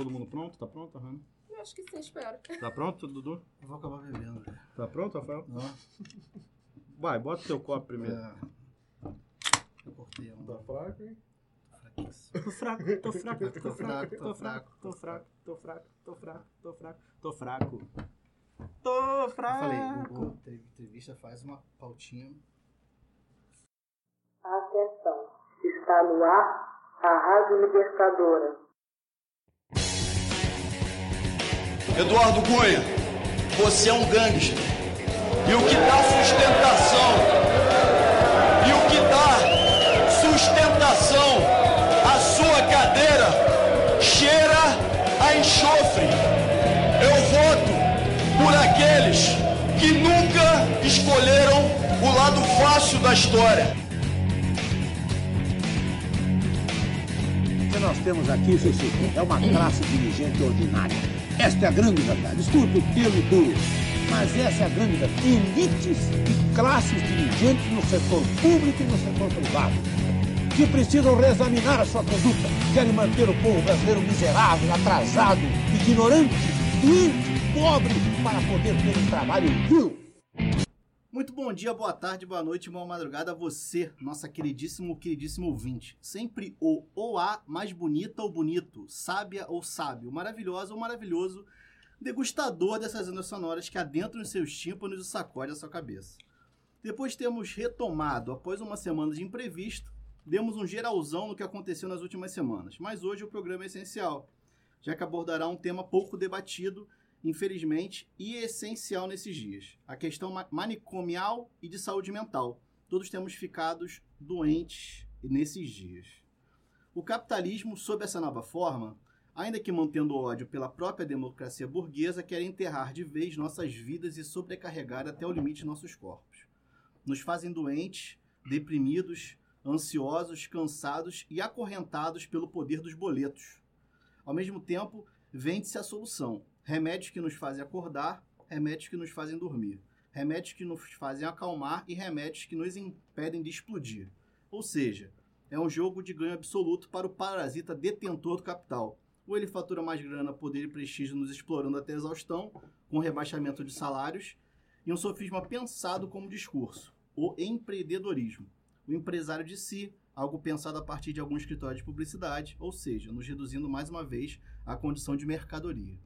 todo mundo pronto? Tá pronto, Rana? Eu acho que sim, espero. Tá pronto, Dudu? Eu vou acabar bebendo. velho. Tá pronto, Rafael? Não, Vai, bota teu copo primeiro. é... Eu cortei um. Tá fraco, hein? Tô fraco, tô fraco, tô fraco, tô fraco, tô fraco, tô fraco, tô fraco, tô fraco, tô fraco. Tô Eu falei, fraco. o, o entre- entrevista faz uma pautinha. Atenção, está no ar a Rádio Libertadora. Eduardo Cunha, você é um gangster. E o que dá sustentação, e o que dá sustentação à sua cadeira cheira a enxofre. Eu voto por aqueles que nunca escolheram o lado fácil da história. O que nós temos aqui, Ceci, é uma classe dirigente ordinária. Esta é a grande verdade. Desculpe o termo duro, mas essa é a grande verdade. Elites e classes dirigentes no setor público e no setor privado, que precisam reexaminar a sua conduta. Querem manter o povo brasileiro miserável, atrasado, ignorante, doente, pobre, para poder ter um trabalho vil. Muito bom dia, boa tarde, boa noite, boa madrugada a você, nossa queridíssimo, queridíssimo ouvinte. Sempre o ou a mais bonita ou bonito, sábia ou sábio, maravilhosa ou maravilhoso, degustador dessas ondas sonoras que adentram os seus tímpanos e sacode a sua cabeça. Depois de termos retomado, após uma semana de imprevisto, demos um geralzão no que aconteceu nas últimas semanas. Mas hoje o programa é essencial, já que abordará um tema pouco debatido infelizmente, e essencial nesses dias. A questão ma- manicomial e de saúde mental. Todos temos ficado doentes nesses dias. O capitalismo, sob essa nova forma, ainda que mantendo ódio pela própria democracia burguesa, quer enterrar de vez nossas vidas e sobrecarregar até o limite nossos corpos. Nos fazem doentes, deprimidos, ansiosos, cansados e acorrentados pelo poder dos boletos. Ao mesmo tempo, vende-se a solução. Remédios que nos fazem acordar, remédios que nos fazem dormir, remédios que nos fazem acalmar e remédios que nos impedem de explodir. Ou seja, é um jogo de ganho absoluto para o parasita detentor do capital. Ou ele fatura mais grana, poder e prestígio nos explorando até exaustão, com rebaixamento de salários, e um sofisma pensado como discurso, o empreendedorismo. O empresário de si, algo pensado a partir de algum escritório de publicidade, ou seja, nos reduzindo mais uma vez à condição de mercadoria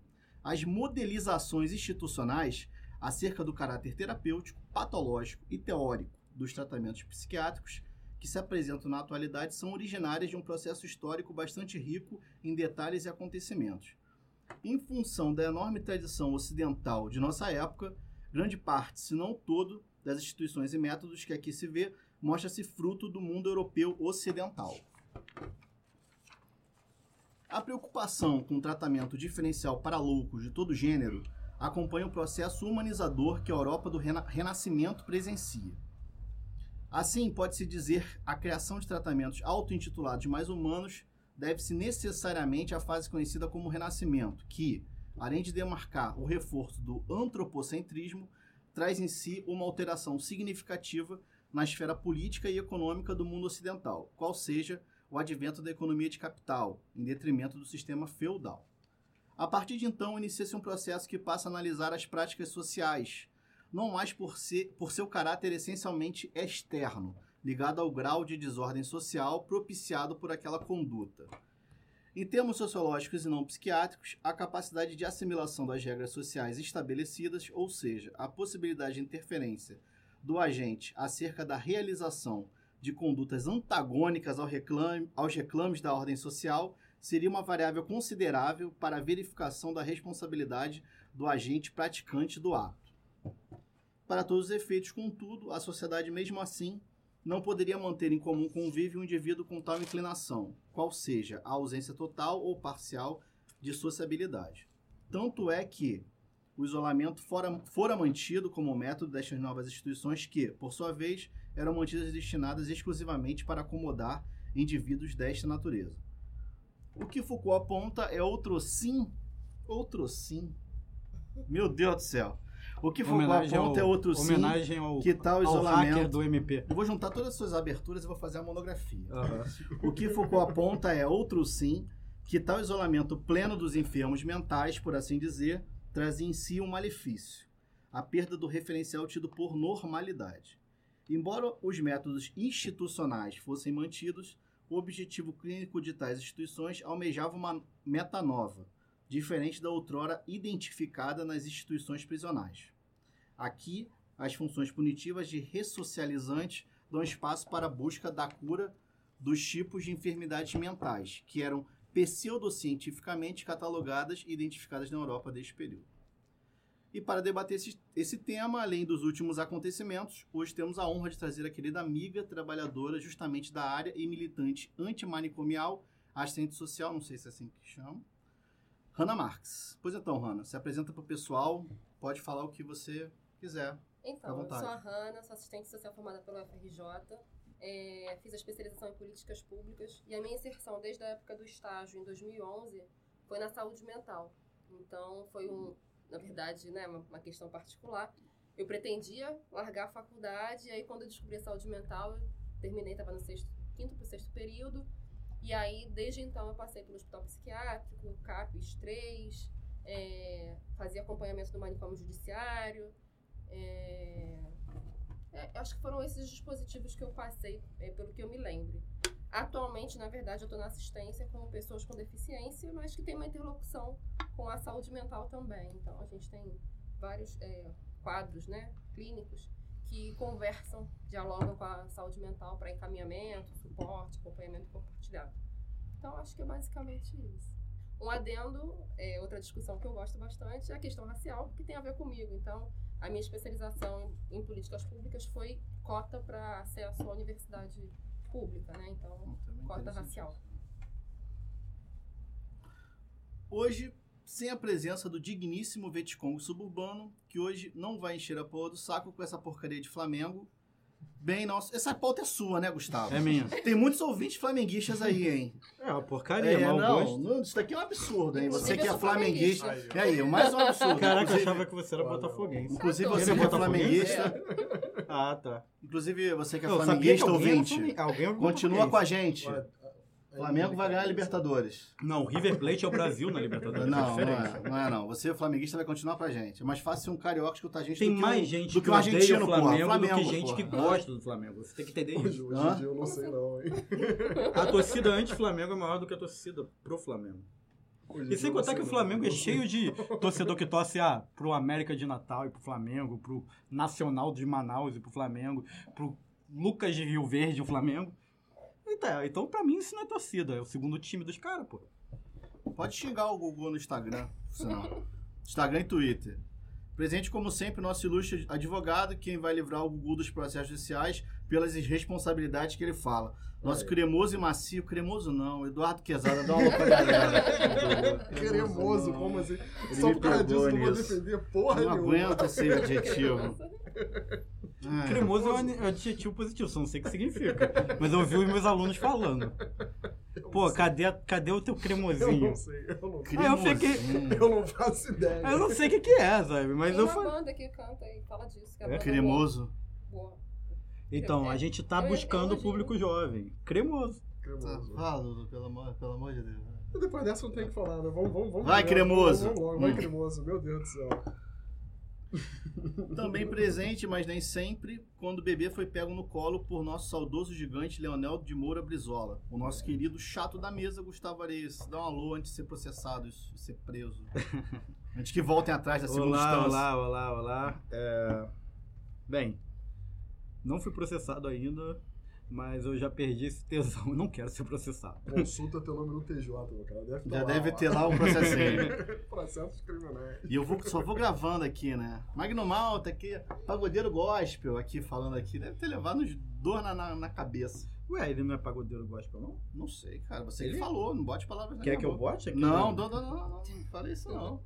as modelizações institucionais acerca do caráter terapêutico, patológico e teórico dos tratamentos psiquiátricos que se apresentam na atualidade são originárias de um processo histórico bastante rico em detalhes e acontecimentos. Em função da enorme tradição ocidental de nossa época, grande parte, se não todo, das instituições e métodos que aqui se vê mostra-se fruto do mundo europeu ocidental. A preocupação com o tratamento diferencial para loucos de todo gênero acompanha o processo humanizador que a Europa do Rena- Renascimento presencia. Assim, pode-se dizer a criação de tratamentos auto-intitulados mais humanos deve-se necessariamente à fase conhecida como Renascimento, que, além de demarcar o reforço do antropocentrismo, traz em si uma alteração significativa na esfera política e econômica do mundo ocidental, qual seja o advento da economia de capital, em detrimento do sistema feudal. A partir de então, inicia-se um processo que passa a analisar as práticas sociais, não mais por, por seu caráter essencialmente externo, ligado ao grau de desordem social propiciado por aquela conduta. Em termos sociológicos e não psiquiátricos, a capacidade de assimilação das regras sociais estabelecidas, ou seja, a possibilidade de interferência do agente acerca da realização de condutas antagônicas ao reclame, aos reclames da ordem social seria uma variável considerável para a verificação da responsabilidade do agente praticante do ato. Para todos os efeitos, contudo, a sociedade, mesmo assim, não poderia manter em comum convívio um indivíduo com tal inclinação, qual seja a ausência total ou parcial de sociabilidade. Tanto é que o isolamento fora, fora mantido como método destas novas instituições que, por sua vez, eram mantidas destinadas exclusivamente para acomodar indivíduos desta natureza. O que Foucault aponta é outro sim, outro sim. Meu Deus do céu. O que Foucault Homenagem aponta ao, é outro sim. homenagem ao, Que tal isolamento? do MP. Eu vou juntar todas as suas aberturas e vou fazer a monografia. Aham. O que Foucault aponta é outro sim, que tal isolamento pleno dos enfermos mentais, por assim dizer, trazia em si um malefício, a perda do referencial tido por normalidade. Embora os métodos institucionais fossem mantidos, o objetivo clínico de tais instituições almejava uma meta nova, diferente da outrora identificada nas instituições prisionais. Aqui, as funções punitivas de ressocializantes dão espaço para a busca da cura dos tipos de enfermidades mentais, que eram pseudocientificamente catalogadas e identificadas na Europa deste período. E para debater esse, esse tema, além dos últimos acontecimentos, hoje temos a honra de trazer a querida amiga trabalhadora justamente da área e militante antimanicomial, assistente social, não sei se é assim que chama, Hanna Marques. Pois então, Hanna, se apresenta para o pessoal, pode falar o que você quiser. Então, eu sou a Hanna, sou assistente social formada pela UFRJ, é, fiz a especialização em políticas públicas e a minha inserção desde a época do estágio, em 2011, foi na saúde mental. Então, foi um, na verdade, né, uma, uma questão particular. Eu pretendia largar a faculdade e aí quando eu descobri a saúde mental, eu terminei, estava no sexto, quinto para sexto período, e aí, desde então, eu passei pelo hospital psiquiátrico, CAPES 3, é, fazia acompanhamento do manicômio judiciário, é, é, acho que foram esses dispositivos que eu passei, é, pelo que eu me lembre. Atualmente, na verdade, eu estou na assistência com pessoas com deficiência, mas que tem uma interlocução com a saúde mental também. Então, a gente tem vários é, quadros né, clínicos que conversam, dialogam com a saúde mental para encaminhamento, suporte, acompanhamento compartilhado. Então, acho que é basicamente isso. Um adendo, é, outra discussão que eu gosto bastante, é a questão racial, que tem a ver comigo. Então, a minha especialização em políticas públicas foi cota para acesso à universidade né? Então, cota racial. Hoje, sem a presença do digníssimo Vietcong suburbano, que hoje não vai encher a porra do saco com essa porcaria de Flamengo. Bem, nossa, essa pauta é sua, né, Gustavo? É minha. Tem muitos ouvintes flamenguistas aí, hein? É uma porcaria, É, mau não, gosto. não, isso daqui é um absurdo, hein? Você que é flamenguista. E aí, mais um absurdo. Caraca, eu inclusive, achava que você era botafoguense. inclusive você é que é flamenguista. Ah, tá. Inclusive você que é Eu flamenguista, era ouvinte. flamengue- alguém Continua com a gente. Flamengo vai ganhar a Libertadores. Não, o River Plate é o Brasil na Libertadores. Não, é não é, não é não. Você, flamenguista, vai continuar pra gente. É mais fácil ser um carioca escutar a gente Tem do que mais um, gente do que que um argentino, o porra. Flamengo, Flamengo, do que gente porra. que gosta do Flamengo. Você tem que entender Hoje, isso. hoje Hã? em dia eu não sei não, hein? A torcida anti-Flamengo é maior do que a torcida pro Flamengo. Em E sem contar que o. Flamengo é cheio de torcedor que torce ah, pro América de Natal e pro Flamengo, pro Nacional de Manaus e pro Flamengo, pro Lucas de Rio Verde e o Flamengo. Então, então, pra mim, isso não é torcida. É o segundo time dos caras, pô. Pode xingar o Gugu no Instagram, senão. Instagram e Twitter. Presente, como sempre, nosso ilustre advogado, quem vai livrar o Gugu dos processos judiciais pelas irresponsabilidades que ele fala. Nosso Aí. cremoso e macio, cremoso não, Eduardo Quezada, dá uma pra galera. Cremoso, não. como assim? Ele Só por causa disso não vou nisso. defender porra Não nenhuma. aguento esse adjetivo. Ai. Cremoso é um ad- adjetivo positivo, só não sei o que significa. Mas eu ouvi os meus alunos falando. Pô, cadê, cadê o teu Eu cremosinho? não sei, eu não, Aí eu fiquei- eu não faço ideia. Eu não sei o que, que é, sabe? Mas Tem eu uma falei. banda que canta e fala disso. Que é É? Cremoso. Boa. Boa. Então, a gente tá buscando o público jovem. Cremoso. Tá, Cremoso. fala, Dudu, pelo amor, pelo amor de Deus. E Depois dessa não tem o que falar, né? Vamos, vamos, vamos. Vai, cremoso. Vamos logo, vai, Hum. cremoso. Meu Deus do céu. Também presente, mas nem sempre, quando o bebê foi pego no colo por nosso saudoso gigante Leonel de Moura Brizola, o nosso querido chato da mesa, Gustavo Areias. Dá um alô antes de ser processado e ser preso. antes que voltem atrás da segunda Olá, instância. olá, olá, olá. É, Bem, não fui processado ainda, mas eu já perdi esse tesão. Eu não quero ser processado. Consulta teu nome no TJ, meu cara. Deve Já tá deve lá, ter lá um processinho. Processos criminais. E eu vou, só vou gravando aqui, né? Magno Malta aqui, pagodeiro gospel aqui, falando aqui. Deve ter levado uns dor na, na, na cabeça. Ué, ele não é pagodeiro gospel, não? Não sei, cara. Você que Ele- falou, não bote palavras na Quer minha que eu boca. bote aqui? Não, não, não, não, não, não falei isso não.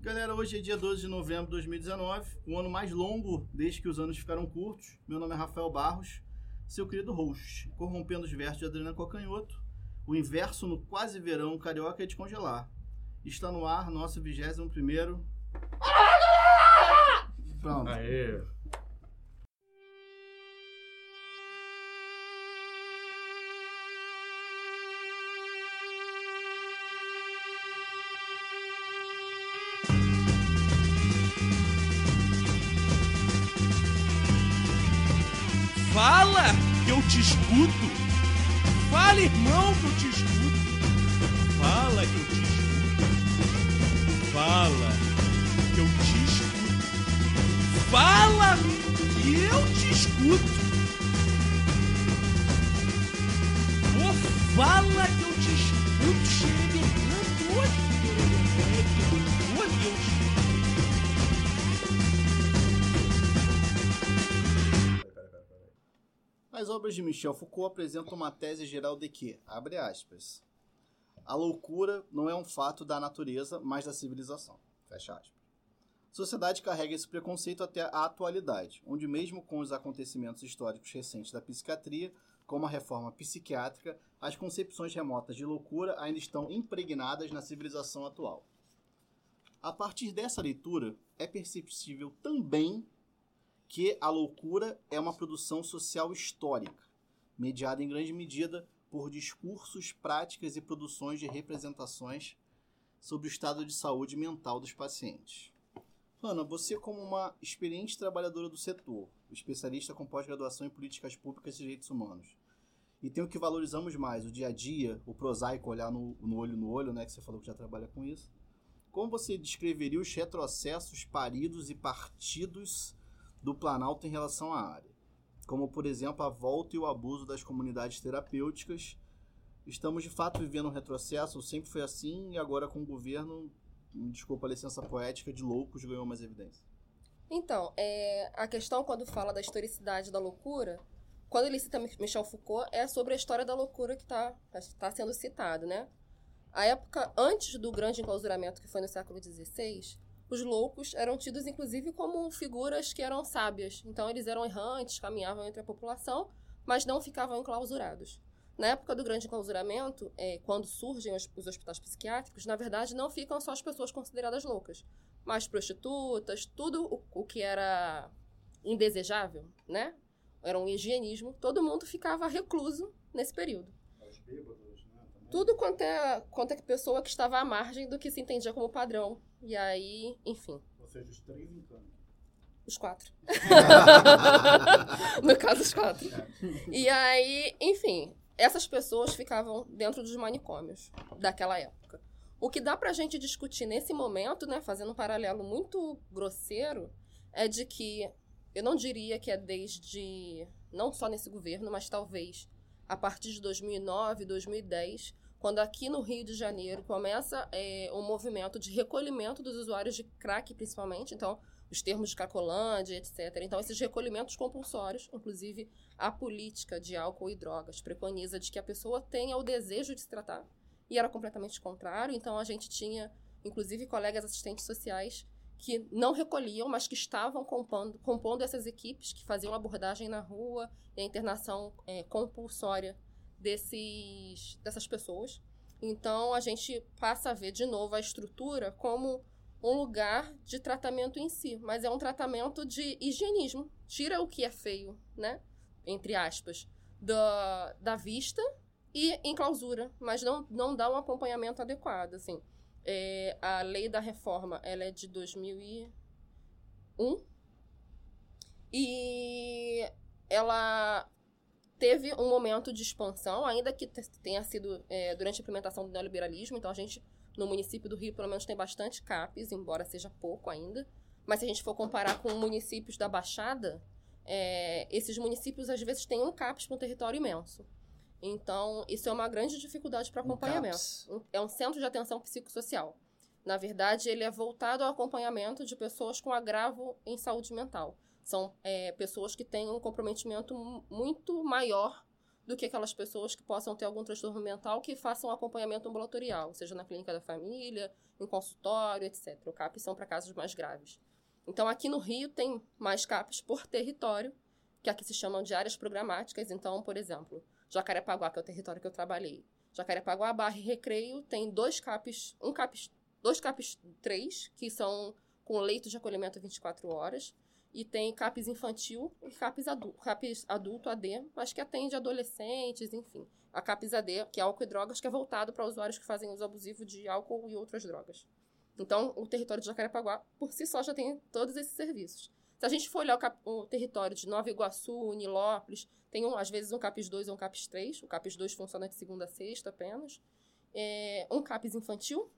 Galera, hoje é dia 12 de novembro de 2019, o ano mais longo desde que os anos ficaram curtos. Meu nome é Rafael Barros, seu querido host, corrompendo os versos de Adriana Cocanhoto. O inverso no quase verão carioca é de congelar. Está no ar nosso 21 primeiro. Pronto. Aê. Que eu te escuto. Fala, irmão, que eu te escuto. Fala que eu te escuto. Fala que eu te escuto. Fala que eu te escuto. Ô, fala que eu te escuto. Oi, As obras de Michel Foucault apresentam uma tese geral de que, abre aspas, a loucura não é um fato da natureza, mas da civilização. Fecha aspas. A sociedade carrega esse preconceito até a atualidade, onde mesmo com os acontecimentos históricos recentes da psiquiatria, como a reforma psiquiátrica, as concepções remotas de loucura ainda estão impregnadas na civilização atual. A partir dessa leitura, é perceptível também que a loucura é uma produção social histórica, mediada em grande medida por discursos, práticas e produções de representações sobre o estado de saúde mental dos pacientes. Ana, você como uma experiente trabalhadora do setor, especialista com pós-graduação em políticas públicas e direitos humanos, e tem o que valorizamos mais, o dia a dia, o prosaico, olhar no, no olho no olho, né, que você falou que já trabalha com isso, como você descreveria os retrocessos paridos e partidos do Planalto em relação à área, como por exemplo a volta e o abuso das comunidades terapêuticas. Estamos de fato vivendo um retrocesso, sempre foi assim, e agora com o governo, desculpa a licença poética, de loucos ganhou mais evidência. Então, é, a questão quando fala da historicidade da loucura, quando ele cita Michel Foucault, é sobre a história da loucura que está tá sendo citado, né? A época antes do grande enclausuramento, que foi no século XVI, os loucos eram tidos inclusive como figuras que eram sábias. Então eles eram errantes, caminhavam entre a população, mas não ficavam enclausurados. Na época do grande enclausuramento, é, quando surgem os, os hospitais psiquiátricos, na verdade não ficam só as pessoas consideradas loucas, mas prostitutas, tudo o, o que era indesejável, né? Era um higienismo, todo mundo ficava recluso nesse período. Os bêbados, né? também. Tudo quanto é, quanto é pessoa que estava à margem do que se entendia como padrão. E aí, enfim, Ou seja, os três em campo. os quatro. no caso, os quatro. E aí, enfim, essas pessoas ficavam dentro dos manicômios daquela época. O que dá pra gente discutir nesse momento, né, fazendo um paralelo muito grosseiro, é de que eu não diria que é desde, não só nesse governo, mas talvez a partir de 2009, 2010, quando aqui no Rio de Janeiro começa é, um movimento de recolhimento dos usuários de crack, principalmente, então os termos de Cracolândia, etc. Então, esses recolhimentos compulsórios, inclusive a política de álcool e drogas, preconiza de que a pessoa tenha o desejo de se tratar, e era completamente contrário, então a gente tinha, inclusive, colegas assistentes sociais que não recolhiam, mas que estavam compondo, compondo essas equipes que faziam abordagem na rua e a internação é, compulsória desses, dessas pessoas. Então a gente passa a ver de novo a estrutura como um lugar de tratamento em si, mas é um tratamento de higienismo. Tira o que é feio, né? Entre aspas, da, da vista e em clausura, mas não, não dá um acompanhamento adequado, assim. É, a lei da reforma, ela é de 2001 e ela teve um momento de expansão, ainda que te- tenha sido é, durante a implementação do neoliberalismo. Então, a gente, no município do Rio, pelo menos, tem bastante CAPES, embora seja pouco ainda. Mas se a gente for comparar com municípios da Baixada, é, esses municípios, às vezes, têm um CAPES para um território imenso. Então, isso é uma grande dificuldade para acompanhamento. Um- É um centro de atenção psicossocial. Na verdade, ele é voltado ao acompanhamento de pessoas com agravo em saúde mental. São é, pessoas que têm um comprometimento mu- muito maior do que aquelas pessoas que possam ter algum transtorno mental que façam acompanhamento ambulatorial, seja na clínica da família, em consultório, etc. O CAP são para casos mais graves. Então, aqui no Rio tem mais CAPs por território, que aqui se chamam de áreas programáticas. Então, por exemplo, Jacarepaguá, que é o território que eu trabalhei. Jacarepaguá, Barra e Recreio tem dois CAPs, um CAPs, dois CAPs 3, que são com leito de acolhimento 24 horas, e tem CAPs infantil e CAPs adulto, CAPs adulto AD, mas que atende adolescentes, enfim. A CAPs AD, que é álcool e drogas, que é voltado para usuários que fazem uso abusivo de álcool e outras drogas. Então, o território de Jacarepaguá, por si só, já tem todos esses serviços. Se a gente for olhar o, o território de Nova Iguaçu, Nilópolis, tem um, às vezes um CAPES 2 ou um CAPES 3. O CAPES 2 funciona de segunda a sexta apenas. É, um CAPES infantil.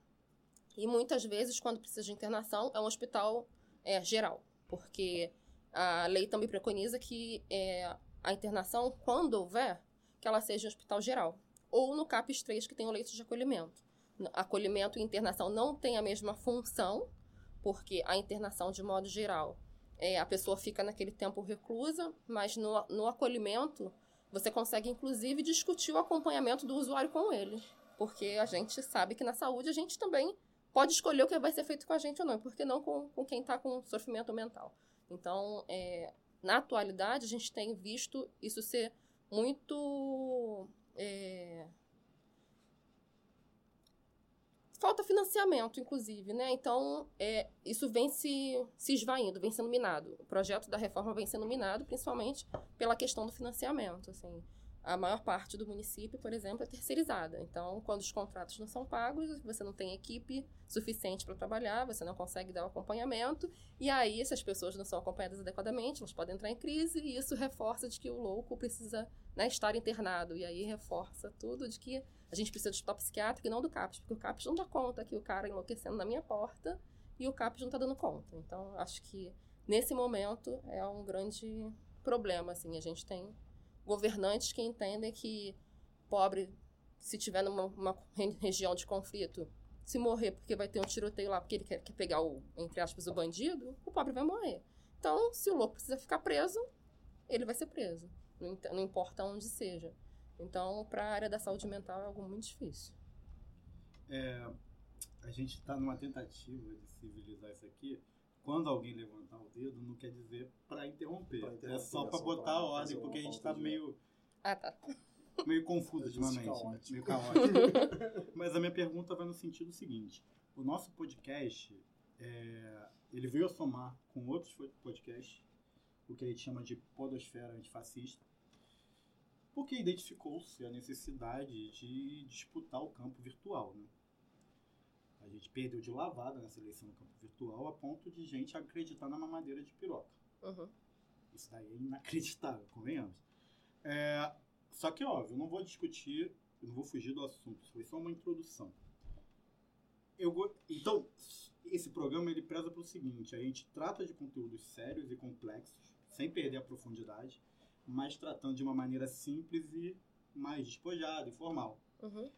E muitas vezes, quando precisa de internação, é um hospital é, geral. Porque a lei também preconiza que é, a internação, quando houver, que ela seja em hospital geral. Ou no CAPES 3, que tem o leito de acolhimento. Acolhimento e internação não têm a mesma função, porque a internação, de modo geral, é, a pessoa fica naquele tempo reclusa, mas no, no acolhimento, você consegue, inclusive, discutir o acompanhamento do usuário com ele. Porque a gente sabe que na saúde a gente também pode escolher o que vai ser feito com a gente ou não, porque não com, com quem está com sofrimento mental. Então, é, na atualidade, a gente tem visto isso ser muito. é, falta financiamento, inclusive, né? Então, é, isso vem se, se esvaindo, vem sendo minado. O projeto da reforma vem sendo minado, principalmente pela questão do financiamento, assim. A maior parte do município, por exemplo, é terceirizada. Então, quando os contratos não são pagos, você não tem equipe suficiente para trabalhar, você não consegue dar o acompanhamento, e aí, se as pessoas não são acompanhadas adequadamente, elas podem entrar em crise, e isso reforça de que o louco precisa né, estar internado. E aí reforça tudo de que a gente precisa de hospital psiquiátrico e não do CAPS, porque o CAPS não dá conta que o cara enlouquecendo na minha porta e o CAPS não está dando conta. Então, acho que nesse momento é um grande problema. Assim, a gente tem governantes que entendem que pobre, se tiver numa uma re- região de conflito, se morrer porque vai ter um tiroteio lá porque ele quer, quer pegar o, entre aspas, o bandido, o pobre vai morrer. Então, se o louco precisa ficar preso, ele vai ser preso. Não, não importa onde seja. Então, para a área da saúde mental é algo muito difícil. É, a gente está numa tentativa de civilizar isso aqui. Quando alguém levantar o dedo, não quer dizer para interromper. Pra interromper, é só é para botar a ordem, porque a gente está meio, Ah, tá. meio confuso Meio ultimamente. né? caótico. Meio caótico. Mas a minha pergunta vai no sentido seguinte: o nosso podcast, é, ele veio a somar com outros podcasts, o que a gente chama de podosfera antifascista, porque identificou-se a necessidade de disputar o campo virtual, né? A gente perdeu de lavada nessa eleição no campo virtual a ponto de gente acreditar na mamadeira de piroca. Uhum. Isso daí é inacreditável, convenhamos. É, só que, óbvio, eu não vou discutir, eu não vou fugir do assunto, isso foi só uma introdução. Eu, então, esse programa ele preza pelo seguinte, a gente trata de conteúdos sérios e complexos, sem perder a profundidade, mas tratando de uma maneira simples e mais despojada, informal. Uhum.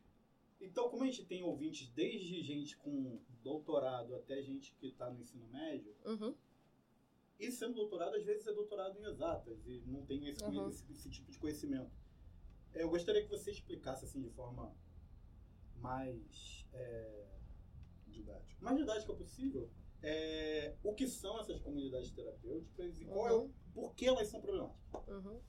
Então, como a gente tem ouvintes desde gente com doutorado até gente que está no ensino médio, Uhum. e sendo doutorado, às vezes é doutorado em exatas e não tem esse, Uhum. esse, esse tipo de conhecimento. Eu gostaria que você explicasse assim de forma mais, é, Didático. mais didática possível é, o que são essas comunidades terapêuticas e qual é o, Uhum. Por que elas são problemáticas. Uhum.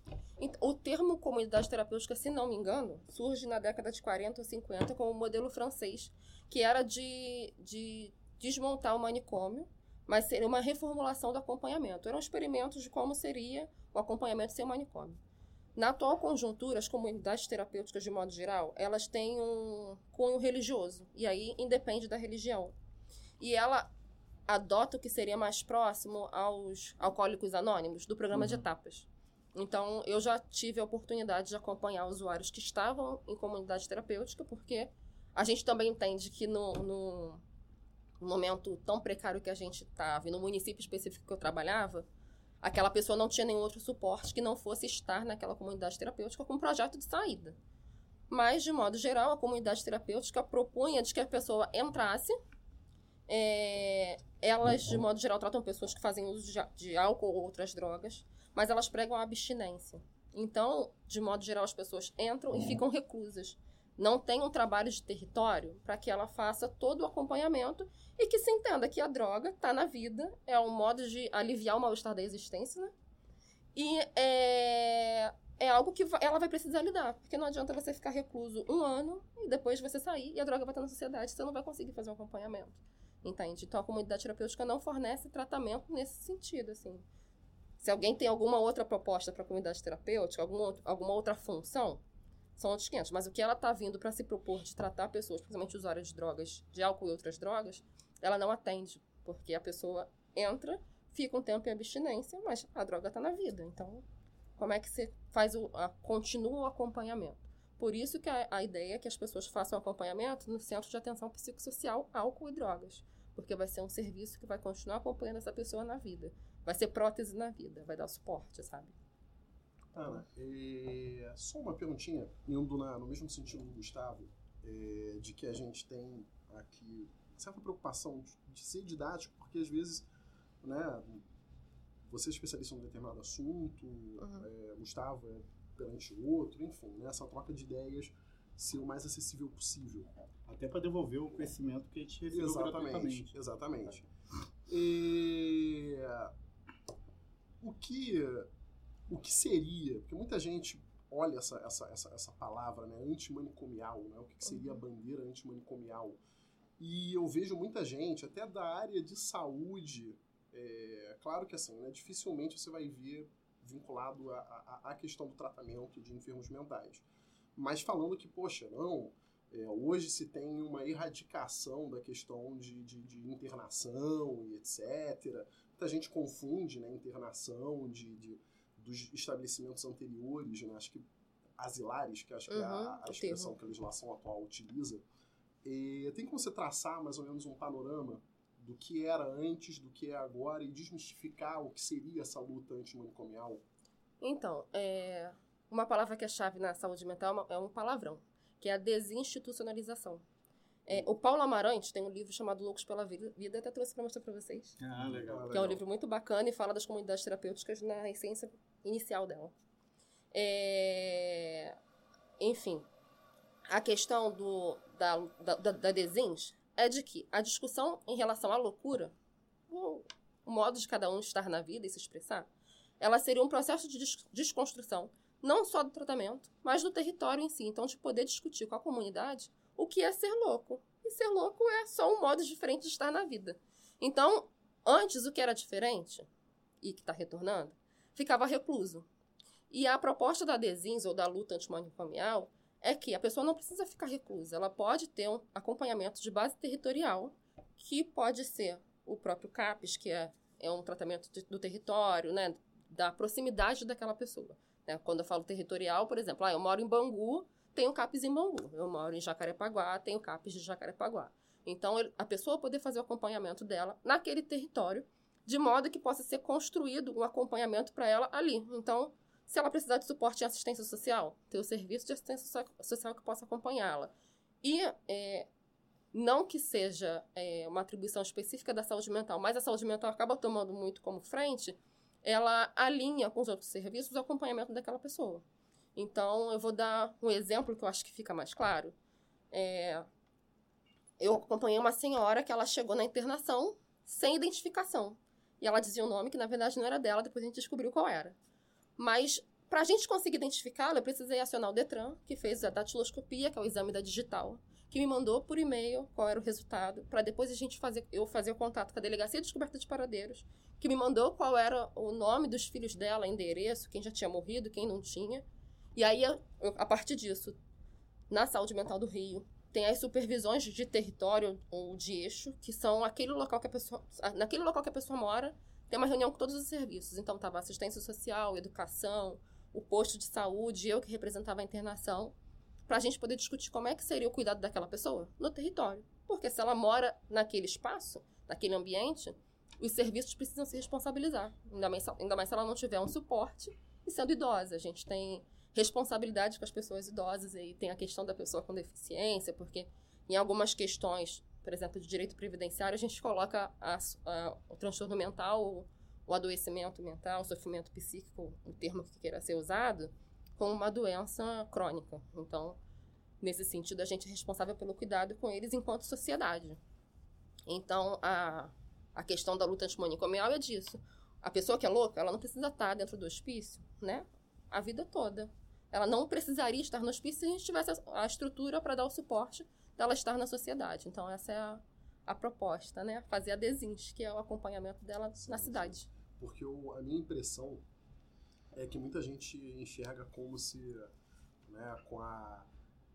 O termo comunidade terapêutica, se não me engano, surge na década de 40 ou 50 como um modelo francês, que era de, de desmontar o manicômio, mas seria uma reformulação do acompanhamento. Eram experimentos de como seria o acompanhamento sem o manicômio. Na atual conjuntura, as comunidades terapêuticas, de modo geral, elas têm um cunho religioso, e aí independe da religião. E ela adota o que seria mais próximo aos alcoólicos anônimos, do programa de etapas. Então, eu já tive a oportunidade de acompanhar usuários que estavam em comunidade terapêutica, porque a gente também entende que no, no momento tão precário que a gente estava, e no município específico que eu trabalhava, aquela pessoa não tinha nenhum outro suporte que não fosse estar naquela comunidade terapêutica com um projeto de saída. Mas, de modo geral, a comunidade terapêutica propunha de que a pessoa entrasse. É, elas, de modo geral, tratam pessoas que fazem uso de, de álcool ou outras drogas, mas elas pregam a abstinência. Então, de modo geral, as pessoas entram e ficam reclusas. Não tem um trabalho de território para que ela faça todo o acompanhamento e que se entenda que a droga está na vida, é um modo de aliviar o mal-estar da existência, né? E é, é algo que ela vai precisar lidar, porque não adianta você ficar recluso um ano e depois você sair e a droga vai estar na sociedade, você não vai conseguir fazer um acompanhamento. Entende? Então a comunidade terapêutica não fornece tratamento nesse sentido, assim. Se alguém tem alguma outra proposta para a comunidade terapêutica, alguma, out- alguma outra função, são outros 500. Mas o que ela está vindo para se propor de tratar pessoas, principalmente usuárias de drogas, de álcool e outras drogas, ela não atende. Porque a pessoa entra, fica um tempo em abstinência, mas a droga está na vida. Então, como é que você faz o a, continua o acompanhamento? Por isso que a, a ideia é que as pessoas façam acompanhamento no Centro de Atenção Psicossocial Álcool e Drogas, porque vai ser um serviço que vai continuar acompanhando essa pessoa na vida. Vai ser prótese na vida, vai dar suporte, sabe? Ana, é, só uma perguntinha, indo na- no mesmo sentido do Gustavo, é, de que a gente tem aqui certa preocupação de, de ser didático, porque às vezes, né, você é especialista em um determinado assunto, é, Gustavo é perante outro, enfim, né, essa troca de ideias ser o mais acessível possível. Até para devolver o conhecimento que a gente recebeu Exatamente, exatamente. E, o que o que seria, porque muita gente olha essa, essa, essa, essa palavra, né, antimanicomial, né, o que, que seria a bandeira antimanicomial, e eu vejo muita gente, até da área de saúde, é, claro que assim, né, dificilmente você vai ver vinculado à questão do tratamento de enfermos mentais, mas falando que, poxa, não, é, hoje se tem uma erradicação da questão de, de, de internação e etc. Muita gente confunde né, internação de, de- dos estabelecimentos anteriores, né, acho que asilares, que acho que é Uhum, a, a o expressão termo. que a legislação atual utiliza. E tem como você traçar mais ou menos um panorama do que era antes, do que é agora e desmistificar o que seria essa luta antimanicomial? Então, é, uma palavra que é chave na saúde mental é é um palavrão, que é a desinstitucionalização. É, o Paulo Amarante tem um livro chamado Loucos pela Vida, vida até trouxe para mostrar para vocês. Ah, legal. Que é um livro muito bacana e fala das comunidades terapêuticas na essência inicial dela. É, Enfim, a questão do, da, da, da, da Desins é de que a discussão em relação à loucura, o, modo de cada um estar na vida e se expressar, ela seria um processo de des- desconstrução, não só do tratamento, mas do território em si. Então, de poder discutir com a comunidade o que é ser louco. E ser louco é só um modo diferente de estar na vida. Então, antes o que era diferente, e que está retornando, ficava recluso. E a proposta da Desins, ou da luta antimanicomial, é que a pessoa não precisa ficar reclusa. Ela pode ter um acompanhamento de base territorial, que pode ser o próprio CAPES, que é, é um tratamento de- do território, né, da proximidade daquela pessoa. Né? Quando eu falo territorial, por exemplo, ah, eu moro em Bangu, tenho CAPES em Bangu. Eu moro em Jacarepaguá, tenho CAPES de Jacarepaguá. Então, ele- a pessoa poder fazer o acompanhamento dela naquele território, de modo que possa ser construído um acompanhamento para ela ali. Então, se ela precisar de suporte em assistência social, ter o serviço de assistência so- social que possa acompanhá-la. E é, não que seja é, uma atribuição específica da saúde mental, mas a saúde mental acaba tomando muito como frente, ela alinha com os outros serviços o acompanhamento daquela pessoa. Então, eu vou dar um exemplo que eu acho que fica mais claro. É, eu acompanhei uma senhora que ela chegou na internação sem identificação. E ela dizia um nome que, na verdade, não era dela, depois a gente descobriu qual era. Mas, para a gente conseguir identificá-la, eu precisei acionar o Detran, que fez a datiloscopia, que é o exame da digital, que me mandou por e-mail qual era o resultado, para depois a gente fazer, eu fazer o contato com a Delegacia de Descoberta de Paradeiros, que me mandou qual era o nome dos filhos dela, endereço, quem já tinha morrido, quem não tinha. E aí, eu- a partir disso, na saúde mental do Rio, tem as supervisões de território ou de eixo, que são aquele local que a pessoa, naquele local que a pessoa mora, tem uma reunião com todos os serviços. Então tava assistência social, educação, o posto de saúde, eu que representava a internação, para a gente poder discutir como é que seria o cuidado daquela pessoa no território. Porque se ela mora naquele espaço, naquele ambiente, os serviços precisam se responsabilizar. Ainda mais, ainda mais se ela não tiver um suporte e sendo idosa. A gente tem responsabilidade com as pessoas idosas e tem a questão da pessoa com deficiência, porque em algumas questões, por exemplo, de direito previdenciário, a gente coloca a- a- o transtorno mental, o, o adoecimento mental, o sofrimento psíquico, o termo que queira ser usado, como uma doença crônica. Então, nesse sentido, a gente é responsável pelo cuidado com eles enquanto sociedade. Então, a, a questão da luta antimanicomial é disso. A pessoa que é louca, ela não precisa estar dentro do hospício, né? A vida toda. Ela não precisaria estar no hospício se a gente tivesse a, a estrutura para dar o suporte dela estar na sociedade. Então, essa é a, a proposta, né? Fazer a DESINS, que é o acompanhamento dela na cidade. Porque o- a minha impressão é que muita gente enxerga como se, né, com a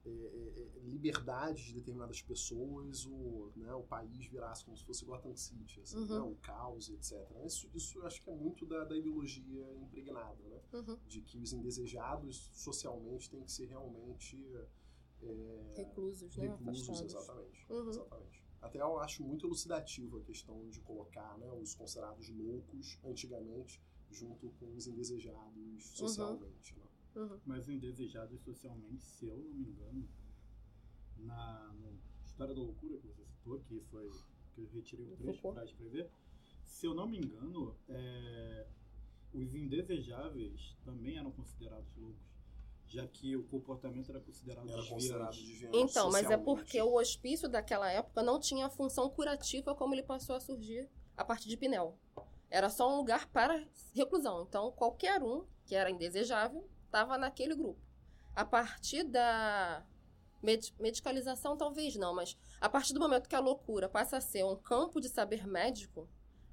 é, é, é, liberdade de determinadas pessoas, o, né, o país virasse como se fosse Gotham City, assim, Uhum. né, o caos, etc. Isso, isso acho que é muito da, da ideologia impregnada, né? Uhum. De que os indesejados socialmente têm que ser realmente é, Reclusos, né? reclusos, exatamente, Uhum. exatamente. Até eu acho muito elucidativo a questão de colocar né, os considerados loucos antigamente junto com os indesejados socialmente. Né? Uhum. Mas o indesejado socialmente, se eu não me engano, na História da Loucura que você citou, que foi que eu retirei o trecho para escrever, se eu não me engano, é, os indesejáveis também eram considerados loucos, já que o comportamento era considerado Era desviante. considerado desviante Então, mas é porque o hospício daquela época não tinha a função curativa como ele passou a surgir a partir de Pinel. Era só um lugar para reclusão. Então, qualquer um que era indesejável estava naquele grupo. A partir da med- medicalização, talvez não, mas a partir do momento que a loucura passa a ser um campo de saber médico,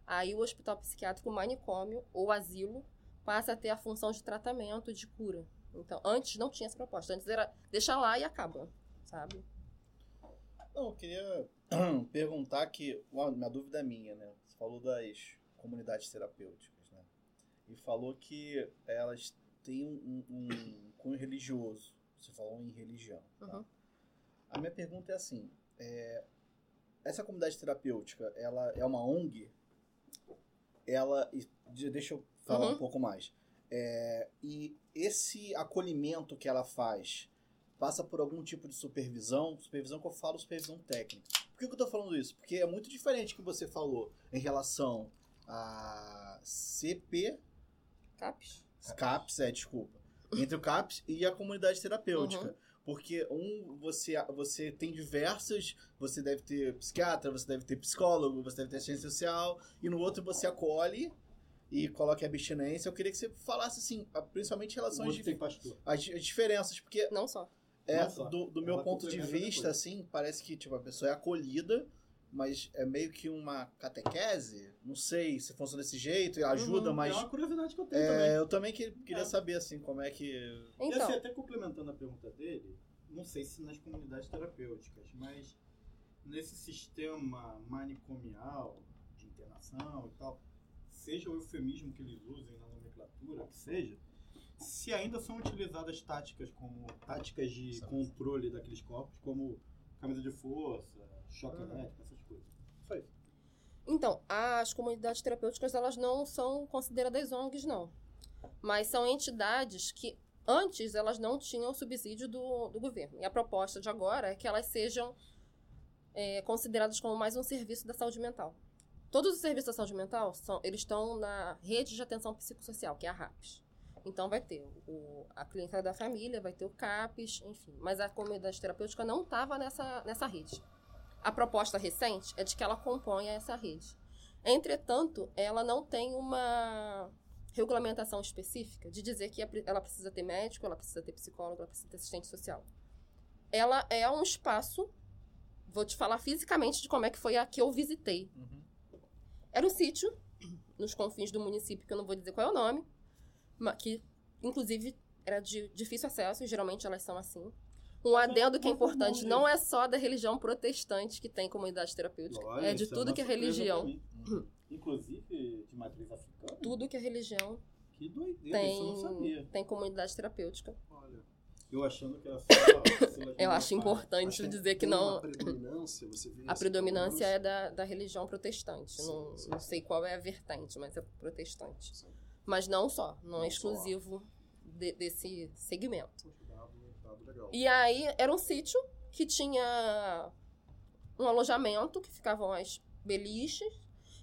aí o hospital psiquiátrico, manicômio ou asilo passa a ter a função de tratamento, de cura. Então, antes não tinha essa proposta. Antes era deixa lá e acaba, sabe? Não, eu queria perguntar que, uma dúvida minha, né? Você falou das comunidades terapêuticas, né? E falou que elas têm um, um, um cunho religioso. Você falou em religião. tá? Uhum. A minha pergunta é assim: é, essa comunidade terapêutica, ela é uma ONG? Ela, de- deixa eu falar Uhum. um pouco mais. É, e esse acolhimento que ela faz passa por algum tipo de supervisão? Supervisão que eu falo, supervisão técnica. Por que, eu tô falando isso? Porque é muito diferente o que você falou em relação a CP, Capes? CAPS, é, desculpa. Entre o CAPS e a comunidade terapêutica. Uhum. Porque um, você, você tem diversas. Você deve ter psiquiatra, você deve ter psicólogo, você deve ter assistência social, e no outro você acolhe e coloca a abstinência. Eu queria que você falasse assim, principalmente em relação às, dif- diferenças, porque Não só. é, Não só. do, do meu Ela ponto de vista, assim, parece que tipo, a pessoa é acolhida, mas é meio que uma catequese. Não sei se funciona desse jeito, ajuda, Uhum, mas. É uma curiosidade que eu tenho é, também. eu também que- queria É. saber, assim, como é que. E Então, assim, até complementando a pergunta dele, não sei se nas comunidades terapêuticas, mas nesse sistema manicomial de internação e tal, seja o eufemismo que eles usem na nomenclatura, que seja, se ainda são utilizadas táticas como táticas de controle daqueles corpos, como camisa de força, choque elétrico, essas. Então, as comunidades terapêuticas, elas não são consideradas ONGs, não. Mas são entidades que, antes, elas não tinham subsídio do, do governo. E a proposta de agora é que elas sejam é, consideradas como mais um serviço da saúde mental. Todos os serviços da saúde mental, são, eles estão na rede de atenção psicossocial, que é a RAPS. Então vai ter o, a clínica da família, vai ter o CAPES, enfim. Mas a comunidade terapêutica não estava nessa, nessa rede. A proposta recente é de que ela componha essa rede. Entretanto, ela não tem uma regulamentação específica de dizer que ela precisa ter médico, ela precisa ter psicólogo, ela precisa ter assistente social. Ela é um espaço, vou te falar fisicamente de como é que foi a que eu visitei. Uhum. Era um sítio, nos confins do município, que eu não vou dizer qual é o nome, que inclusive era de difícil acesso, e geralmente elas são assim. Um adendo que é importante, não é só da religião protestante que tem comunidade terapêutica, Olha, é de isso tudo uma que é religião. Inclusive de matriz africana. Tudo que é religião Que doideira, isso eu não tem, sabia. tem comunidade terapêutica. Olha, eu achando que era só. Eu acho importante dizer que tem não. Uma predominância, você vê A predominância é da, da religião protestante. Sim, não, sim, não sei qual é a vertente, mas é protestante. Sim. Mas não só, não, Não é exclusivo de- desse segmento. E aí era um sítio que tinha um alojamento, que ficavam as beliches,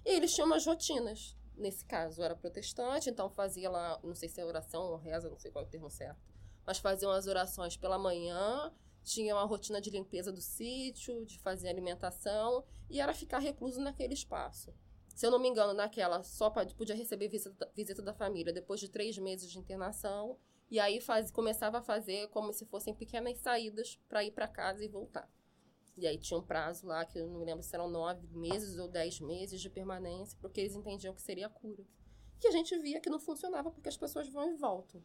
e eles tinham umas rotinas. Nesse caso, era protestante, então fazia lá, não sei se é oração ou reza, não sei qual é o termo certo, mas faziam as orações pela manhã, tinha uma rotina de limpeza do sítio, de fazer alimentação, e era ficar recluso naquele espaço. Se eu não me engano, naquela só podia receber visita, visita da família depois de três meses de internação, e aí faz, começava a fazer como se fossem pequenas saídas para ir para casa e voltar. E aí tinha um prazo lá, que eu não me lembro se eram nove meses ou dez meses de permanência, porque eles entendiam que seria a cura. Que a gente via que não funcionava porque as pessoas vão e voltam.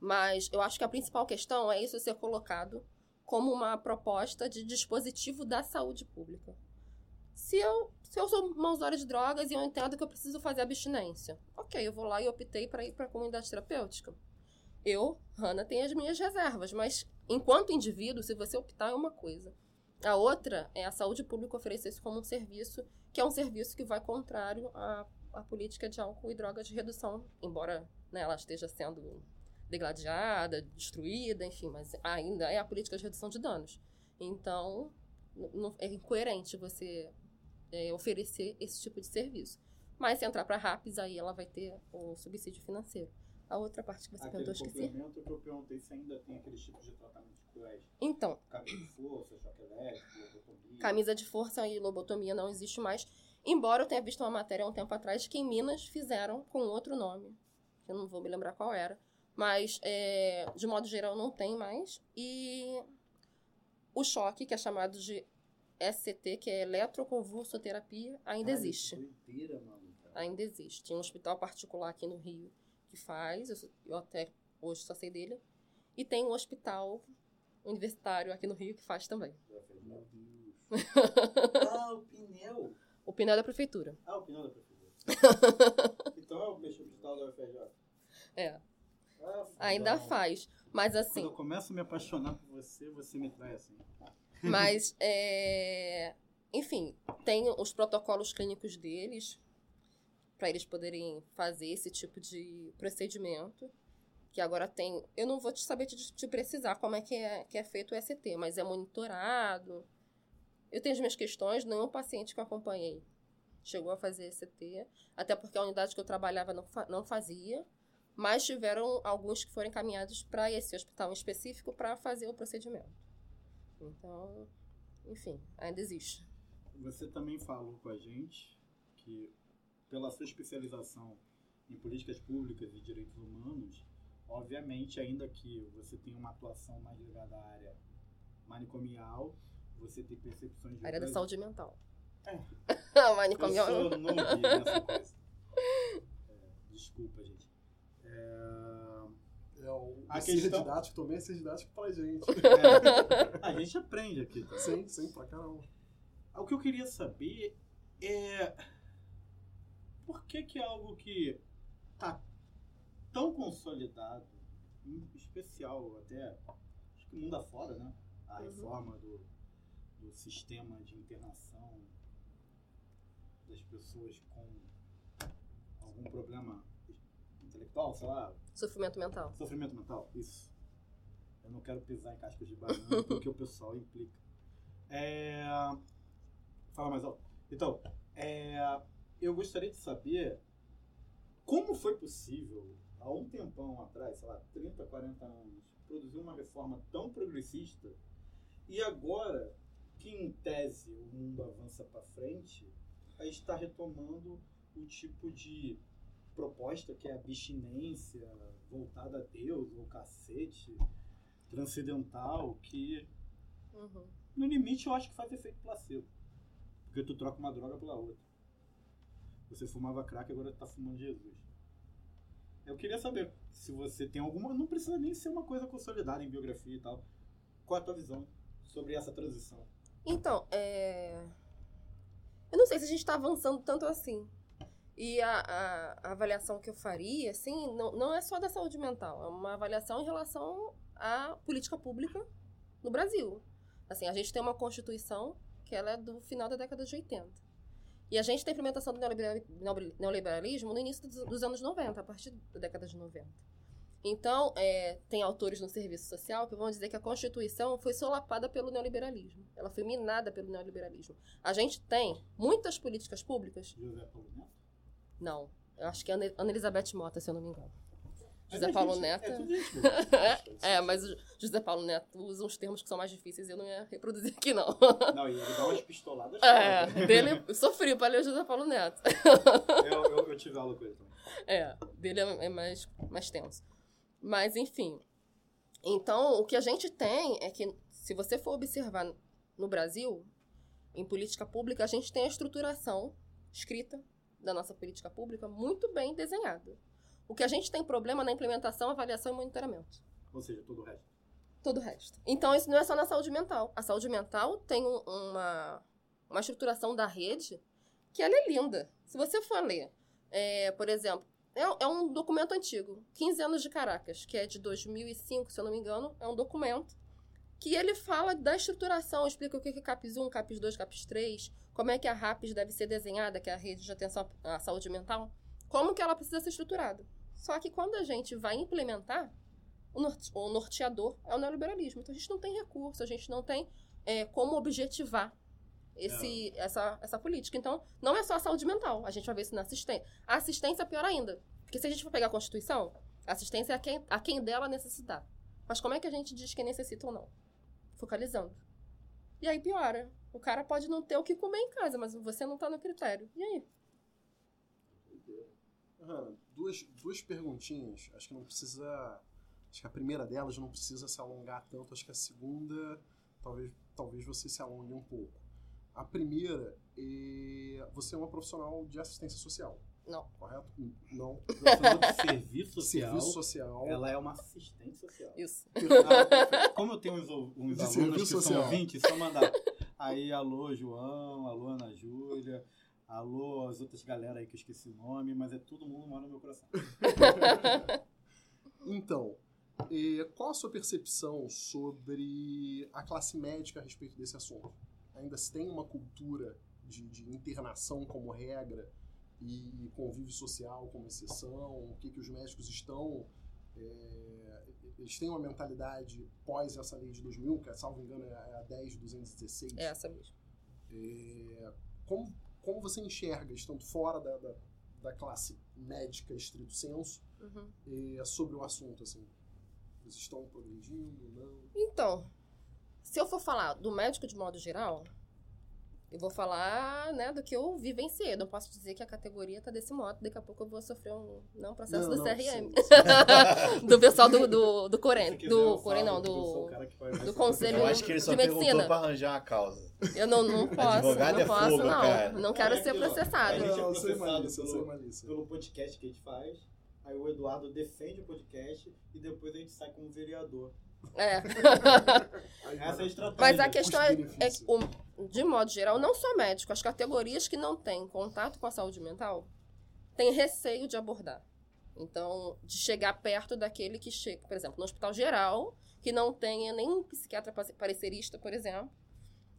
Mas eu acho que a principal questão é isso ser colocado como uma proposta de dispositivo da saúde pública. Se eu, se eu sou uma usuária de drogas e eu entendo que eu preciso fazer abstinência, ok, eu vou lá e optei para ir para a comunidade terapêutica. Eu, Hannah, tenho as minhas reservas, mas enquanto indivíduo, se você optar, é uma coisa. A outra é a saúde pública oferecer isso como um serviço, que é um serviço que vai contrário à, à política de álcool e drogas de redução, embora né, ela esteja sendo degladiada, destruída, enfim, mas ainda é a política de redução de danos. Então, não- é incoerente você é, oferecer esse tipo de serviço. Mas se entrar para a RAPS, aí ela vai ter o subsídio financeiro. A outra parte que você Aquele perguntou, esqueci. complemento que eu perguntei se ainda tem aqueles tipos de tratamento cruéis. Então, Camisa de força, choque elétrico, lobotomia. camisa de força e lobotomia não existe mais. Embora eu tenha visto uma matéria há um tempo atrás que em Minas fizeram com outro nome. Eu não vou me lembrar qual era. Mas, é, de modo geral, não tem mais. E o choque, que é chamado de SCT, que é eletroconvulsoterapia, ainda Cara, existe. que Doideira, mano. Ainda existe. Tem um hospital particular aqui no Rio que faz, eu, eu até hoje só sei dele. E tem um hospital universitário aqui no Rio que faz também. Meu Deus. Ah, o pneu. O pneu é da prefeitura. Ah, o pneu da prefeitura. então é o hospital da UFRJ. É. Ah, Ainda faz. Mas Quando assim, eu começo a me apaixonar por você, você me trai assim. mas é, enfim, tem os protocolos clínicos deles para eles poderem fazer esse tipo de procedimento. Que agora tem. Eu não vou te saber te, te precisar como é que, é que é feito o ST, mas é monitorado. Eu tenho as minhas questões, nenhum paciente que eu acompanhei chegou a fazer ST, até porque a unidade que eu trabalhava não, fa- não fazia, mas tiveram alguns que foram encaminhados para esse hospital em específico para fazer o procedimento. Então, enfim, ainda existe. Você também falou com a gente que, pela sua especialização em políticas públicas e direitos humanos, obviamente, ainda que você tenha uma atuação mais ligada à área manicomial, você tem percepções de área da saúde mental. É. Manicomial. Eu sou noob nessa coisa. É, desculpa, gente. É, É o, A questão- didático também é ser didático pra gente. é, a gente aprende aqui. Tá? sim, sim, pra caramba. O que eu queria saber é por que que é algo que tá tão consolidado, em especial até acho que mundo afora, né? A Uhum. reforma do, do sistema de internação das pessoas com algum problema intelectual, sei lá, Sofrimento mental. Sofrimento mental, isso. Eu não quero pisar em cascas de banana porque o pessoal implica. É... Fala mais alto. Então, é... eu gostaria de saber como foi possível, há um tempão atrás, sei lá, 30, 40 anos, produzir uma reforma tão progressista e agora que, em tese, o mundo avança para frente, a gente está retomando o tipo de proposta que é abstinência voltada a Deus ou cacete transcendental que Uhum. no limite eu acho que faz efeito placebo porque tu troca uma droga pela outra você fumava crack agora tu tá fumando Jesus eu queria saber se você tem alguma não precisa nem ser uma coisa consolidada em biografia e tal qual a tua visão sobre essa transição Então, é... eu não sei se a gente está avançando tanto assim. E a, a- a avaliação que eu faria, assim, não, não é só da saúde mental, é uma avaliação em relação à política pública no Brasil. Assim, a gente tem uma Constituição que ela é do final da década de 80. E a gente tem a implementação do neoliberal- neoliber- neoliberalismo no início dos, anos 90, a partir da década de 90. Então, é, tem autores no serviço social que vão dizer que a Constituição foi solapada pelo neoliberalismo. Ela foi minada pelo neoliberalismo. A gente tem muitas políticas públicas. José Paulo Neto Não. Eu acho que é Ana Elizabeth Mota, se eu não me engano. José é Paulo Neto. é tudo gente boa. É, mas o José Paulo Neto usa uns termos que são mais difíceis e eu não ia reproduzir aqui, não. não e ele dá umas pistoladas É, dele. eu Sofri pra ler o José Paulo Neto. eu, eu, eu tive aula com ele também É, dele é, é mais, mais tenso. Mas, enfim. Então, o que a gente tem é que, se você for observar no Brasil, em política pública, a gente tem a estruturação escrita da nossa política pública muito bem desenhada. O que a gente tem problema na implementação, avaliação e monitoramento. ou seja todo o resto todo o resto. Então, isso não é só na saúde mental. A saúde mental tem um- uma, uma estruturação da rede que ela é linda. Se você for ler, é, por exemplo, é, é um documento antigo, 15 anos de Caracas, que é de 2005, se eu não me engano, é um documento que ele fala da estruturação, explica o que é CAPS 1, CAPS 2, CAPS 3, como é que a RAPS deve ser desenhada, que é a rede de atenção à saúde mental, como que ela precisa ser estruturada. Só que quando a gente vai implementar, o, norte- o norteador é o neoliberalismo. Então a gente não tem recurso, a gente não tem é, como objetivar esse, essa, essa política. Então, não é só a saúde mental, a gente vai ver isso na assistência. A assistência é pior ainda. Porque se a gente for pegar a Constituição, a assistência é a quem, a quem dela necessitar. Mas como é que a gente diz quem necessita ou não? Focalizando. E aí piora. O cara pode não ter o que comer em casa, mas você não tá no critério. E aí? Duas, duas perguntinhas. Acho que não precisa. Acho que a primeira delas não precisa se alongar tanto. Acho que a segunda, talvez, talvez você se alongue um pouco. A primeira é. Você é uma profissional de assistência social, Não. correto? Não. De serviço social. Serviço social. Ela é uma assistente social. Isso. Ah, Como eu tenho uns, uns alunos que são social. ouvintes, só mandar. Aí, alô, João, alô, Ana Júlia, alô, as outras galera aí que eu esqueci o nome, mas é todo mundo mora no meu coração. Então, qual a sua percepção sobre a classe médica a respeito desse assunto? Ainda se tem uma cultura de, de internação como regra e convívio social como exceção? O que, que os médicos estão... eh, eles têm uma mentalidade pós essa lei de 2000, que, salvo engano, é a 10.216. É essa mesmo. É, como, como você enxerga, estando fora da, da, da classe médica estrito senso, Uhum. é, sobre o assunto, assim? Eles estão progredindo, não? Então, se eu for falar do médico de modo geral, eu vou falar, né, do que eu vivenciei. Eu não posso dizer que a categoria tá desse modo. Daqui a pouco eu vou sofrer um não, processo Não, do não, CRM. sim, do pessoal do, do, do Corém. Do Corém, não, do, do Conselho Eu acho que ele só de perguntou Medicina. pra arranjar uma causa. Eu não, não posso, Advogado não é posso, fogo, não. cara. Não quero É ser processado. A gente é processado pelo-. Pelo podcast que a gente faz, aí o Eduardo defende o podcast e depois a gente sai como vereador. É. Essa é a. Mas a questão é, é o- de modo geral, não só médico, as categorias que não têm contato com a saúde mental têm receio de abordar. Então, de chegar perto daquele que chega, por exemplo, no hospital geral, que não tenha nenhum psiquiatra pa- parecerista, por exemplo,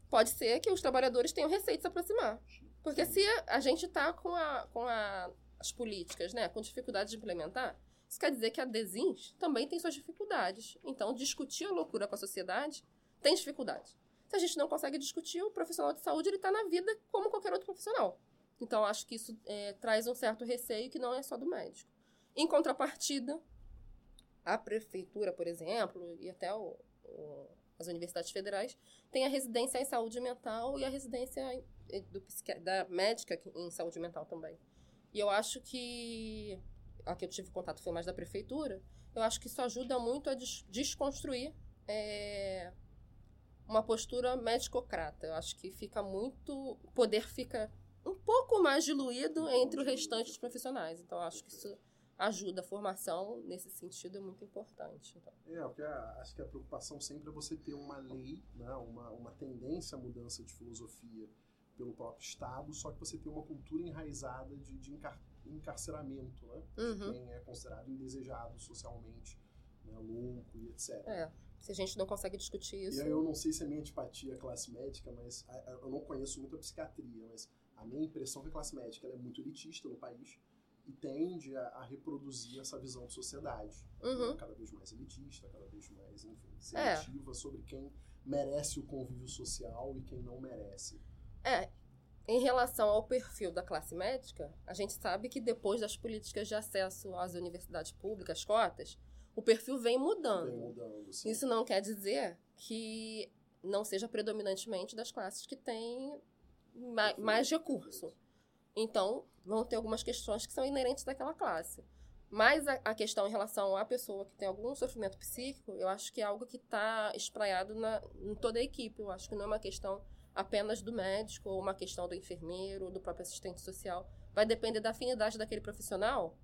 pode ser que os trabalhadores tenham receio de se aproximar. Porque se a gente está com, a, com a- as políticas, né, com dificuldade de implementar, isso quer dizer que a Desins também tem suas dificuldades. Então, discutir a loucura com a sociedade tem dificuldade. Se a gente não consegue discutir, o profissional de saúde está na vida como qualquer outro profissional. Então, acho que isso é, traz um certo receio que não é só do médico. Em contrapartida, a prefeitura, por exemplo, e até o- o- as universidades federais, tem a residência em saúde mental e a residência do da médica em saúde mental também. E eu acho que a que eu tive contato foi mais da prefeitura. Eu acho que isso ajuda muito a des- desconstruir é, uma postura médicocrata. Eu acho que fica muito. O poder fica um pouco mais diluído entre o restante dos profissionais. Então, acho que isso ajuda. A formação, nesse sentido, é muito importante. Então, É, porque a- acho que a preocupação sempre é você ter uma lei, né, uma, uma tendência à mudança de filosofia pelo próprio Estado, só que você tem uma cultura enraizada de, de encarceramento, né? Uhum. Quem é considerado indesejado socialmente, né, louco e etc. é, se a gente não consegue discutir isso. E aí eu não sei se é minha antipatia à classe médica, mas a- a- eu não conheço muito a psiquiatria, mas a minha impressão é que a classe médica é muito elitista no país e tende a, a reproduzir essa visão de sociedade. Uhum. né, Cada vez mais elitista, cada vez mais, enfim, É. seletiva sobre quem merece o convívio social e quem não merece. É, em relação ao perfil da classe médica, a gente sabe que depois das políticas de acesso às universidades públicas, cotas, o perfil vem mudando. Vem mudando. Isso não quer dizer que não seja predominantemente das classes que têm ma- mais recurso. Então, vão ter algumas questões que são inerentes daquela classe. Mas a, a questão em relação à pessoa que tem algum sofrimento psíquico, eu acho que é algo que está espraiado na, em toda a equipe. Eu acho que não é uma questão apenas do médico, ou uma questão do enfermeiro, ou do próprio assistente social. Vai depender da afinidade daquele profissional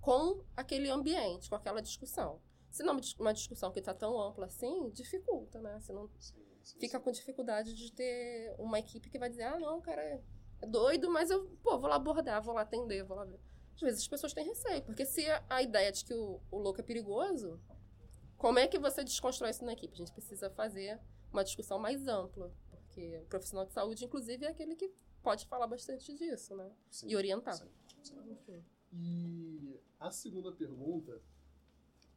com aquele ambiente, com aquela discussão. senão uma dis- uma discussão que está tão ampla assim, dificulta, né? Você não Sim, sim, fica sim. com dificuldade de ter uma equipe que vai dizer, ah, não, cara, é é doido, mas eu, pô, vou lá abordar, vou lá atender, vou lá ver. Às vezes as pessoas têm receio, porque se a, a ideia de que o, o louco é perigoso, como é que você desconstrói isso na equipe? A gente precisa fazer uma discussão mais ampla, porque o profissional de saúde, inclusive, é aquele que pode falar bastante disso, né? Sim, E orientar. sim, sim. E a segunda pergunta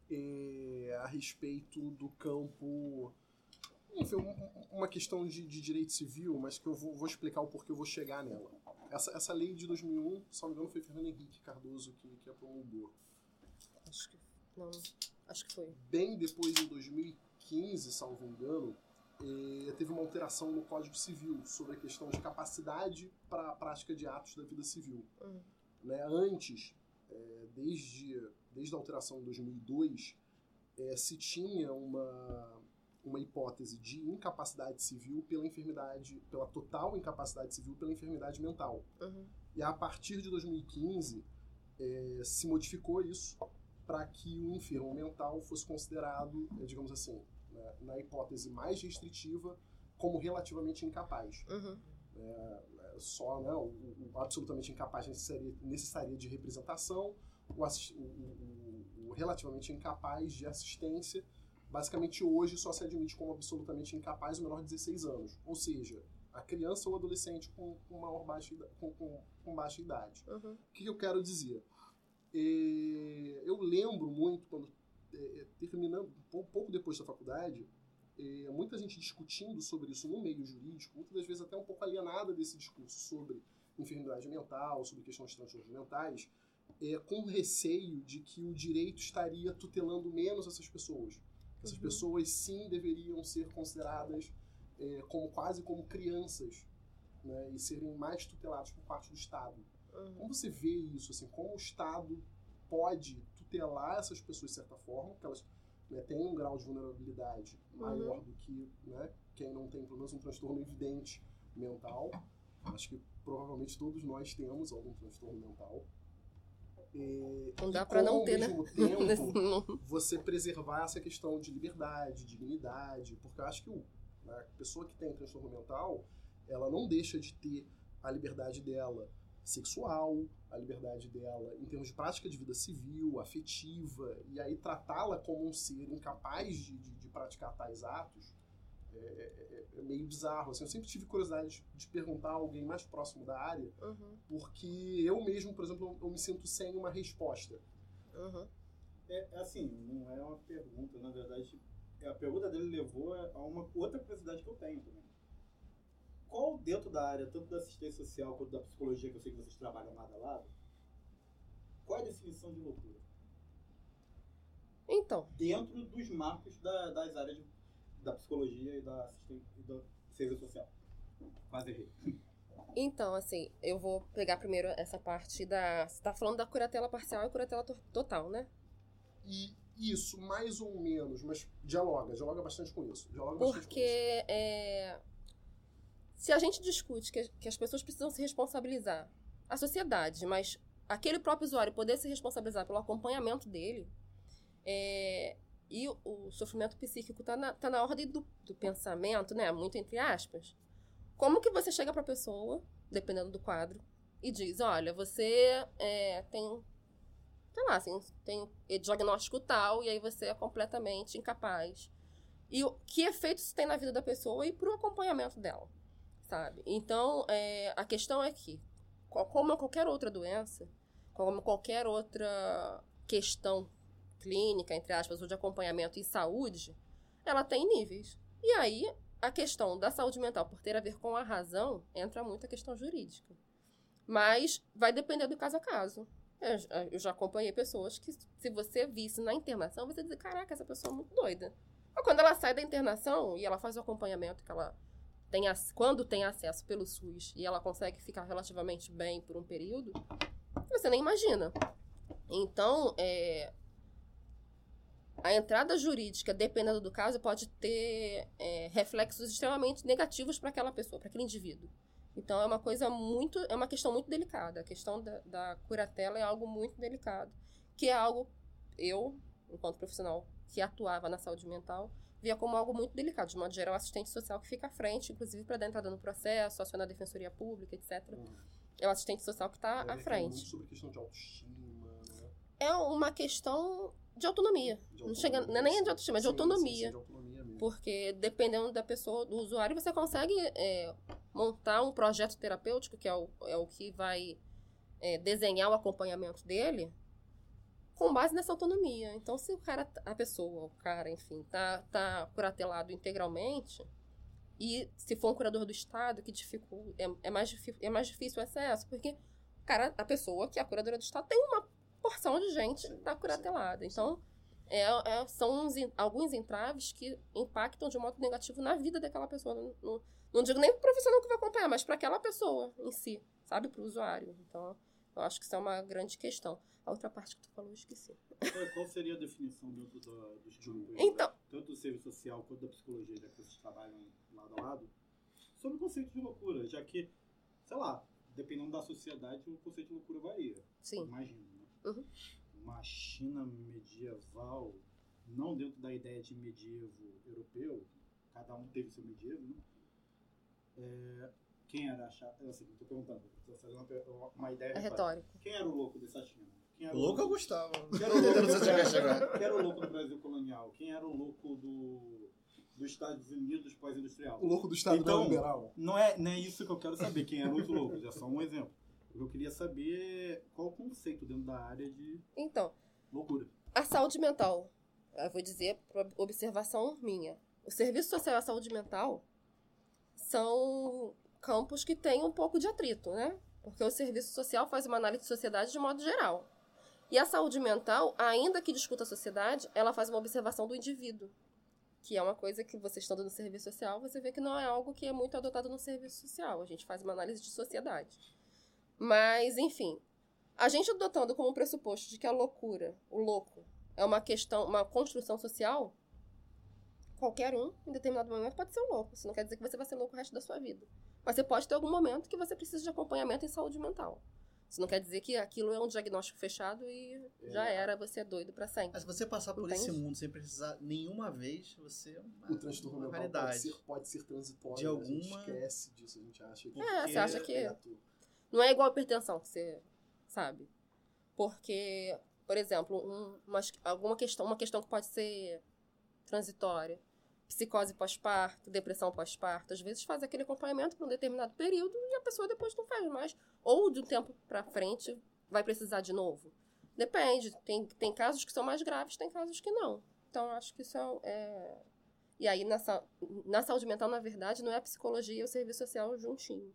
é a respeito do campo. Enfim, um- uma questão de, de direito civil, mas que eu vou, vou explicar o porquê eu vou chegar nela. Essa, essa lei de 2001, se não me engano, foi Fernando Henrique Cardoso que, que a promulgou. Acho que, não, acho que foi. Bem depois, em 2015, salvo engano, eh, teve uma alteração no Código Civil sobre a questão de capacidade para a prática de atos da vida civil. Uhum. né, antes, é, desde, desde a alteração de 2002, é, se tinha uma, uma hipótese de incapacidade civil pela enfermidade, pela total incapacidade civil pela enfermidade mental. Uhum. E a partir de 2015, é, se modificou isso para que o enfermo mental fosse considerado, digamos assim, né, na hipótese mais restritiva, como relativamente incapaz Uhum. só né, o, o- absolutamente incapaz necessaria, necessaria de representação, o, o- o- relativamente incapaz de assistência. Basicamente, hoje só se admite como absolutamente incapaz o menor de 16 anos. Ou seja, a criança ou adolescente com, com, maior baixa, com, com, com baixa idade. Uhum. O que eu quero dizer? Eh, eu lembro muito, quando eh, terminando, um pou- pouco depois da faculdade, eh, muita gente discutindo sobre isso no meio jurídico, muitas das vezes até um pouco alienada desse discurso sobre enfermidade mental, sobre questões de transtornos mentais, eh, com receio de que o direito estaria tutelando menos essas pessoas. Essas Uhum. pessoas, sim, deveriam ser consideradas eh, como quase como crianças né, e serem mais tuteladas por parte do Estado. Uhum. Como você vê isso, assim, como o Estado pode tutelar essas pessoas de certa forma, porque elas né, têm um grau de vulnerabilidade maior do que né, quem não tem pelo menos um transtorno evidente mental. Acho que provavelmente todos nós temos algum transtorno mental. E, Não dá pra não ter, né? ao mesmo tempo, você preservar essa questão de liberdade, dignidade, porque eu acho que o, né, a pessoa que tem transtorno mental, ela não deixa de ter a liberdade dela sexual, a liberdade dela em termos de prática de vida civil, afetiva, e aí tratá-la como um ser incapaz de, de, de praticar tais atos é, é- é meio bizarro. Assim, eu sempre tive curiosidade de perguntar a alguém mais próximo da área, Uhum. porque eu mesmo, por exemplo, eu me sinto sem uma resposta. Uhum. É, é assim, não é uma pergunta, na verdade, é, a pergunta dele levou a uma outra curiosidade que eu tenho também. Qual dentro da área, tanto da assistência social quanto da psicologia, que eu sei que vocês trabalham lado a lado, qual é a definição de loucura? Então, Dentro dos marcos da- das áreas de- da psicologia e da assistência e da ciência social. Quase errei. Então, assim, eu vou pegar primeiro essa parte da. Você tá falando da curatela parcial e curatela to- total, né? E isso, mais ou menos, mas dialoga, dialoga bastante com isso. Dialoga bastante com Porque é, se a gente discute que, as pessoas precisam se responsabilizar, a sociedade, mas aquele próprio usuário poder se responsabilizar pelo acompanhamento dele, é, e o, o sofrimento psíquico tá na, tá na ordem do, do pensamento, né? Muito entre aspas. Como que você chega pra pessoa, dependendo do quadro, e diz, olha, você é, tem sei lá, assim, tem diagnóstico tal, e aí você é completamente incapaz. E o, que efeito isso tem na vida da pessoa e pro acompanhamento dela, sabe? Então, é, a questão é que, como qualquer outra doença, como qualquer outra questão clínica, entre aspas, ou de acompanhamento e saúde, ela tem níveis. E aí, a questão da saúde mental, por ter a ver com a razão, entra muito a questão jurídica. Mas vai depender do caso a caso. Eu, já- eu já acompanhei pessoas que, se você visse na internação, você dizer, caraca, essa pessoa é muito doida. Mas quando ela sai da internação e ela faz o acompanhamento que ela tem, quando tem acesso pelo SUS e ela consegue ficar relativamente bem por um período, você nem imagina. Então, é, a entrada jurídica, dependendo do caso, pode ter é, reflexos extremamente negativos para aquela pessoa, para aquele indivíduo. Então é uma coisa muito, é uma questão muito delicada. A questão da, da curatela é algo muito delicado, que é algo eu, enquanto profissional que atuava na saúde mental via como algo muito delicado. De modo geral, o assistente social que fica à frente, inclusive para dar entrada no processo, acionar a defensoria pública, etc. É o assistente social que está à É, frente. Muito sobre questão de autoestima, né? É uma questão de autonomia. Não, chega, não é nem de autoestima, é de Sim, sim, sim, autonomia. de autonomia mesmo. Porque dependendo da pessoa, do usuário, você consegue é, montar um projeto terapêutico, que é o, é o que vai é, desenhar o acompanhamento dele, com base nessa autonomia. Então, se o cara, a pessoa, o cara, enfim, tá, tá curatelado integralmente, e se for um curador do Estado, que dificulta, é, é, mais, é mais difícil o acesso, porque o cara, a pessoa que é a curadora do Estado tem uma porção de gente que está curatelada. Então, é, é- são uns alguns entraves que impactam de um modo negativo na vida daquela pessoa. Não, não, não digo nem pro profissional que vai acompanhar, mas para aquela pessoa em si, sabe? Para o usuário. Então, eu acho que isso é uma grande questão. A outra parte que tu falou, eu esqueci. Qual, qual seria a definição dentro do, dos grupos, Então- tanto do serviço social quanto da psicologia, já que vocês trabalham lado a lado, sobre o conceito de loucura, já que, sei lá, dependendo da sociedade, o conceito de loucura varia. Sim. Imagino, né? Uhum. Uma China medieval, não dentro da ideia de medievo europeu, cada um teve seu medievo, né? É, quem era a chata? Eu assim, tô perguntando, tô fazendo uma, uma ideia. É retórico. Quem era o louco dessa China? Quem era O louco é o Gustavo. Quem era o louco, do quem era o louco do Brasil colonial? Quem era o louco do, dos Estados Unidos pós-industrial? O louco do Estado então, neoliberal. Não é, não é isso que eu quero saber, quem eram os loucos, é só um exemplo. Eu queria saber qual o conceito dentro da área de Então, loucura. a saúde mental, eu vou dizer por observação minha. O serviço social a saúde mental são campos que têm um pouco de atrito, né? Porque o serviço social faz uma análise de sociedade de modo geral. E a saúde mental, ainda que discuta a sociedade, ela faz uma observação do indivíduo. Que é uma coisa que você estando no serviço social, você vê que não é algo que é muito adotado no serviço social. A gente faz uma análise de sociedade. Mas, enfim, a gente adotando como pressuposto de que a loucura, o louco, é uma questão, uma construção social, qualquer um, em determinado momento, pode ser um louco. Isso não quer dizer que você vai ser louco o resto da sua vida. Mas você pode ter algum momento que você precisa de acompanhamento em saúde mental. Isso não quer dizer que aquilo é um diagnóstico fechado e já era, você é doido pra sempre. Mas se você passar por Entende? esse mundo sem precisar nenhuma vez, você é uma, O transtorno uma mental pode ser, pode ser transitório. De né? A gente alguma- esquece disso, a gente acha que. É, você acha que- perpétuo. Não é igual a hipertensão, que você sabe. Porque, por exemplo, um- uma, alguma questão, uma questão que pode ser transitória, psicose pós-parto, depressão pós-parto, às vezes faz aquele acompanhamento por um determinado período e a pessoa depois não faz mais. Ou de um tempo pra frente vai precisar de novo. Depende. Tem, tem casos que são mais graves, tem casos que não. Então, acho que isso é. é- E aí, na, na saúde mental, na verdade, não é a psicologia e o serviço social juntinho.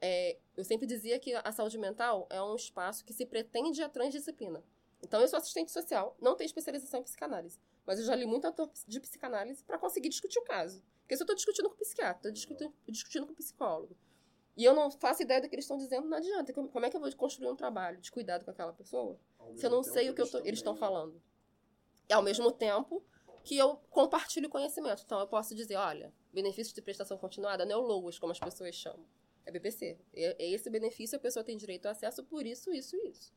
É, eu sempre dizia que a saúde mental é um espaço que se pretende a transdisciplina. Então, eu sou assistente social, não tenho especialização em psicanálise. Mas eu já li muito autor de psicanálise para conseguir discutir o caso. Porque se eu estou discutindo com o psiquiatra, estou discutindo, discutindo com o psicólogo, e eu não faço ideia do que eles estão dizendo, não adianta. Como é que eu vou construir um trabalho de cuidado com aquela pessoa Ao se eu não sei o que tô- eles estão falando? E ao mesmo tempo que eu compartilho conhecimento. Então eu posso dizer, olha, benefício de prestação continuada não é o LOAS, como as pessoas chamam. É BPC. É, é esse benefício a pessoa tem direito a acesso por isso, isso e isso.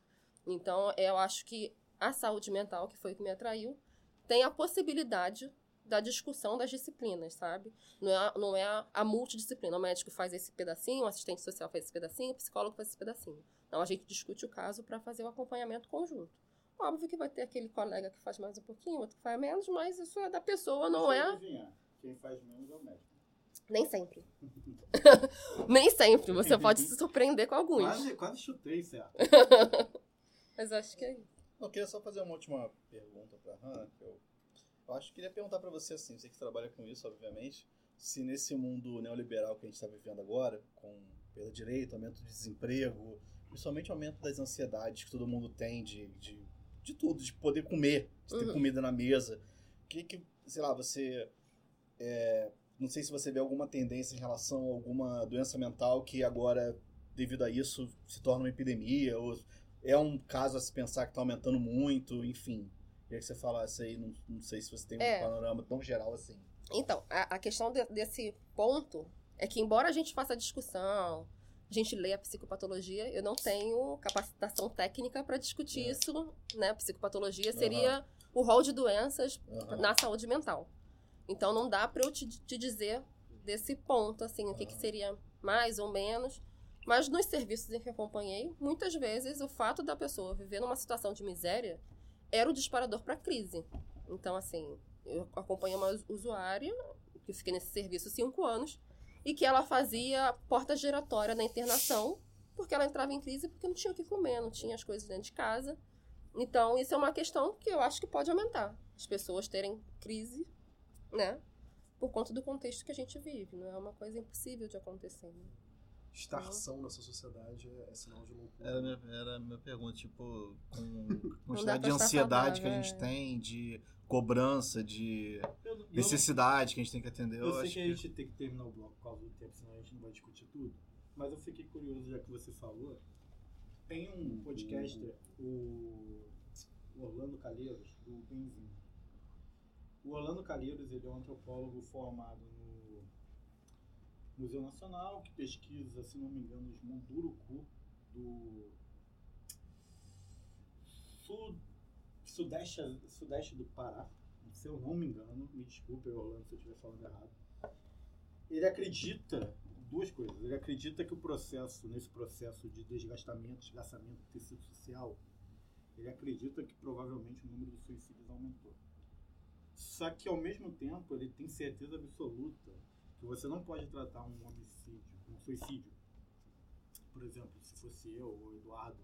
Então eu acho que a saúde mental, que foi o que me atraiu, tem a possibilidade da discussão das disciplinas, sabe? Não é, não é a, a multidisciplina. O médico faz esse pedacinho, o assistente social faz esse pedacinho, o psicólogo faz esse pedacinho. Então a gente discute o caso para fazer o acompanhamento conjunto. Óbvio que vai ter aquele colega que faz mais um pouquinho, outro que faz menos, mas isso é da pessoa, não eu é. adivinhar. Quem faz menos é o médico. Nem sempre. Nem sempre. Você pode se surpreender com alguns. Quase, quase chutei, certo? Mas acho que é isso. Eu queria só fazer uma última pergunta pra Hannah. que Eu, eu acho que queria perguntar pra você assim, você que trabalha com isso, obviamente, se nesse mundo neoliberal que a gente está vivendo agora, com perda de direito, aumento de desemprego, principalmente aumento das ansiedades que todo mundo tem de, de, de tudo, de poder comer, de ter Uhum. comida na mesa. Que que, sei lá, você é, não sei se você vê alguma tendência em relação a alguma doença mental que agora, devido a isso, se torna uma epidemia, ou é um caso a se pensar que está aumentando muito, enfim. Queria que você falasse aí, não, não sei se você tem um É. panorama tão geral assim. Então, a, a questão de- desse ponto é que, embora a gente faça a discussão, a gente leia a psicopatologia, eu não tenho capacitação técnica para discutir É. isso, né? Psicopatologia seria o rol de doenças Aham. na saúde mental. Então não dá para eu te, te dizer desse ponto, assim, o que, que seria mais ou menos. Mas nos serviços em que acompanhei, muitas vezes o fato da pessoa viver numa situação de miséria era o disparador para a crise. Então, assim, eu acompanhei uma usuária que fiquei nesse serviço cinco anos e que ela fazia porta giratória na internação porque ela entrava em crise porque não tinha o que comer, não tinha as coisas dentro de casa. Então, isso é uma questão que eu acho que pode aumentar. As pessoas terem crise, né? Por conta do contexto que a gente vive. Não é uma coisa impossível de acontecer. né? Estar são nessa sociedade é, é sinal de loucura. Era a minha, era a minha pergunta, tipo, com quantidade de ansiedade que a gente é. tem, de cobrança, de Eu- eu- necessidade que a gente tem que atender. Eu, Eu, sei acho que a que... gente tem que terminar o bloco por causa do tempo, senão a gente não vai discutir tudo. Mas eu fiquei curioso, já que você falou. Tem um podcaster, o Orlando Calheiros, do Benzinho. O Orlando Calheiros, ele é um antropólogo formado no Museu Nacional, que pesquisa, se não me engano, os Munduruku do sudeste, sudeste do Pará, se eu não me engano, me desculpe, Orlando, se eu estiver falando errado. Ele acredita duas coisas. Ele acredita que o processo, nesse processo de desgastamento, desgastamento do tecido social, ele acredita que provavelmente o número de suicídios aumentou. Só que ao mesmo tempo ele tem certeza absoluta você não pode tratar um homicídio, um suicídio. Por exemplo, se fosse eu, o Eduardo,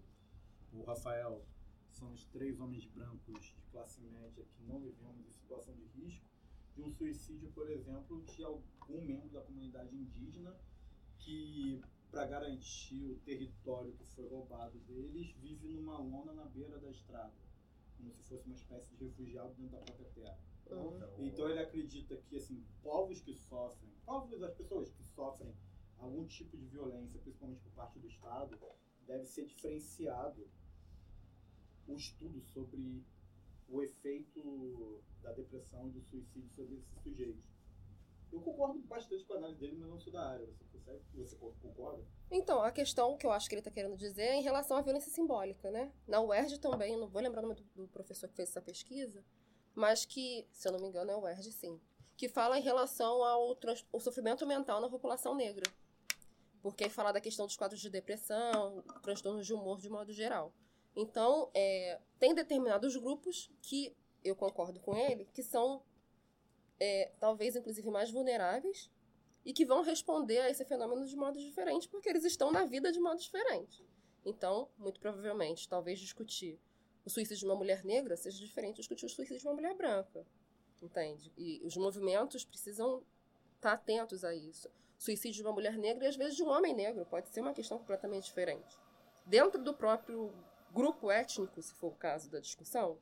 o Rafael, são os três homens brancos de classe média que não vivemos em situação de risco, de um suicídio, por exemplo, de algum membro da comunidade indígena que, para garantir o território que foi roubado deles, vive numa lona na beira da estrada, como se fosse uma espécie de refugiado dentro da própria terra. Uhum. Então ele acredita que assim, povos que sofrem, povos as pessoas que sofrem algum tipo de violência, principalmente por parte do Estado, deve ser diferenciado o estudo sobre o efeito da depressão e do suicídio sobre esses sujeitos. Eu concordo bastante com a análise dele, mas não sou da área. Você, consegue, você concorda? Então, a questão que eu acho que ele está querendo dizer é em relação à violência simbólica, né? Na UERJ também, não vou lembrar o nome do, do professor que fez essa pesquisa, mas que, se eu não me engano, é o UERJ sim, que fala em relação ao o sofrimento mental na população negra. Porque fala da questão dos quadros de depressão, transtornos de humor de modo geral. Então, é, tem determinados grupos que, eu concordo com ele, que são é, talvez inclusive mais vulneráveis e que vão responder a esse fenômeno de modo diferente, porque eles estão na vida de modo diferente. Então, muito provavelmente, talvez discutir o suicídio de uma mulher negra seja diferente de discutir o suicídio de uma mulher branca. Entende? E os movimentos precisam estar atentos a isso. Suicídio de uma mulher negra e às vezes de um homem negro pode ser uma questão completamente diferente. Dentro do próprio grupo étnico, se for o caso da discussão,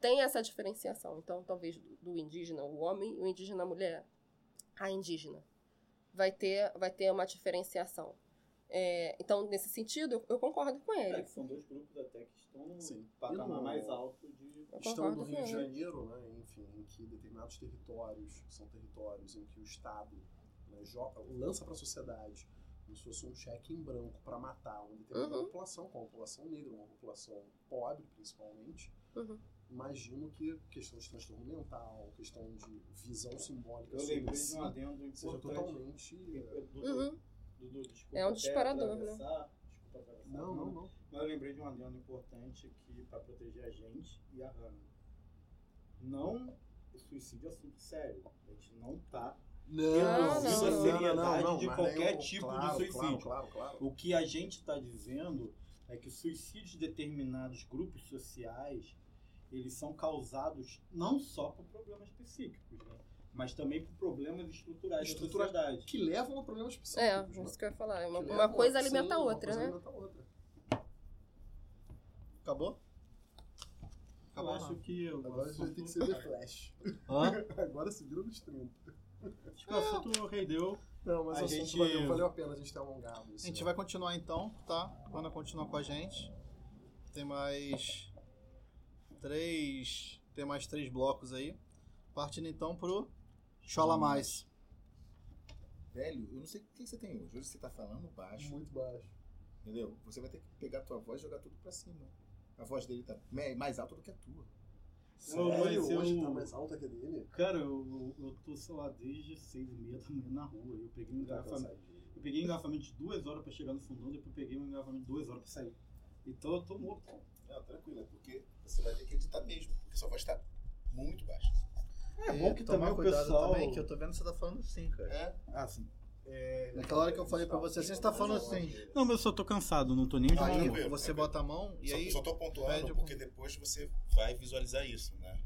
tem essa diferenciação. Então, talvez do, do indígena o homem e o indígena a mulher, a indígena, vai ter, vai ter uma diferenciação. É, então, nesse sentido, eu, eu concordo com É, ele. que são dois grupos até que estão no Sim. patamar no- mais alto de. Concordo no Rio de. Janeiro, né, enfim, em que determinados territórios são territórios em que o Estado né, jo- lança para a sociedade como se fosse um cheque em branco para matar uma determinada Uhum. população, como a população negra, uma população pobre principalmente. Uhum. Imagino que questão de transtorno mental, questão de visão simbólica Eu sobre lembrei de um adendo seja importante. totalmente... Dudu, Uhum. Dudu, desculpa É um disparador, né? Desculpa atravessar. Não, não, não. Mas eu lembrei de um adendo importante aqui para proteger a gente e a Hannah. Não, o suicídio é assunto sério. A gente não tá Não, não, reduzindo não. a seriedade de mas qualquer nenhum- tipo claro, de suicídio. Claro, claro, claro. O que a gente está dizendo é que os suicídios de determinados grupos sociais eles são causados não só por problemas psíquicos, né? Mas também por problemas estruturais, Estruturais da sociedade. Que levam a problemas É, psíquicos. né? isso que eu ia falar. Uma, Que uma levam- coisa sim, alimenta a uma outra, coisa né? alimenta a outra. Acabou? Eu acho que o Agora a gente vai ter que ser The Flash. Hã? Agora se vira nos 30. Acho que o assunto rendeu. Não, mas A o assunto gente- valeu, valeu a pena a gente ter alongado. A gente vai continuar então, tá? Quando continuar com a gente. Tem mais três. Tem mais três blocos aí. Partindo então pro Chola Mais. Velho, eu não sei o que você tem hoje. Hoje você tá falando baixo. Muito baixo. Entendeu? Você vai ter que pegar a tua voz e jogar tudo pra cima. A voz dele tá mais alta do que a tua. Eu, Sério? eu- Hoje tá mais alta que a dele? Cara, eu, eu tô, sei lá, desde seis e meia da manhã na rua. Eu peguei um Tá engarrafamento. Eu peguei um engarrafamento de duas horas pra chegar no fundão, depois peguei um engarrafamento de duas horas pra sair. Então eu tô morto. Não, tranquilo, é porque você vai ter que editar mesmo, porque sua voz tá muito baixa. É bom que tomar também o cuidado pessoal. também, que eu tô vendo que você tá falando assim, cara. É? Ah, sim. É, Naquela hora que eu falei pra você, assim, você tá falando assim. Não, mas eu só tô cansado, não tô nem de tranquilo, Você tranquilo. bota a mão e só, aí. só tô pontuando porque depois você vai visualizar isso, né?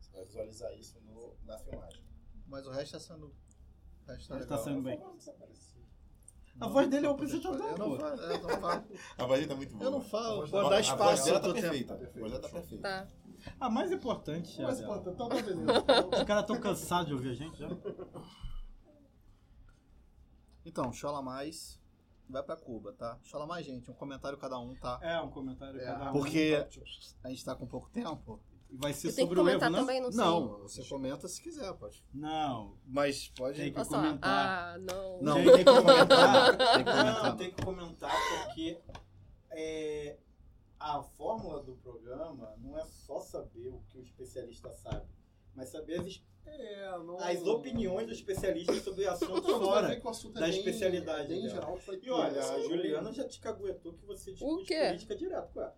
Você vai visualizar isso no, na filmagem. Mas o resto tá sendo. O resto tá tá sendo bem. Não. A voz dele é o apresentador, Eu não pô. falo, eu não falo. A voz dele tá muito boa. Eu não falo, dela- dar a voz espaço dela tá perfeita. A voz dela tá perfeita. Tá. A mais importante é a dela. pô, então tá beleza. Os caras tão cansados de ouvir a gente já. Então, chola mais. Vai pra Cuba, tá? Chola mais, gente. Um comentário cada um, tá? É, um comentário É, cada um. Porque a gente tá com pouco tempo. E vai ser Eu tenho que sobre o comentar não? também, não. Não, você comenta se quiser, pode. Não. Mas pode. Tem que só. comentar. Ah, não. Não, Tem tem que comentar. Tem que comentar. Não, tem que comentar porque é, a fórmula do programa não é só saber o que o especialista sabe, mas saber as, É, não... as opiniões dos especialistas sobre assuntos fora. o assunto é da bem- especialidade Bem geral, foi E olha, tudo. a Juliana já te caguetou que você discute política direto com ela.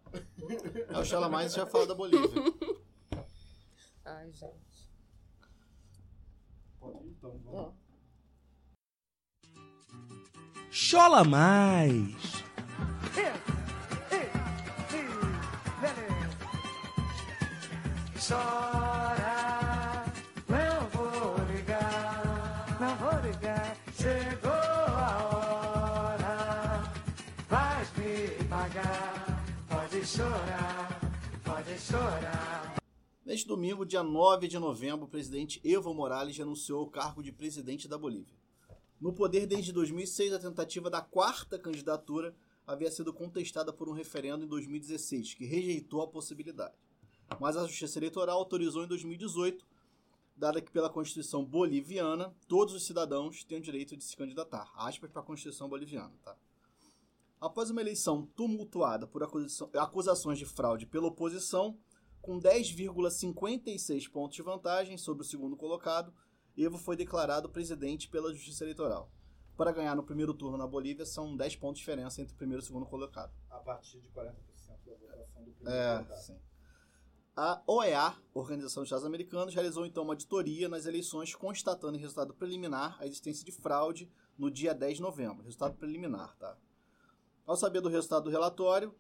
É o chola mais e já fala da Bolívia. Ai, gente. Pode ir, então, vamos. Chola mais. Chora, não vou ligar, não vou ligar. Chegou a hora, vais me pagar. Pode chorar, pode chorar. Neste domingo, dia 9 de novembro, o presidente Evo Morales anunciou o cargo de presidente da Bolívia. No poder desde 2006, a tentativa da quarta candidatura havia sido contestada por um referendo em 2016, que rejeitou a possibilidade. Mas a Justiça Eleitoral autorizou em 2018, dada que pela Constituição boliviana, todos os cidadãos têm o direito de se candidatar. Aspas para a Constituição boliviana, tá? Após uma eleição tumultuada por acusações de fraude pela oposição, com 10,56 pontos de vantagem sobre o segundo colocado, Evo foi declarado presidente pela Justiça Eleitoral. Para ganhar no primeiro turno na Bolívia, são 10 pontos de diferença entre o primeiro e o segundo colocado. A partir de 40% da votação do primeiro É, colocado. sim. A OEA, Organização dos Estados Americanos, realizou então uma auditoria nas eleições, constatando em resultado preliminar a existência de fraude no dia 10 de novembro. Resultado preliminar, tá? Ao saber do resultado do relatório,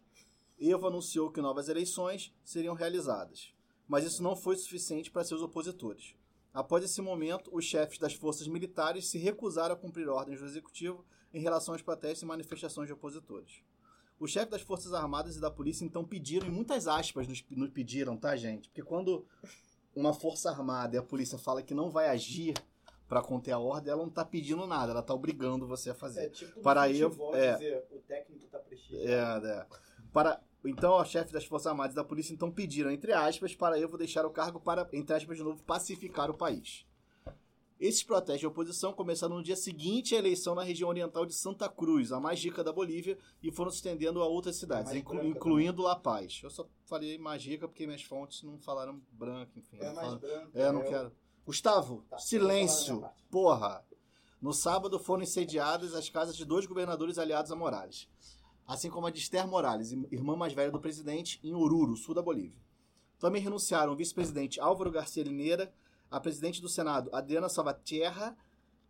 Evo anunciou que novas eleições seriam realizadas. Mas isso não foi suficiente para seus opositores. Após esse momento, os chefes das forças militares se recusaram a cumprir ordens do executivo em relação aos protestos e manifestações de opositores. Os chefes das Forças Armadas e da polícia então pediram, em muitas aspas nos, nos pediram, tá, gente? Porque quando uma força armada e a polícia fala que não vai agir para conter a ordem, ela não tá pedindo nada, ela tá obrigando você a fazer. É tipo Para Evo, é, dizer, o técnico tá prestigiando. é, é. Para, então, os chefes das Forças Armadas e da polícia então pediram, entre aspas, para Evo deixar o cargo para, entre aspas, de novo, pacificar o país. Esses protestos de oposição começaram no dia seguinte à eleição na região oriental de Santa Cruz, a mais rica da Bolívia, e foram se estendendo a outras cidades, inclu- branca incluindo La Paz. Eu só falei mais rica porque minhas fontes não falaram branca, enfim. É mais falam- branco. é, não eu- quero. Gustavo, Tá, silêncio. Porra. No sábado foram incendiadas as casas de dois governadores aliados a Morales, assim como a de Esther Morales, irmã mais velha do presidente, em Oruro, sul da Bolívia. Também renunciaram o vice-presidente Álvaro Garcia Lineira, a presidente do Senado Adriana Salvatierra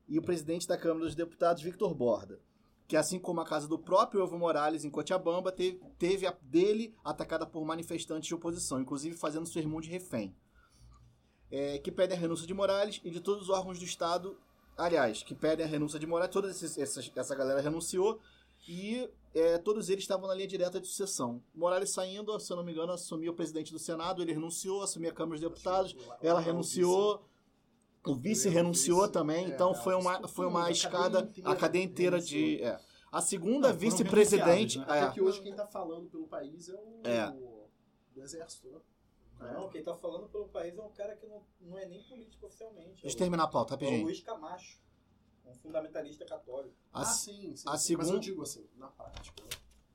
e o presidente da Câmara dos Deputados Victor Borda, que assim como a casa do próprio Evo Morales em Cochabamba, teve, teve a dele atacada por manifestantes de oposição, inclusive fazendo seu irmão de refém é, que pedem a renúncia de Morales e de todos os órgãos do Estado, aliás, que pedem a renúncia de Morales, toda essa galera renunciou e é, todos eles estavam na linha direta de sucessão. Morales saindo, se eu não me engano, assumiu o presidente do Senado, ele renunciou, assumiu a Câmara dos Deputados, ela renunciou, o vice renunciou também, É, então é, foi uma, foi uma escada, a cadeia inteira de... é. A segunda vice-presidente... renunciados, é, Até que hoje quem tá falando pelo país é o É. do exército, né? Não, quem tá falando pelo país é um cara que não, não é nem político oficialmente. Deixa eu é o- terminar a pauta, É o rapidinho. Luiz Camacho, um fundamentalista católico. A, ah, sim, sim. a sim. Mas eu digo assim, na prática, né?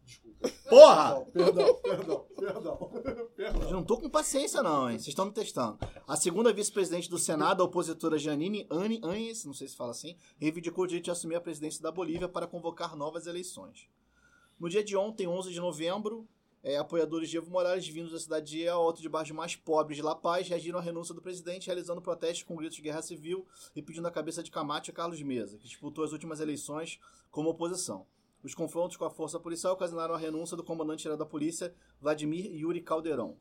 Desculpa. Porra! Perdão, perdão, perdão. Eu não tô com paciência, não, hein? Vocês estão me testando. A segunda vice-presidente do Senado, a opositora Janine Anne Anhes, não sei se fala assim, reivindicou o direito de assumir a presidência da Bolívia para convocar novas eleições. No dia de ontem, 11 de novembro, é, apoiadores de Evo Morales, vindos da cidade de Alto de bairros mais pobres de La Paz, reagiram à renúncia do presidente, realizando protestos com gritos de guerra civil e pedindo a cabeça de Camacho e Carlos Mesa, que disputou as últimas eleições como oposição. Os confrontos com a força policial ocasionaram a renúncia do comandante-geral da polícia, Vladimir Yuri Caldeirão.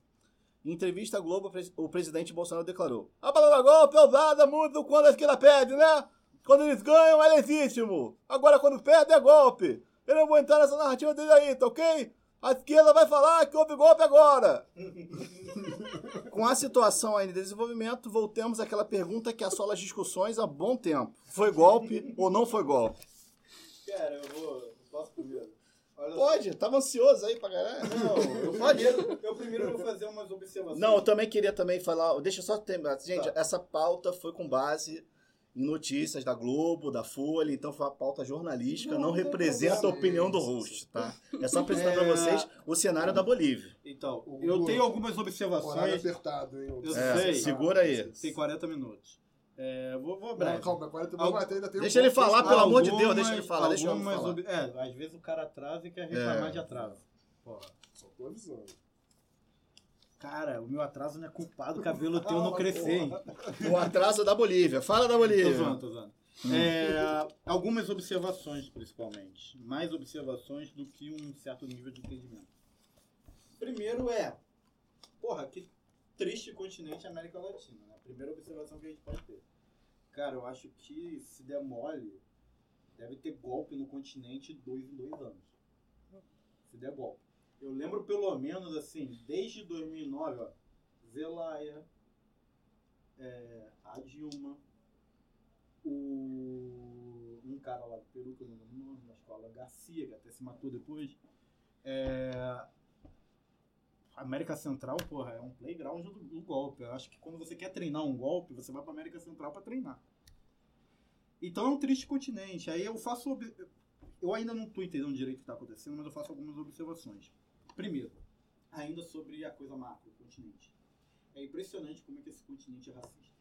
Em entrevista à Globo, o presidente Bolsonaro declarou: A palavra golpe é usada muito quando a esquerda perde, né? Quando eles ganham é legítimo. Agora quando perde é golpe. Eu não vou entrar nessa narrativa dele aí, tá ok? A esquerda vai falar que houve golpe agora. Com a situação ainda em desenvolvimento, voltemos àquela pergunta que assola as discussões há bom tempo. Foi golpe ou não foi golpe? Cara, eu vou. Posso primeiro? Olha Pode, tava ansioso aí pra caralho. Não, eu Pode. primeiro, eu primeiro vou fazer umas observações. Não, eu também queria também falar. Deixa eu só terminar. Gente, essa pauta foi com base em notícias da Globo, da Folha, então foi uma pauta jornalística, não, Não representa a opinião do host, tá? É só apresentar pra É. vocês o cenário da Bolívia. Então, eu tenho algumas observações. Horário apertado, hein? Eu É, sei. segura aí. Tem 40 minutos. É, vou, vou Não, breve. calma, 40 Al- minutos, ainda tem um Deixa ele pouco. falar, pelo amor de Deus, Algumas- deixa ele falar, deixa ele algumas falar. ob- É, às vezes o cara atrasa e quer reclamar É. de atraso. Porra. Só tô avisando. Cara, o meu atraso não é culpado do cabelo teu não crescer, hein? O atraso da Bolívia. Fala da Bolívia. Tô zoando, tô zoando. É, algumas observações, principalmente. Mais observações do que um certo nível de entendimento. Primeiro é, porra, que triste continente a América Latina, né? Primeira observação que a gente pode ter. Cara, eu acho que se der mole, deve ter golpe no continente dois em dois anos. Se der golpe. Eu lembro pelo menos, assim, desde 2009, ó, Zelaya, é, a Dilma, o, um cara lá do Peru, que eu não lembro o nome, na escola, Garcia, que até se matou depois. É, América Central, porra, é um playground do, do golpe. Eu acho que quando você quer treinar um golpe, você vai pra América Central pra treinar. Então é um triste continente. Aí eu faço. Eu ainda não tô entendendo direito o que tá acontecendo, mas eu faço algumas observações. Primeiro, ainda sobre a coisa macro, o continente. É impressionante como é que esse continente é racista.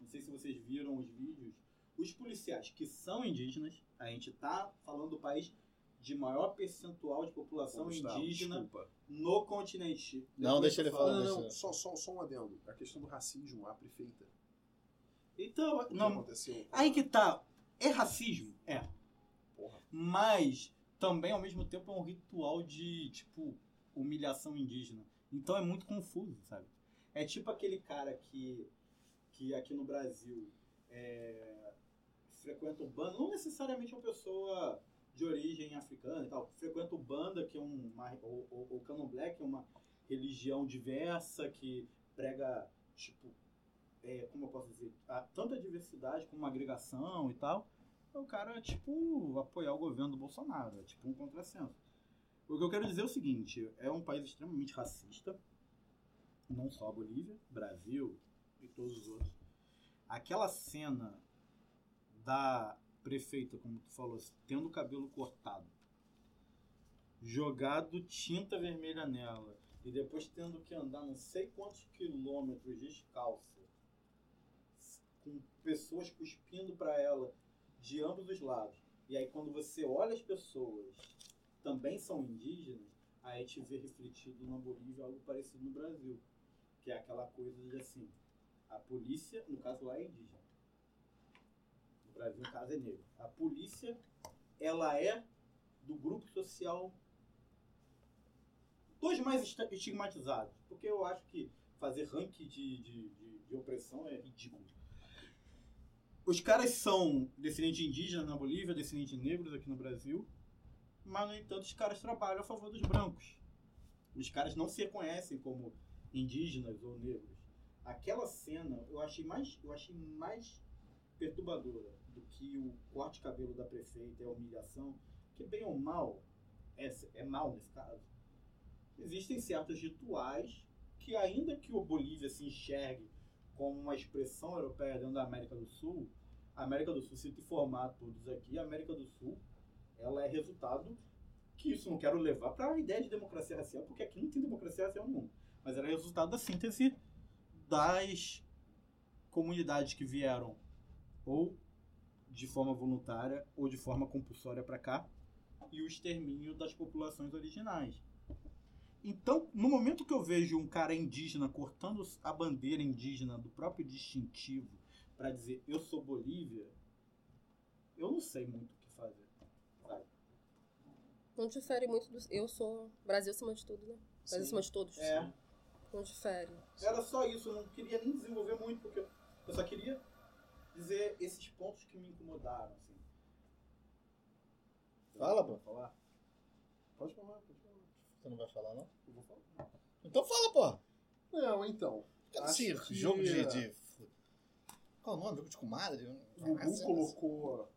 Não sei se vocês viram os vídeos. Os policiais que são indígenas, a gente tá falando do país de maior percentual de população Gustavo, indígena desculpa. no continente. Não, Depois deixa tu ele fala. falar, Não, não, deixa- só, só, só um adendo. A questão do racismo, a prefeita. Então, O que não, aconteceu? Aí que tá. É racismo? É. Porra. Mas também, ao mesmo tempo, é um ritual de, tipo, humilhação indígena. Então é muito confuso, sabe? É tipo aquele cara que, que aqui no Brasil é, frequenta o banda, não necessariamente uma pessoa de origem africana e tal, frequenta o banda, que é um, uma, ou, ou, que é uma religião diversa, que prega, tipo, é, como eu posso dizer, a, tanta diversidade como uma agregação e tal, o cara, tipo, apoiar o governo do Bolsonaro, é tipo um contrassenso. O que eu quero dizer é o seguinte, é um país extremamente racista, não só a Bolívia, Brasil e todos os outros. Aquela cena da prefeita, como tu falou, tendo o cabelo cortado, jogado tinta vermelha nela e depois tendo que andar não sei quantos quilômetros descalça, com pessoas cuspindo para ela de ambos os lados. E aí quando você olha as pessoas também são indígenas, aí a gente vê refletido na Bolívia algo parecido no Brasil, que é aquela coisa de assim, a polícia, no caso lá é indígena. No Brasil, no caso, é negro. A polícia, ela é do grupo social dos mais estigmatizados. Porque eu acho que fazer ranking de, de, de, de opressão é ridículo. Os caras são descendentes indígenas na Bolívia, descendentes negros aqui no Brasil, mas, no entanto, os caras trabalham a favor dos brancos. Os caras não se reconhecem como indígenas ou negros. Aquela cena eu achei mais, eu achei mais perturbadora do que o corte de cabelo da prefeita e a humilhação, que bem ou mal, é, é mal nesse caso. Existem certos rituais que, ainda que o Bolívia se enxergue como uma expressão europeia dentro da América do Sul, América do Sul, se te formar todos aqui, a América do Sul, ela é resultado Que isso não quero levar para a ideia de democracia racial, porque aqui não tem democracia racial nenhuma. Mas era resultado da síntese das comunidades que vieram ou de forma voluntária ou de forma compulsória para cá e o extermínio das populações originais. Então, no momento que eu vejo um cara indígena cortando a bandeira indígena do próprio distintivo para dizer eu sou Bolívia, eu não sei muito o que fazer. sabe? Não difere muito do. Eu sou Brasil acima de tudo, né? Brasil Sim. acima de todos. É. Não difere. Era só isso, eu não queria nem desenvolver muito, porque eu só queria dizer esses pontos que me incomodaram. Assim. Fala, pô. falar? Pode falar, pode falar. Você não vai falar, não? Eu vou falar. Então fala, pô. Não, então. Que- jogo de, de- Qual o nome? Jogo de comadre? O Gugu colocou,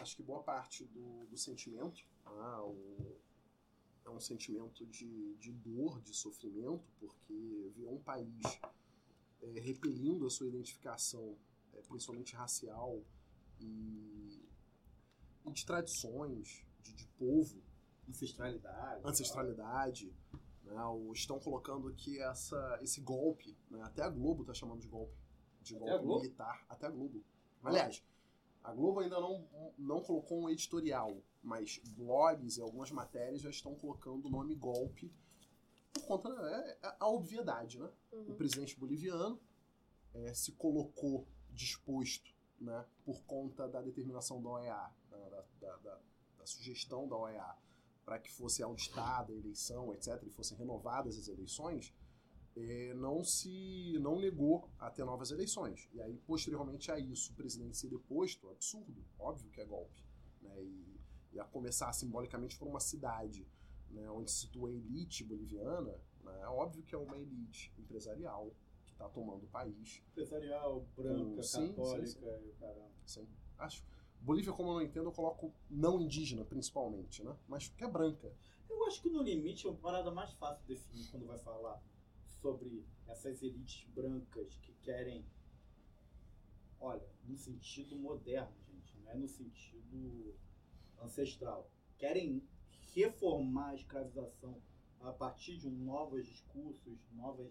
acho que boa parte do, do sentimento. Ah, o, é um sentimento de, de dor, de sofrimento, porque ver um país é, repelindo a sua identificação, é, principalmente racial, e, e de tradições, de, de povo, Ancestralidade. ancestralidade. Né, o- estão colocando que essa, esse golpe, né, até a Globo está chamando de golpe, de Até golpe militar, até a Globo. Aliás, a Globo ainda não, não colocou um editorial, mas blogs e algumas matérias já estão colocando o nome golpe por conta é, é a obviedade, né? Uhum. O presidente boliviano é, se colocou disposto, né, por conta da determinação da OEA, da, da- da- da sugestão da OEA, para que fosse auditada a eleição, etc., e fossem renovadas as eleições, eh, não se não negou a ter novas eleições. E aí, posteriormente a isso, o presidente ser deposto, absurdo, óbvio que é golpe. Né? E, e a começar simbolicamente por uma cidade né, onde se situa a elite boliviana, né, é óbvio que é uma elite empresarial que está tomando o país. Empresarial, branca, Sim, sim, católica sim. e o caramba. Sim. Acho. Bolívia, como eu não entendo, eu coloco não indígena, principalmente, né? Mas que é branca. Eu acho que no limite é uma parada mais fácil de definir quando vai falar sobre essas elites brancas que querem. Olha, no sentido moderno, gente, não é no sentido ancestral. Querem reformar a escravização a partir de um novos discursos, novas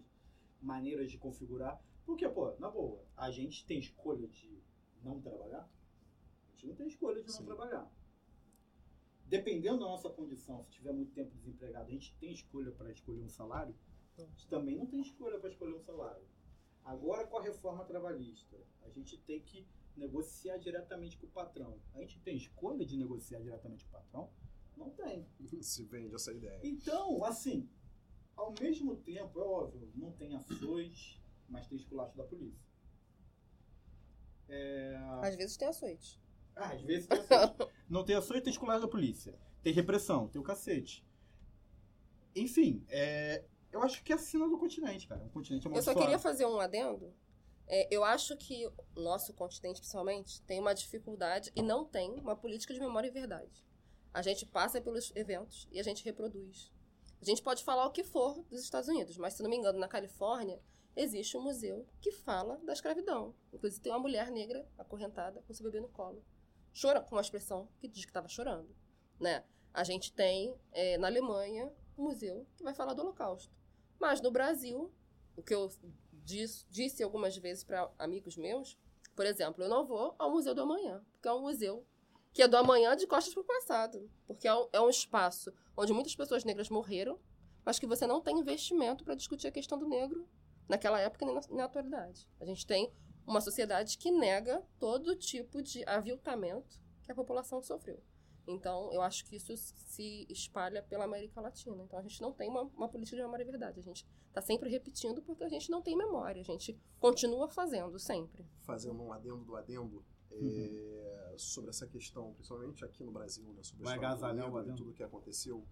maneiras de configurar. Porque, pô, na boa, a gente tem escolha de não trabalhar? A gente não tem escolha de não Sim. trabalhar. Dependendo da nossa condição, se tiver muito tempo desempregado, a gente tem escolha para escolher um salário? A gente também não tem escolha para escolher um salário. Agora, com a reforma trabalhista, a gente tem que negociar diretamente com o patrão. A gente tem escolha de negociar diretamente com o patrão? Não tem. Se vende essa ideia. Então, assim, ao mesmo tempo, é óbvio, não tem ações, mas tem esculacho da polícia. É... Às vezes tem açoite. Ah, às vezes tem ações. não tem ações, tem esculacho da polícia. Tem repressão, tem o cacete. Enfim, é... eu acho que é a sina do continente, cara. Um continente Eu só queria fazer um adendo. É, eu acho que o nosso continente, principalmente, tem uma dificuldade e não tem uma política de memória e verdade. A gente passa pelos eventos e a gente reproduz. A gente pode falar o que for dos Estados Unidos, mas se não me engano, na Califórnia existe um museu que fala da escravidão. Inclusive tem uma mulher negra acorrentada com seu bebê no colo, chora com uma expressão que diz que estava chorando, né? A gente tem é, na Alemanha um museu que vai falar do Holocausto, mas no Brasil o que eu dis- disse algumas vezes para amigos meus, por exemplo, eu não vou ao Museu do Amanhã, porque é um museu que é do amanhã de costas para o passado. Porque é um, é um espaço onde muitas pessoas negras morreram, mas que você não tem investimento para discutir a questão do negro naquela época nem na, na atualidade. A gente tem uma sociedade que nega todo tipo de aviltamento que a população sofreu. Então, eu acho que isso se espalha pela América Latina. Então, a gente não tem uma, uma política de memória e verdade. A gente está sempre repetindo porque a gente não tem memória. A gente continua fazendo sempre. Fazendo um adendo do adendo é, sobre essa questão, principalmente aqui no Brasil, né, sobre a Vai agasalhar o negro e adendo? tudo o que aconteceu.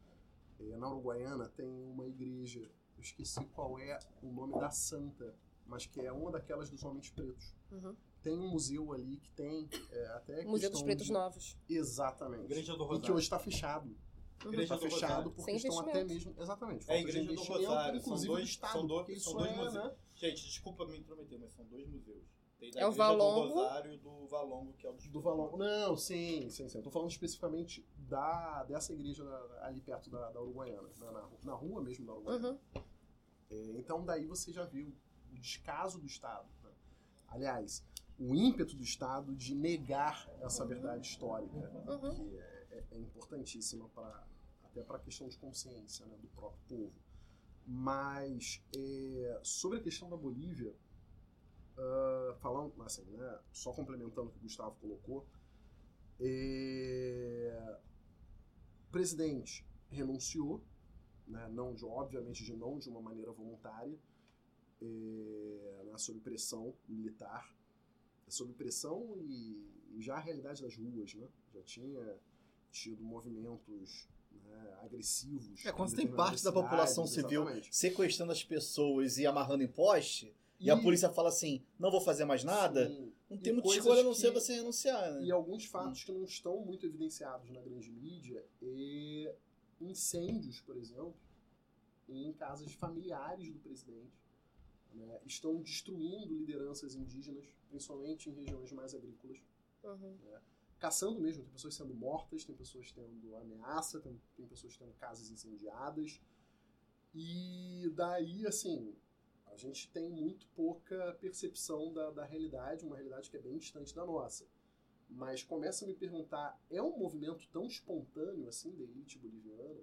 É, na Uruguaiana tem uma igreja, eu esqueci qual é o nome da santa, mas que é uma daquelas dos homens pretos. Uhum. Tem um museu ali que tem é, até Museu dos Pretos de- Novos. Exatamente. Igreja do E que Rosário. hoje está fechado. Igreja Está do fechado Rosário. porque estão até mesmo. Exatamente. É a Igreja do Rosário. São inclusive dois, do Estado. são dois, são dois é, museus. né? Gente, desculpa me intrometer, mas são dois museus. Tem da É o igreja Valongo. do Rosário e do Valongo, que é o do Do Valongo. Não, sim, sim, sim. Eu tô falando especificamente da, dessa igreja da- ali perto da, da Uruguaiana, na, na, na rua mesmo da Uruguaiana. Uhum. É, então daí você já viu o descaso do Estado. né? Aliás, o ímpeto do Estado de negar essa verdade histórica, Uhum. que é, é- é importantíssima para até para a questão de consciência né, do próprio povo. Mas é, sobre a questão da Bolívia, ah, falando, assim, né, só complementando o que o Gustavo colocou, é, o presidente renunciou, né, não de, obviamente de não de uma maneira voluntária, é, né, sob pressão militar, sob pressão e, e já a realidade das ruas, né, já tinha tido movimentos né, agressivos. É, quando tem parte da população civil exatamente. sequestrando as pessoas e amarrando em poste, e, a E- polícia fala assim, não vou fazer mais nada, Sim. não E tem muita escolha a não ser você renunciar, né? E alguns fatos que não estão muito evidenciados na grande mídia é incêndios, por exemplo, em casas familiares do presidente. Né, estão destruindo lideranças indígenas, principalmente em regiões mais agrícolas. Uhum. Caçando mesmo, tem pessoas sendo mortas, tem pessoas tendo ameaça, tem, tem pessoas tendo casas incendiadas. E daí, assim, a gente tem muito pouca percepção da, da realidade, uma realidade que é bem distante da nossa. Mas começa a me perguntar, é um movimento tão espontâneo assim da elite boliviana?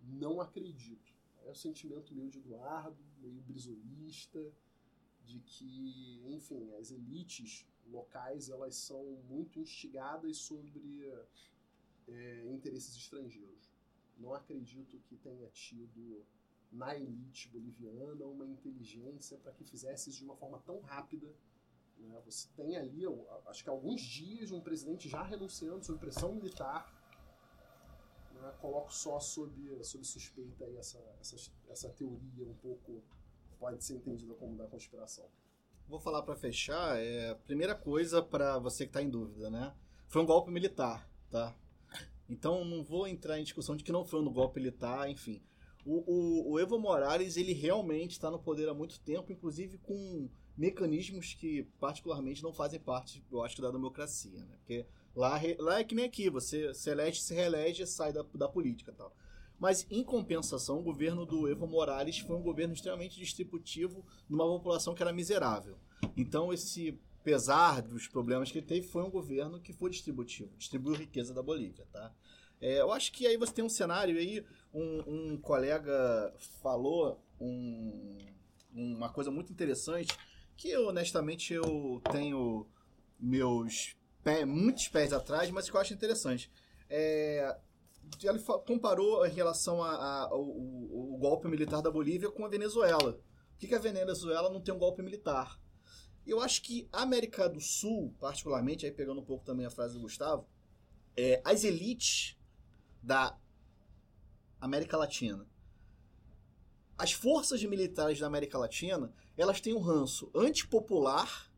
Não acredito. É o sentimento meio de Eduardo, meio brisolista, de que, enfim, as elites locais elas são muito instigadas sobre é, interesses estrangeiros. Não acredito que tenha tido na elite boliviana uma inteligência para que fizesse isso de uma forma tão rápida. né? Você tem ali, acho que alguns dias, um presidente já renunciando sob pressão militar. Né? Coloco só sob, sob suspeita aí essa, essa, essa teoria um pouco pode ser entendida como da conspiração. Vou falar pra fechar, é, primeira coisa pra você que tá em dúvida, né? Foi um golpe militar, tá? Então não vou entrar em discussão de que não foi um golpe militar, enfim. O, o, o Evo Morales, ele realmente está no poder há muito tempo, inclusive com mecanismos que particularmente não fazem parte, eu acho, da democracia, né? Porque lá, lá é que nem aqui, você se elege, se reelege sai da, da política tal. Mas, em compensação, o governo do Evo Morales foi um governo extremamente distributivo numa população que era miserável. Então, esse, apesar dos problemas que ele teve, foi um governo que foi distributivo, distribuiu riqueza da Bolívia, tá? É, eu acho que aí você tem um cenário aí, um, um colega falou um- uma coisa muito interessante, que honestamente eu tenho meus pé, muitos pés atrás, mas que eu acho interessante. É, ele comparou em relação ao golpe militar da Bolívia com a Venezuela. Por que, que a Venezuela não tem um golpe militar? Eu acho que a América do Sul, particularmente, aí pegando um pouco também a frase do Gustavo, é, as elites da América Latina, as forças militares da América Latina, elas têm um ranço antipopular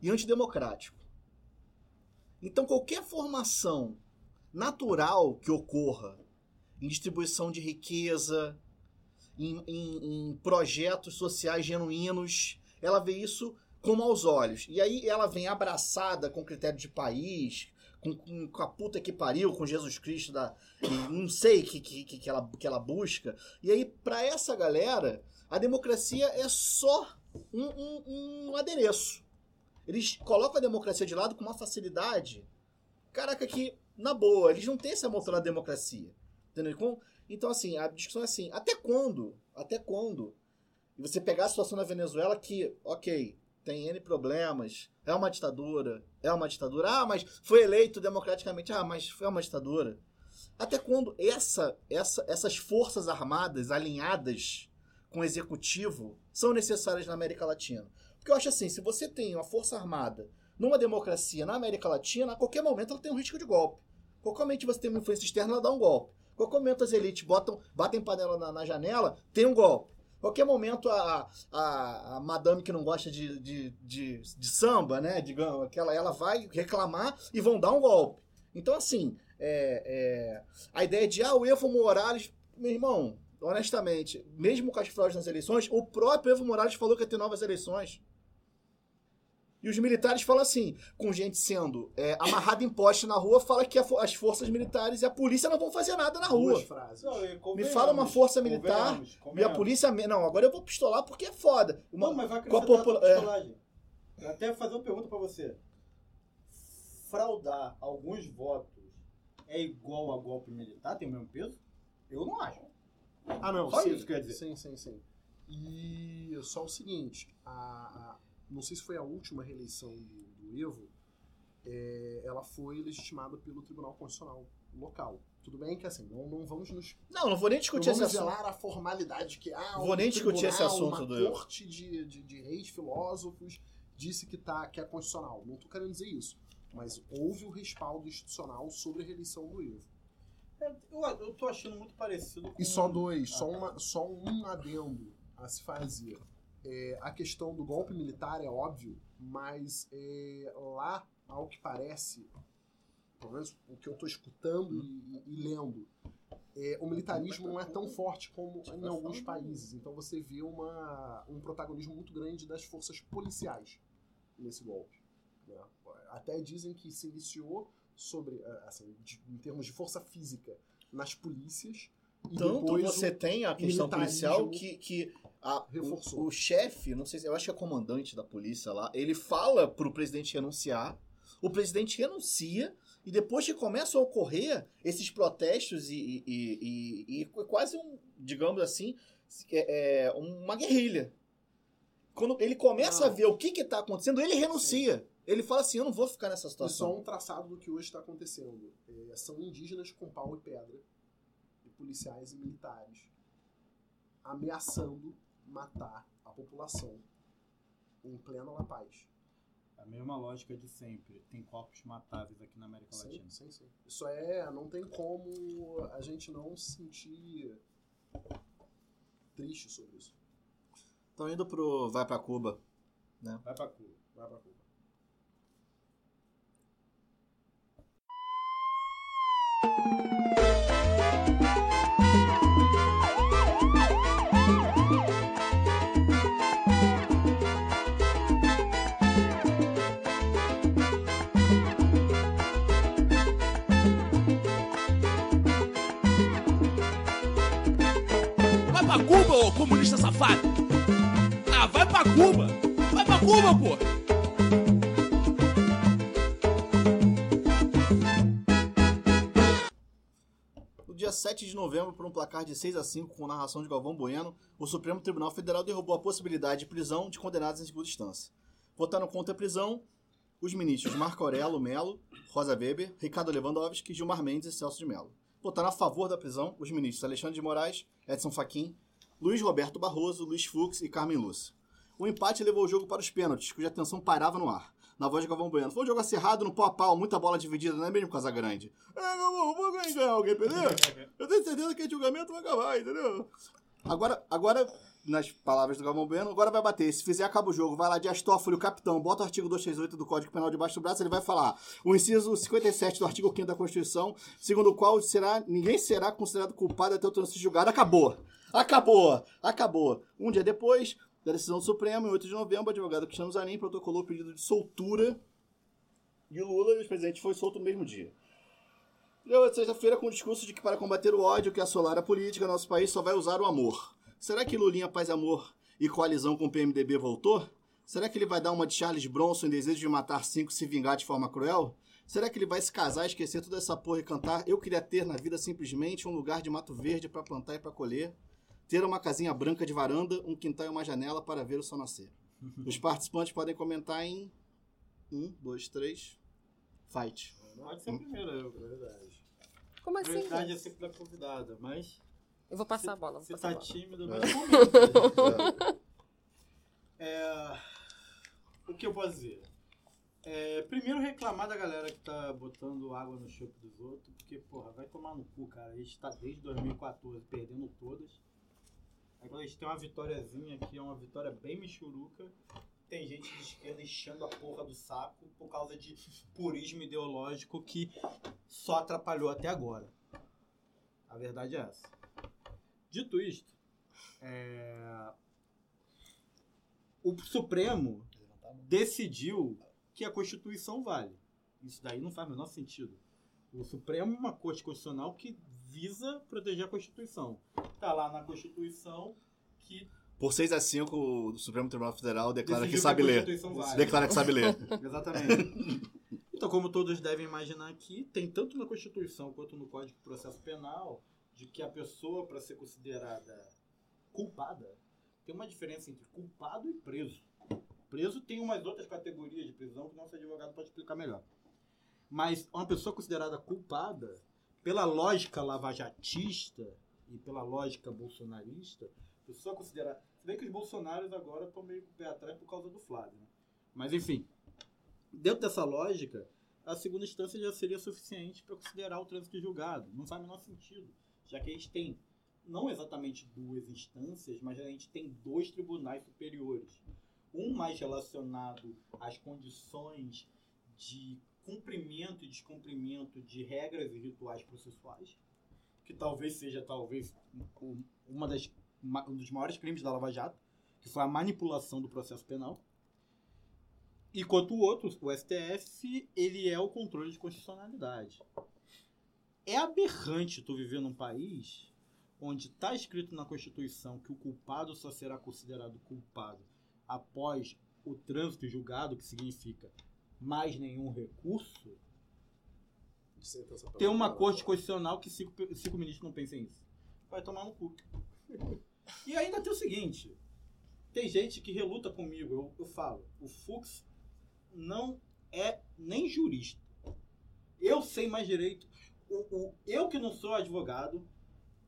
e antidemocrático. Então, qualquer formação natural que ocorra em distribuição de riqueza, em, em- em projetos sociais genuínos, ela vê isso com maus olhos. E aí ela vem abraçada com critério de país, com, com, com a puta que pariu, com Jesus Cristo, da, não sei que, que, que, ela, que ela busca. E aí, pra essa galera, a democracia é só um, um, um adereço. Eles colocam a democracia de lado com uma facilidade. Caraca, que, na boa, eles não têm esse amor pela democracia. Entendeu? Então, assim, a discussão é assim, até quando? Até quando? E você pegar a situação na Venezuela que, ok, tem N problemas, é uma ditadura, é uma ditadura, ah, mas foi eleito democraticamente, ah, mas foi uma ditadura. Até quando essa, essa, essas forças armadas alinhadas com o executivo são necessárias na América Latina? Porque eu acho assim, se você tem uma força armada numa democracia na América Latina, a qualquer momento ela tem um risco de golpe. Qualquer momento você tem uma influência externa, ela dá um golpe. Qualquer momento as elites botam, batem panela na, na janela, tem um golpe. Qualquer momento a, a, a madame que não gosta de, de, de, de samba, né? Digamos, aquela, ela vai reclamar e vão dar um golpe. Então, assim, é, é, a ideia de ah, o Evo Morales, meu irmão, honestamente, mesmo com as fraudes nas eleições, o próprio Evo Morales falou que ia ter novas eleições. E os militares falam assim, com gente sendo é, amarrada em poste na rua, fala que a as forças militares e a polícia não vão fazer nada na rua. Não, Me convenhamos, fala uma força militar convenhamos, e a convenhamos. polícia... Não, agora eu vou pistolar porque é foda. Uma- Não, mas vai com a acrescentar popula- a é. pistolagem. Eu até fazer uma pergunta pra você. Fraudar alguns votos é igual a golpe militar? Tem o mesmo peso? Eu não acho. Ah, não, Só sim. isso quer dizer. Sim, sim, sim. E só o seguinte, a, a- não sei se foi a última reeleição do, do Evo, é, ela foi legitimada pelo Tribunal Constitucional local. Tudo bem que assim, não, não vamos nos. Não, não vou nem discutir não esse assunto. zelar a formalidade que ah, Vou um nem discutir esse tribunal, assunto uma do Evo. corte de, de, de reis filósofos disse que, tá, que é constitucional. Não estou querendo dizer isso. Mas houve o respaldo institucional sobre a reeleição do Evo. É, Eu, eu tô achando muito parecido com... E só dois, Ah, só, tá. uma, só um adendo a se fazer. É, a questão do golpe militar é óbvio, mas é, lá, ao que parece, pelo menos o que eu estou escutando e, e lendo, é, o militarismo não é tão forte como em alguns países. Então você vê uma, um protagonismo muito grande das forças policiais nesse golpe. né? Até dizem que se iniciou sobre, assim, de- em termos de força física, nas polícias. E Tanto você tem a questão policial que, que a- reforçou. o, o chefe, não sei se eu acho que é comandante da polícia lá, ele fala pro presidente renunciar, o presidente renuncia e depois que começam a ocorrer esses protestos e, e, e- e- e quase um, digamos assim, é, é, uma guerrilha. Quando ele começa a ver o que está acontecendo, ele renuncia. Ele fala assim, eu não vou ficar nessa E só situação. um traçado do que hoje está acontecendo. É, são indígenas com pau e pedra, e policiais e militares, ameaçando matar a população em plena La Paz. A mesma lógica de sempre. Tem corpos matáveis aqui na América Sim, Latina. sim, sim. Isso é. Não tem como a gente não se sentir triste sobre isso. Estão indo pro Vai pra Cuba. Né? Vai pra Cuba. Vai pra Cuba. Pra Cuba, ô comunista safado! Ah, vai pra Cuba! Vai pra Cuba, pô! No dia 7 de novembro, por um placar de 6 a 5 com narração de Galvão Bueno, o Supremo Tribunal Federal derrubou a possibilidade de prisão de condenados em segunda instância. Votaram contra a prisão os ministros Marco Aurelo Melo, Rosa Weber, Ricardo Lewandowski, Gilmar Mendes e Celso de Mello. Votaram a favor da prisão os ministros Alexandre de Moraes, Edson Fachin, Luiz Roberto Barroso, Luiz Fux e Carmen Lúcia. O empate levou o jogo para os pênaltis, cuja tensão pairava no ar. Na voz de Galvão Bueno, foi um jogo acirrado no pau a pau, muita bola dividida, não é mesmo Casa Grande? É, Galvão, vou ganhar alguém, entendeu? Eu tenho certeza que o julgamento vai acabar, entendeu? Agora, agora, nas palavras do Galvão Bueno, agora vai bater. Se fizer, acaba o jogo. Vai lá de Astófilo, o capitão, bota o artigo 238 do Código Penal debaixo do braço, ele vai falar. O inciso 57 do artigo 5 da Constituição, segundo o qual será, ninguém será considerado culpado até o ser julgado. Acabou. Acabou. Acabou. Um dia depois da decisão do Supremo, em 8 de novembro, o advogado Cristiano Zanin protocolou o pedido de soltura de Lula e o presidente foi solto no mesmo dia. Deu sexta-feira com o discurso de que para combater o ódio que assolar a política, nosso país só vai usar o amor. Será que Lulinha Paz e Amor e coalizão com o PMDB voltou? Será que ele vai dar uma de Charles Bronson em desejo de matar cinco e se vingar de forma cruel? Será que ele vai se casar, esquecer toda essa porra e cantar Eu queria ter na vida simplesmente um lugar de mato verde para plantar e para colher? Ter uma casinha branca de varanda, um quintal e uma janela para ver o sol nascer. Os participantes podem comentar em um, dois, três. Fight. Pode ser a primeira. Eu, verdade. Como assim? Prioridade é sempre da convidada, mas. Eu vou passar a bola. Você tá bola. tímido, É. mas comenta. É, O que eu posso dizer? É, primeiro reclamar da galera que tá botando água no chope dos outros, porque, porra, vai tomar no cu, cara. A gente tá desde 2014 perdendo todas. Aí quando a gente tem uma vitóriazinha que é uma vitória bem michuruca, tem gente de esquerda enchendo a porra do saco por causa de purismo ideológico que só atrapalhou até agora. A verdade é essa. Dito isto, é, o Supremo decidiu que a Constituição vale. Isso daí não faz o menor sentido. O Supremo é uma corte constitucional que visa proteger a Constituição. Tá lá na Constituição que Por 6 a 5, o Supremo Tribunal Federal declara que decidiu sabe ler. Vale. Declara que sabe ler. Exatamente. Então, como todos devem imaginar aqui, tem tanto na Constituição quanto no Código de Processo Penal de que a pessoa, para ser considerada culpada, tem uma diferença entre culpado e preso. Preso tem umas outras categorias de prisão que nosso advogado pode explicar melhor. Mas uma pessoa considerada culpada, pela lógica lavajatista e pela lógica bolsonarista, pessoa considerada. Se bem que os bolsonaros agora estão meio com o pé atrás por causa do Flávio. Né? Mas enfim, dentro dessa lógica, a segunda instância já seria suficiente para considerar o trânsito julgado. Não faz o menor sentido, já que a gente tem não exatamente duas instâncias, mas a gente tem dois tribunais superiores. Um mais relacionado às condições de cumprimento e descumprimento de regras e rituais processuais, que talvez seja talvez um- uma das, um dos maiores crimes da Lava Jato, que foi a manipulação do processo penal. E quanto o outro, o STF, ele é o controle de constitucionalidade. É aberrante tu viver num país onde está escrito na Constituição que o culpado só será considerado culpado após o trânsito julgado, que significa mais nenhum recurso, tem uma corte constitucional que cinco, cinco ministros não pensem nisso. Vai tomar no cu. E ainda tem o seguinte: tem gente que reluta comigo, eu, eu falo, o Fux não é nem jurista. Eu sei mais direito. O, o- eu que não sou advogado,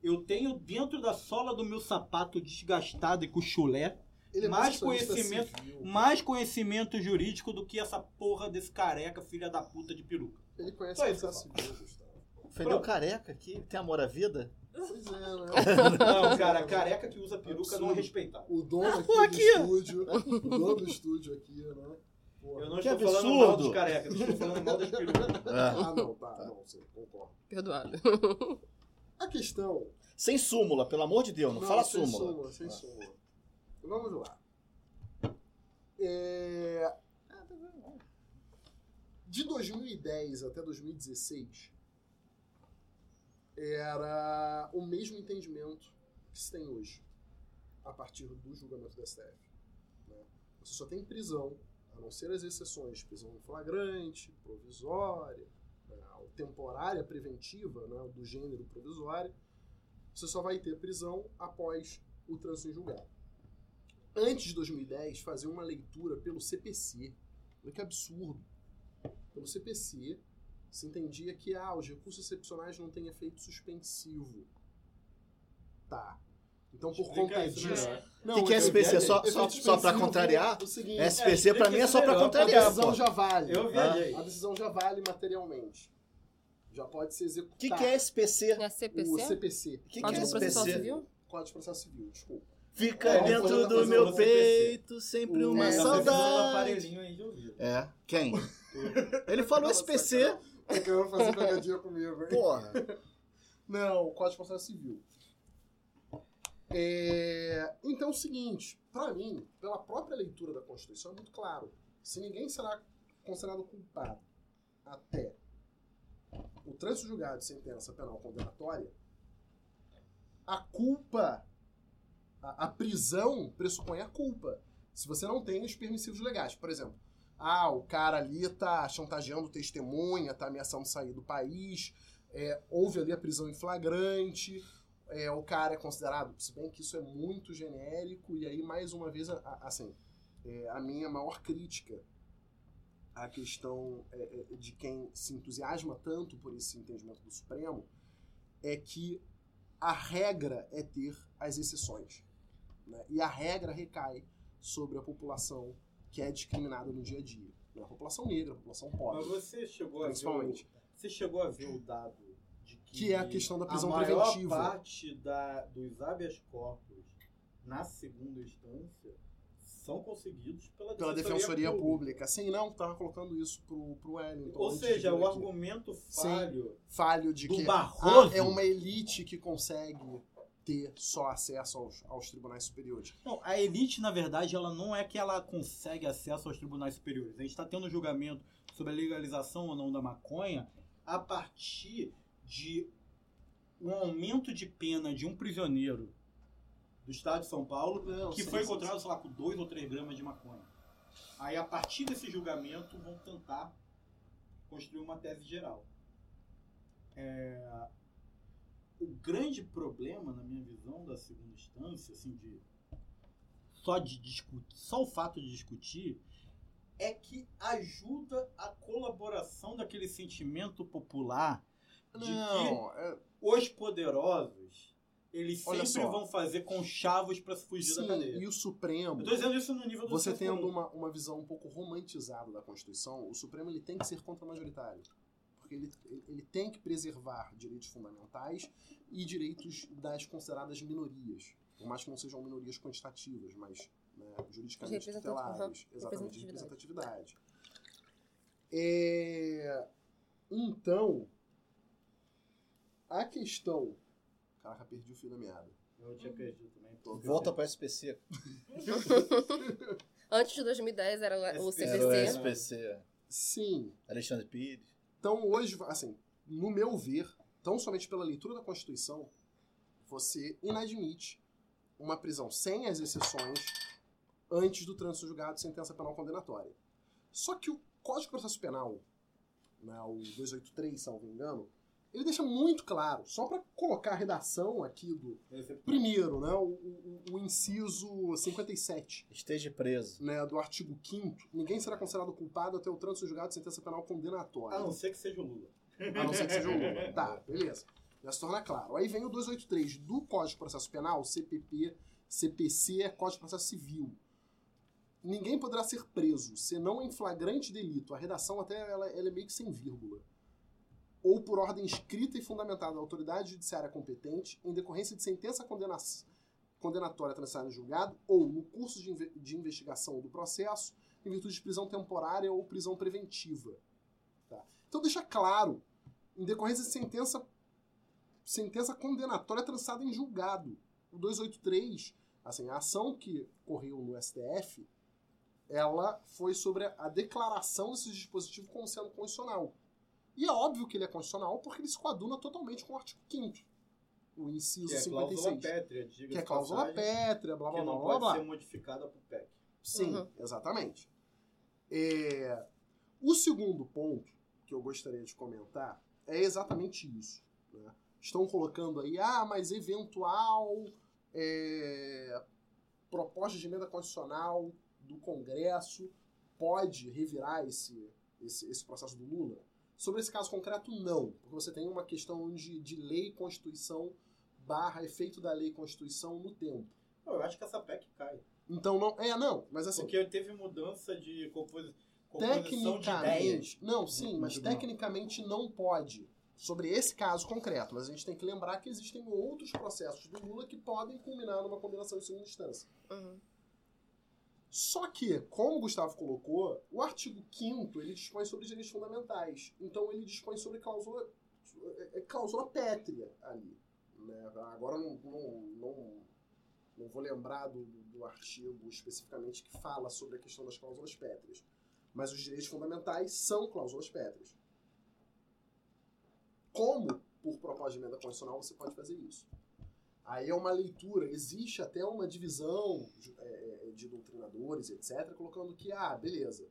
eu tenho dentro da sola do meu sapato desgastado e com chulé Ele é mais conhecimento, civil. mais conhecimento jurídico do que essa porra desse careca, filha da puta de peruca. Ele conhece isso eu processo falo. civil, Gustavo. Ofendeu careca aqui? Tem amor à vida? Pois é, né? Não, cara, careca que usa peruca não é Absurdo. respeitado. O dono aqui porra, do aqui. estúdio, o dono do estúdio aqui, né? Eu não Que estou falando mal absurdo. dos carecas, estou falando mal das perucas. Ah, não, tá, não, sim, concordo. Perdoado. A questão... Sem súmula, pelo amor de Deus, não, fala sem súmula. súmula. Sem súmula. Vamos lá. É... De 2010 até 2016, era o mesmo entendimento que se tem hoje, a partir do julgamento do STF. né? Você só tem prisão, a não ser as exceções, prisão flagrante, provisória, né, temporária preventiva, né, do gênero provisória, você só vai ter prisão após o trânsito em julgado. Antes de 2010, fazer uma leitura pelo CPC. Olha que absurdo. Pelo CPC, se entendia que ah, os recursos excepcionais não têm efeito suspensivo. Tá. Então, por Explica conta isso disso. melhor. O que, que é SPC? Só, só, só pra contrariar? o seguinte, SPC pra mim é só pra melhor, a contrariar, decisão pô. já vale. Eu viajei. A decisão já vale materialmente. Já pode ser O executada. que, que é SPC? É CPC? O CPC. O que, que é Código SPC? Civil? Código de Processo Civil, desculpa. Fica É, dentro do meu peito sempre O- uma É, saudade. aparelhinho aí de ouvido. É, quem? Ele falou SPC. Tá querendo fazer pegadinha comigo, hein? Porra. Não, o Código de Processo Civil. É, Então é o seguinte, pra mim, pela própria leitura da Constituição, é muito claro. Se ninguém será considerado culpado até o trânsito julgado de sentença penal condenatória, a culpa, a, a prisão pressupõe a culpa. Se você não tem os permissivos legais. Por exemplo, ah, o cara ali tá chantageando testemunha, tá ameaçando sair do país, é, houve ali a prisão em flagrante, é, o cara é considerado, se bem que isso é muito genérico, e aí, mais uma vez, a- assim, é, a minha maior crítica à questão é, é, de quem se entusiasma tanto por esse entendimento do Supremo é que a regra é ter as exceções. né? E a regra recai sobre a população que é discriminada no dia a dia. né? A população negra, a população Mas pobre. você chegou a ver o, você chegou a ver o dado que, Que é a questão da prisão a maior preventiva. parte da, dos habeas corpus na segunda instância são conseguidos pela, Pela Defensoria Pública. Sim, não, tava colocando isso pro, pro Wellington. Ou seja, o aqui. argumento Sim. falho falho de do que Barroso ah, é uma elite que consegue ter só acesso aos, aos tribunais superiores. Não, a elite, na verdade, ela não é que ela consegue acesso aos tribunais superiores. A gente está tendo um julgamento sobre a legalização ou não da maconha a partir de um aumento de pena de um prisioneiro do estado de São Paulo Não, que sim, foi encontrado, sim. sei lá, com 2 ou 3 gramas de maconha. Aí, a partir desse julgamento, vão tentar construir uma tese geral. É, O grande problema, na minha visão, da segunda instância, assim, de só de discutir, só o fato de discutir, é que ajuda a colaboração daquele sentimento popular de Não, que os poderosos eles Olha sempre só. vão fazer conchavos para fugir da Sim, cadeia. e o Supremo. Eu tô dizendo isso no nível do Você tendo comum. uma, uma visão um pouco romantizada da Constituição, o Supremo ele tem que ser contra-majoritário. Porque ele, ele tem que preservar direitos fundamentais e direitos das consideradas minorias. Por mais que não sejam minorias quantitativas, mas né, juridicamente tutelares. aham, Exatamente, de representatividade. representatividade. É, Então, a questão. Caraca, perdi o fio da meada. Eu tinha perdido também. Volta para SPC. Antes de 2010 era o CPC. Era o SPC. Sim. Alexandre Pires. Então, hoje, assim, no meu ver, tão somente pela leitura da Constituição, você inadmite uma prisão sem as exceções antes do trânsito julgado de sentença penal condenatória. Só que o Código de Processo Penal, né, o 283, salvo engano, ele deixa muito claro, só para colocar a redação aqui do. Primeiro, né, o, o- o inciso 57 Esteja preso. né, do artigo 5 ninguém será considerado culpado até o trânsito julgado de sentença penal condenatória. A não ser que seja o Lula. A não ser que seja o Lula. Tá, beleza. Já se torna claro. Aí vem o 283 do Código de Processo Penal, CPP, CPC, é Código de Processo Civil. Ninguém poderá ser preso, senão em flagrante delito. A redação até ela, ela é meio que sem vírgula. Ou por ordem escrita e fundamentada da autoridade judiciária competente, em decorrência de sentença condena condenatória transitada em julgado, ou no curso de, inve- de investigação do processo, em virtude de prisão temporária ou prisão preventiva. Tá? Então deixa claro, em decorrência de sentença, sentença condenatória transitada em julgado. O 283, assim, a ação que correu no STF, ela foi sobre a declaração desse dispositivo como sendo constitucional. E é óbvio que ele é constitucional porque ele se coaduna totalmente com o artigo 5 o inciso Que é 56. cláusula pétrea, diga-se que é cláusula pétrea, blá blá que blá não blá pode blá. ser modificada por PEC. Sim, Uhum. exatamente. É, O segundo ponto que eu gostaria de comentar é exatamente isso. né? Estão colocando aí, ah, mas eventual é, proposta de emenda constitucional do Congresso pode revirar esse, esse, esse processo do Lula? Sobre esse caso concreto, não. Porque você tem uma questão de, de lei e constituição barra efeito da lei e constituição no tempo. Não, eu acho que essa PEC cai. Então não. É, não, mas assim. Porque teve mudança de composi composição de. Tecnicamente. Não, sim, mas tecnicamente não pode. Sobre esse caso concreto. Mas a gente tem que lembrar que existem outros processos do Lula que podem culminar numa condenação em segunda instância. Uhum. Só que, como o Gustavo colocou, o artigo 5 ele dispõe sobre direitos fundamentais. Então ele dispõe sobre cláusula, é- é cláusula pétrea ali. né? Agora não, não, não, não vou lembrar do, do artigo especificamente que fala sobre a questão das cláusulas pétreas. Mas os direitos fundamentais são cláusulas pétreas. Como, por proposta de emenda constitucional, você pode fazer isso? Aí é uma leitura, existe até uma divisão de, é, de doutrinadores, etc., colocando que, ah, beleza,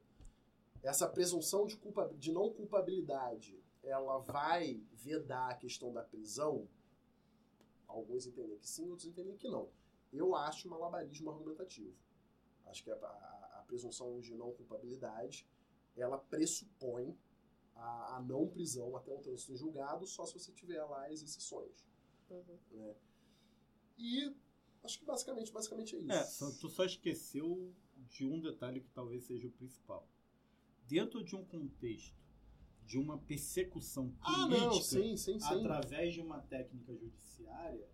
essa presunção de, culpa, de não culpabilidade, ela vai vedar a questão da prisão? Alguns entendem que sim, outros entendem que não. Eu acho malabarismo argumentativo. Acho que a, a- a presunção de não culpabilidade, ela pressupõe a, a não prisão até o trânsito em julgado, só se você tiver lá as exceções. Uhum. né? E acho que basicamente, basicamente é isso. É, só- tu só esqueceu de um detalhe que talvez seja o principal. Dentro de um contexto de uma persecução Ah, política não, sim, sim, sim. através de uma técnica judiciária,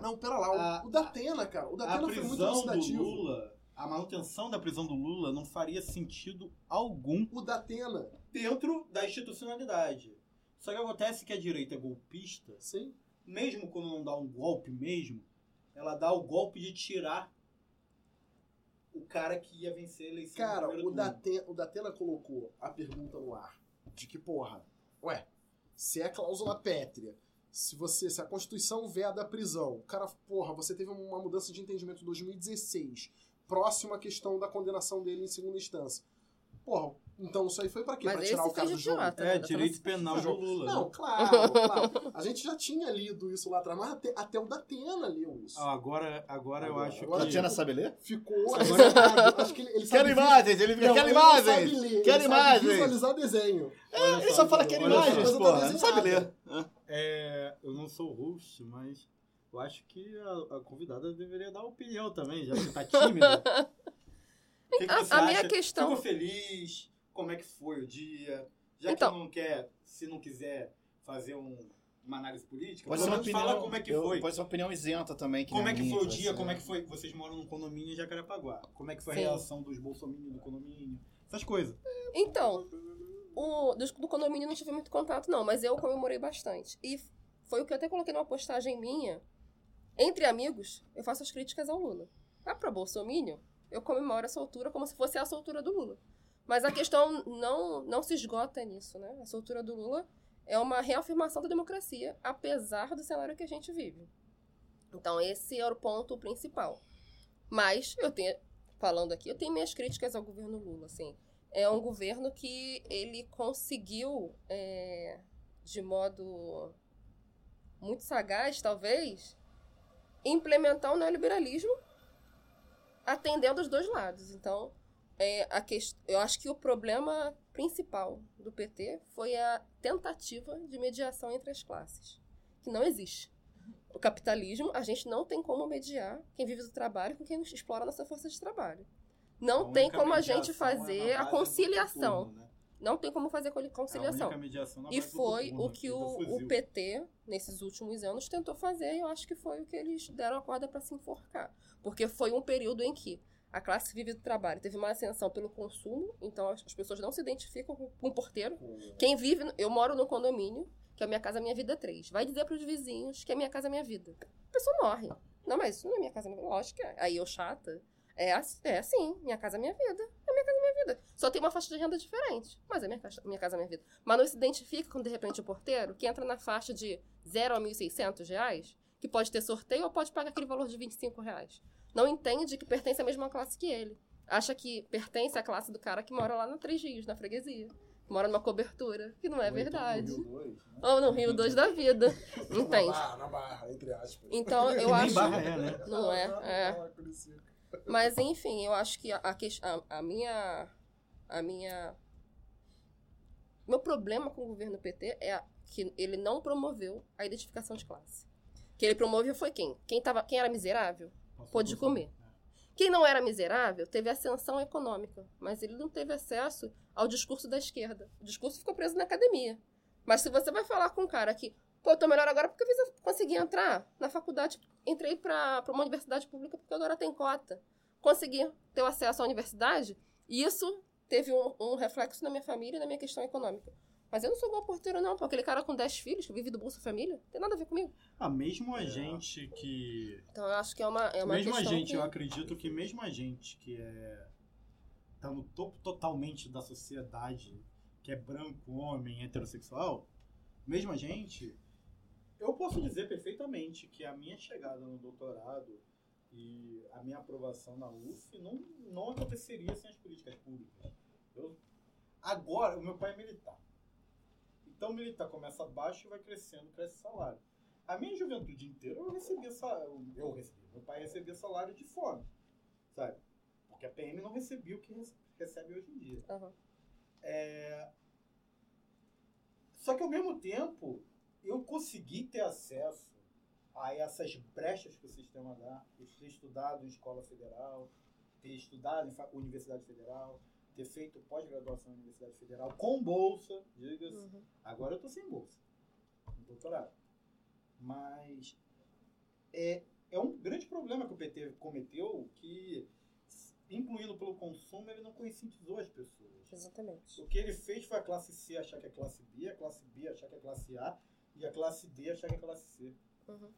Não, pera lá, o, A- o Datena, cara, o a Datena foi muito elucidativo. Lula, a manutenção da prisão do Lula não faria sentido algum O Datena, dentro da institucionalidade. Só que acontece que a direita é golpista sim. Mesmo quando não dá um golpe mesmo, ela dá o golpe de tirar o cara que ia vencer a eleição. Cara, o, turno. Date, o Datena colocou a pergunta no ar. De que, porra, ué, se é cláusula pétrea, se você, se a Constituição veda a prisão, cara, porra, você teve uma mudança de entendimento em 2016, próximo à questão da condenação dele em segunda instância. Porra, então isso aí foi pra quê? Mas pra tirar o cara fez do jogo? idiota, É, né? direito penal do. Lula. Não, né? claro, claro. A gente já tinha lido isso lá atrás, mas até, até o Datena leu isso. Ah, agora, agora eu acho Agora que... Tatiana sabe ler? Ficou Agora- avisado. Acho que ele, ele Quero sabe imagens, ele Não, não imagens, sabe ler, ele sabe imagens. visualizar desenho. É, ele só fala quero olha só. imagens, Mas não tá sabe ler. É, eu não sou host, mas eu acho que a, a convidada deveria dar opinião também, já que tá tímida. Que que A- você a minha acha? questão- Ficou feliz? Como é que foi o dia? Já Então- que não quer, se não quiser fazer um- uma análise política, Pode ser uma opinião, fala como é que eu- foi. Pode ser uma opinião isenta também. Que Como é que minha, foi o dia? ser- Como é que foi? Vocês moram num condomínio em Jacarepaguá. Como é que foi a Sim. reação dos bolsominions do condomínio? Essas coisas. Então, o, do, do condomínio não tive muito contato, não, mas eu comemorei bastante. E foi o que eu até coloquei numa postagem minha. Entre amigos, eu faço as críticas ao Lula. Ah, pra Bolsonaro, eu comemoro a soltura como se fosse a soltura do Lula. Mas a questão não, não se esgota nisso, né? A soltura do Lula é uma reafirmação da democracia, apesar do cenário que a gente vive. Então, esse é o ponto principal. Mas, eu tenho, falando aqui, eu tenho minhas críticas ao governo Lula, assim é um governo que ele conseguiu, é, de modo muito sagaz, talvez, implementar o neoliberalismo atendendo os dois lados. Então, é, a eu acho que o problema principal do PT foi a tentativa de mediação entre as classes, que não existe. O capitalismo, a gente não tem como mediar quem vive do trabalho com quem explora a nossa força de trabalho. Não A tem como a gente é fazer a do conciliação. turno, né? Não tem como fazer conciliação. E foi turno, o que o, o. PT, nesses últimos anos, tentou fazer e eu acho que foi o que eles deram a corda para se enforcar. Porque foi um período em que a classe vive do trabalho teve uma ascensão pelo consumo, então as as pessoas não se identificam com com o porteiro. Quem vive. Eu moro no condomínio, que a minha casa é minha vida 3. Vai dizer pros vizinhos que a minha casa é minha vida. A pessoa morre. Não, mas isso não é minha casa, é minha vida. Lógico que é. Aí eu chata. É, é assim, minha casa é minha vida. É minha casa é minha vida. Só tem uma faixa de renda diferente. Mas é minha, caixa, minha casa é minha vida. Mas não se identifica com, de repente, o porteiro que entra na faixa de 0 a 1.600 reais, que pode ter sorteio ou pode pagar aquele valor de 25 reais. Não entende que pertence à mesma classe que ele. Acha que pertence à classe do cara que mora lá no Três Rios, na freguesia. Mora numa cobertura, que não é verdade. Ou no Rio 2 da vida. Na Entende? barra, na barra, entre aspas. Então, eu nem acho. barra é, né? Não é, é. Mas enfim, eu acho que a, a, a- a minha. A minha. Meu problema com o governo PT é que ele não promoveu a identificação de classe. Que ele promoveu foi quem? Quem, tava, quem era miserável pôde comer. Quem não era miserável teve ascensão econômica, mas ele não teve acesso ao discurso da esquerda. O discurso ficou preso na academia. Mas se você vai falar com um cara que, pô, tô melhor agora porque eu consegui entrar na faculdade, entrei pra uma universidade pública porque agora tem cota. Consegui ter acesso à universidade e isso teve um, um reflexo na minha família e na minha questão econômica. Mas eu não sou igual porteiro, não, pô. Aquele cara com 10 filhos que vive do Bolsa Família, tem nada a ver comigo. Ah, mesmo a gente que. Então eu acho que é uma, é uma mesmo a gente, que... eu acredito que mesmo a gente que é. tá no topo totalmente da sociedade, que é branco, homem, heterossexual, mesmo a gente, eu posso dizer perfeitamente que a minha chegada no doutorado e a minha aprovação na UF não, não aconteceria sem as políticas públicas. Eu, agora, o meu pai é militar. Então, o militar começa baixo e vai crescendo, cresce salário. A minha juventude inteira eu recebia salário. Eu recebia. Meu pai recebia salário de fome. Sabe? Porque a PM não recebia o que rece- recebe hoje em dia. Aham. É, Só que ao mesmo tempo, eu consegui ter acesso a essas brechas que o sistema dá, eu ter estudado em escola federal, ter estudado em Universidade Federal, ter feito pós-graduação na Universidade Federal com bolsa, diga-se. Uhum. Agora eu tô sem bolsa, no doutorado. Mas é, é um grande problema que o PT cometeu que, incluindo pelo consumo, ele não conscientizou as pessoas. Exatamente. O que ele fez foi a classe C achar que é classe B, a classe B achar que é classe A e a classe D achar que é classe C. Uhum.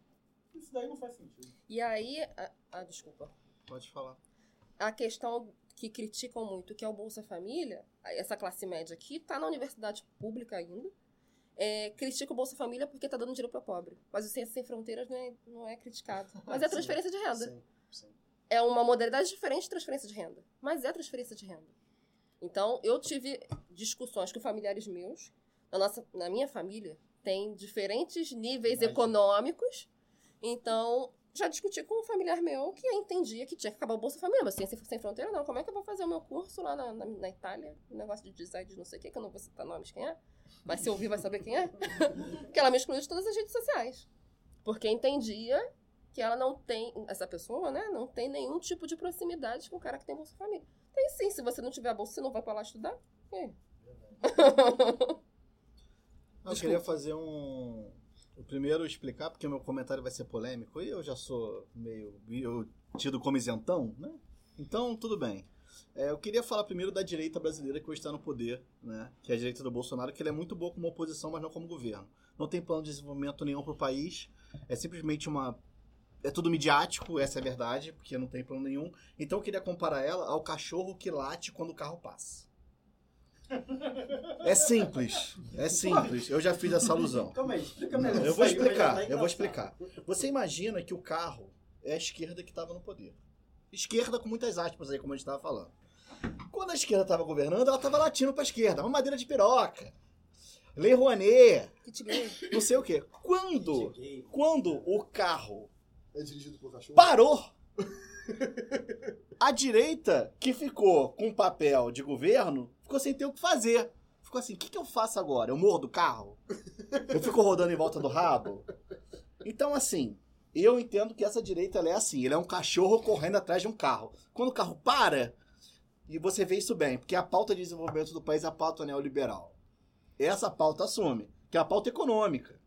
Isso daí não faz sentido. E aí, a- ah, desculpa. Pode falar. A questão que criticam muito, que é o Bolsa Família, essa classe média aqui, tá na universidade pública ainda, é, critica o Bolsa Família porque tá dando dinheiro para pobre. Mas o Ciência Sem Fronteiras não é, não é criticado. Mas é transferência de renda. Sim, sim. É uma modalidade diferente de transferência de renda. Mas é transferência de renda. Então, eu tive discussões com familiares meus. Na, nossa, na minha família, tem diferentes níveis Imagina. econômicos. Então, já discuti com um familiar meu que entendia que tinha que acabar o Bolsa Família. Mas ciência sem fronteira, não. Como é que eu vou fazer o meu curso lá na, na, na Itália? Um negócio de design de não sei o quê, que eu não vou citar nomes quem é. Mas se ouvir, vai saber quem é. Porque ela me excluiu de todas as redes sociais. Porque entendia que ela não tem, essa pessoa, né, não tem nenhum tipo de proximidade com o cara que tem Bolsa Família. Tem sim, se você não tiver a bolsa, você não vai pra lá estudar? E aí? Eu queria fazer um. O primeiro explicar, porque o meu comentário vai ser polêmico, e eu já sou meio tido como isentão, né? Então, tudo bem. É, eu queria falar primeiro da direita brasileira que hoje está no poder, né? Que é a direita do Bolsonaro, que ele é muito boa como oposição, mas não como governo. Não tem plano de desenvolvimento nenhum para o país. É simplesmente uma. É tudo midiático, essa é a verdade, porque não tem plano nenhum. Então eu queria comparar ela ao cachorro que late quando o carro passa. É simples, é simples. Eu já fiz essa alusão. Calma aí, explica melhor. Eu vou explicar, tá eu vou explicar. Você imagina que o carro é a esquerda que estava no poder. Esquerda com muitas aspas aí, como a gente estava falando. Quando a esquerda estava governando, ela estava latindo para a esquerda. Uma madeira de piroca. Lei Rouanet. Não sei o quê. Quando, quando o carro É dirigido por cachorro? parou, a direita, que ficou com papel de governo, ficou sem ter o que fazer. Ficou assim, o que, que eu faço agora? Eu morro do carro? Eu fico rodando em volta do rabo? Então, assim, eu entendo que essa direita é assim, ele é um cachorro correndo atrás de um carro. Quando o carro para, e você vê isso bem, porque a pauta de desenvolvimento do país é a pauta neoliberal. Essa pauta assume, que é a pauta econômica.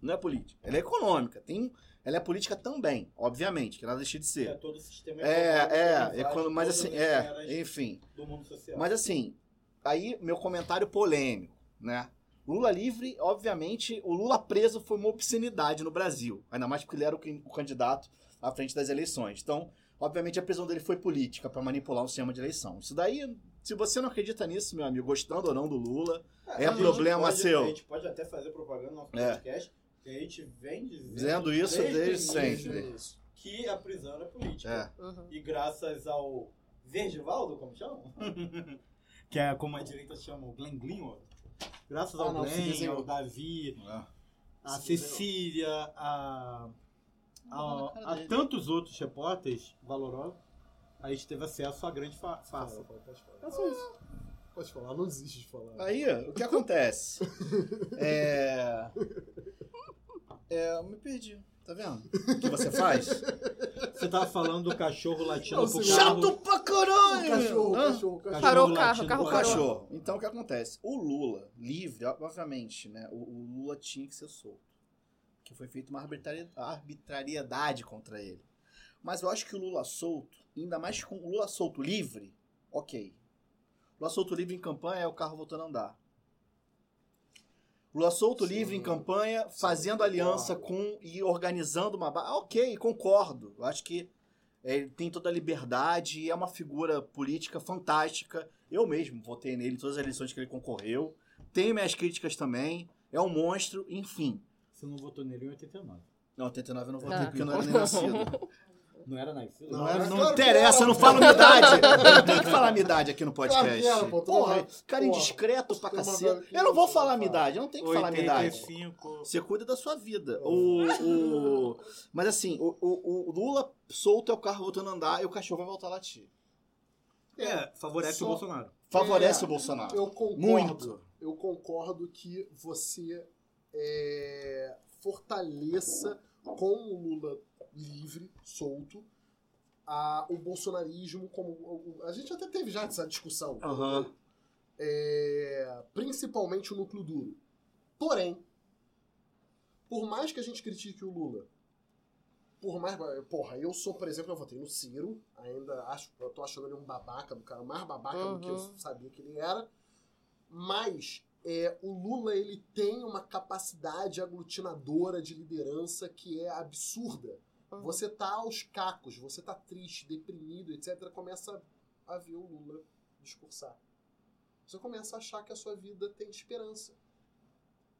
Não é política. Ela é econômica. Tem, ela é política também, obviamente, que nada deixa de ser. É todo o sistema É, econômico é, faz econo- mas assim, as é, enfim. do mundo social. Mas assim, aí meu comentário polêmico, né? Lula livre, obviamente, o Lula preso foi uma obscenidade no Brasil. Ainda mais porque ele era o, o candidato à frente das eleições. Então, obviamente, a prisão dele foi política para manipular o sistema de eleição. Isso daí, se você não acredita nisso, meu amigo, gostando ou não do Lula, é gente problema pode- seu. A gente pode até fazer propaganda no nosso É. que a gente vem dizendo, Dizendo isso desde início sempre. que a prisão é política. É. Uhum. E graças ao Verdivaldo, como chama? que é como a direita chama o Glenn Greenwald. Graças ao Ah, não, se Glenn, ao Davi, a Se desenhou. Cecília, a, a, a tantos outros repórteres valorosos, a gente teve acesso à grande fa farsa. Fala, pode falar. É só isso. Pode falar, não desiste de falar. Aí, o que acontece? É. É, eu me perdi. Tá vendo? O que você faz? Você tava falando do cachorro latindo Não, pro senhor. carro. Chato pra caralho! Cachorro, cachorro, cachorro. Parou o carro, o carro parou. Cachorro. Então o que acontece? O Lula, livre, obviamente, né? O, o Lula tinha que ser solto. Que foi feita uma arbitrari- arbitrariedade contra ele. Mas eu acho que o Lula solto, ainda mais com o Lula solto livre, ok. Lula solto livre em campanha é o carro voltando a andar. Lula solto Sim. livre em campanha, fazendo concordo. aliança com e organizando uma. Ah, ok, concordo. Eu acho que ele tem toda a liberdade e é uma figura política fantástica. Eu mesmo votei nele em todas as eleições que ele concorreu. Tenho minhas críticas também. É um monstro, enfim. Você não votou nele em 89. Não, 89 eu não votei Ah. porque eu não era nem nascido. Não era nascido? Não, Não, era- é não claro interessa, era, eu não falo minha idade. Eu não tenho que falar minha idade aqui no podcast. Claro era, pô, Porra, cara Porra, indiscreto pra velha Eu não vou falar minha idade, eu não tenho que falar minha idade. 85. Você cuida da sua vida. O, o- mas assim, o, o- o Lula solto é o carro voltando a andar e o cachorro vai voltar a latir. É, favorece Só- o Bolsonaro. Favorece É, o Bolsonaro. Eu concordo. Muito. Eu concordo que você é, fortaleça com o Lula livre, solto, a, o bolsonarismo como. o- a gente até teve já essa discussão. Aham. É, principalmente o núcleo duro. Porém, por mais que a gente critique o Lula, por mais. Porra, eu sou, por exemplo, eu votei no Ciro, ainda acho, eu tô achando ele um babaca do cara, mais babaca do que eu Uhum. sabia que ele era. Mas é, o Lula ele tem uma capacidade aglutinadora de liderança que é absurda. Você tá aos cacos, você tá triste, deprimido, etc. Começa a ver o Lula discursar. Você começa a achar que a sua vida tem esperança.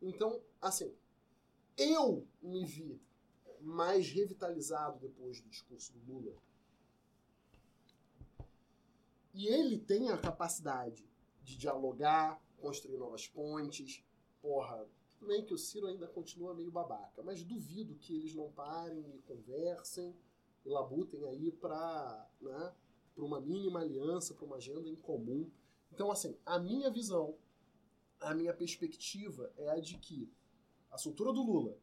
Então, assim, eu me vi mais revitalizado depois do discurso do Lula. E ele tem a capacidade de dialogar, construir novas pontes. Porra, tudo bem que o Ciro ainda continua meio babaca, mas duvido que eles não parem e conversem e labutem aí para né, uma mínima aliança, para uma agenda em comum. Então, assim, a minha visão, a minha perspectiva é a de que a soltura do Lula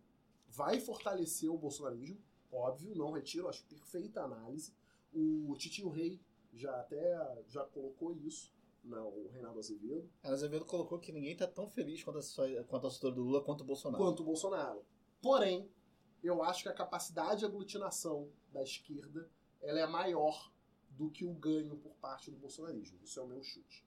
vai fortalecer o bolsonarismo, óbvio, não retiro, acho perfeita análise. O Titio Rei já até já colocou isso, não, o Reinaldo Azevedo. A Azevedo colocou que ninguém tá tão feliz quanto a, sua- quanto a do Lula quanto o Bolsonaro. quanto o Bolsonaro. Porém, eu acho que a capacidade de aglutinação da esquerda ela é maior do que o ganho por parte do bolsonarismo. Isso é o meu chute.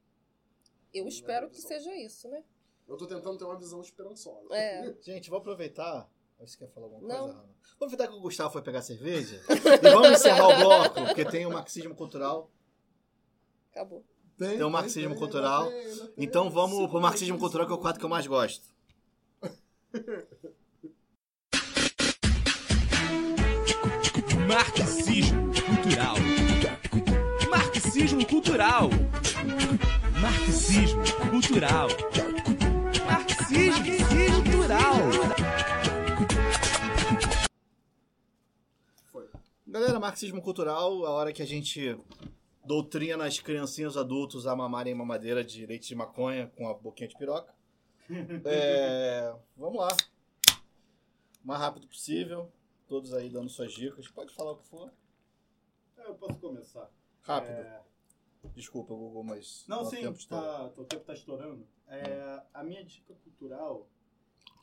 Eu espero que seja isso, né? Eu tô tentando ter uma visão esperançosa. É. Gente, vou aproveitar. Você quer falar alguma Não. coisa, Ana? Vamos aproveitar que o Gustavo foi pegar cerveja e vamos encerrar o bloco, porque tem o marxismo cultural. Acabou. Tem o marxismo cultural. Então vamos pro marxismo cultural, que é o quadro que eu mais gosto. Marxismo cultural. Marxismo cultural. Marxismo cultural. Marxismo cultural. Galera, marxismo cultural, a hora que a gente doutrina as criancinhas os adultos a mamarem mamadeira de leite de maconha com a boquinha de piroca. É, vamos lá. O mais rápido possível. Todos aí dando suas dicas. Pode falar o que for. Eu posso começar. Rápido. É, Desculpa, Google, mas. Não, sim, tempo está- tá, o tempo tá estourando. É, a minha dica cultural,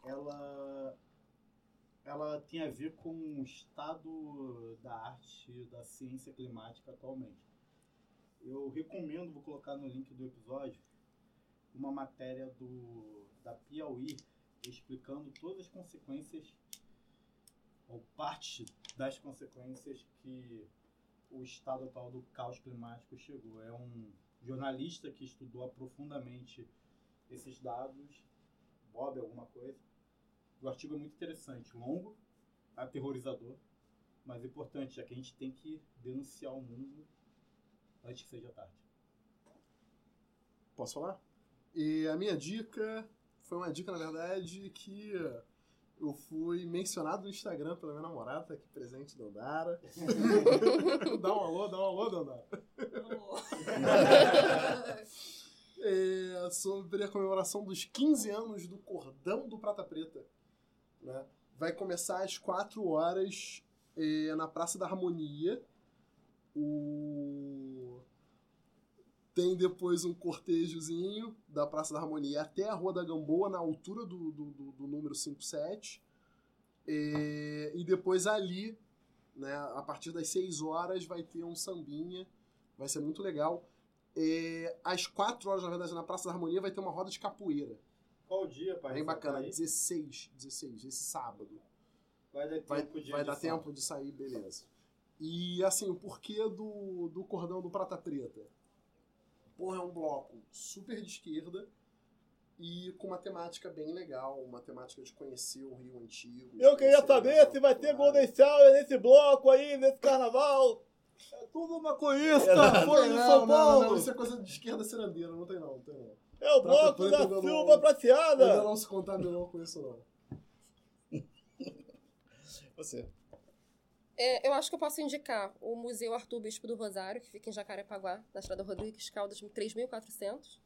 ela, ela tem a ver com o estado da arte, da ciência climática atualmente. Eu recomendo, vou colocar no link do episódio, uma matéria do, da Piauí explicando todas as consequências, ou parte das consequências que o estado atual do caos climático chegou. É um jornalista que estudou profundamente esses dados, Bob alguma coisa. O artigo é muito interessante, longo, aterrorizador, mas importante, já que a gente tem que denunciar o mundo antes que seja tarde. Posso falar? E a minha dica foi uma dica, na verdade, que eu fui mencionado no Instagram pela minha namorada, tá aqui presente, Dandara. dá um alô, dá um alô, Dandara. É sobre a comemoração dos 15 anos do Cordão do Prata Preta. né? Vai começar às 4 horas é, na Praça da Harmonia. O... Tem depois um cortejozinho da Praça da Harmonia até a Rua da Gamboa, na altura do, do, do, do número 57. É, e depois ali, né, a partir das 6 horas, vai ter um sambinha. Vai ser muito legal. É, às 4 horas, na verdade, na Praça da Harmonia, vai ter uma roda de capoeira. Qual dia, pai? Bem bacana, Aí? 16, 16, esse sábado. Vai dar tempo Vai, de vai dar edição. tempo de sair, beleza. E assim, o porquê do, do cordão do Prata Preta? Porra, é um bloco super de esquerda e com uma temática bem legal, uma temática de conhecer o Rio Antigo. Eu queria saber se vai ter Golden Shower nesse bloco aí, nesse carnaval. É tudo maconhista, Não, não, de não, São não, Paulo. não, isso é coisa de esquerda cirandeira, não tem não, não tem não. É o Prata bloco da não- Silva Prateada. Ainda não se contaminou com isso não. Você. É, eu acho que eu posso indicar o Museu Arthur Bispo do Rosário, que fica em Jacarepaguá, na Estrada Rodrigues Caldas 3400.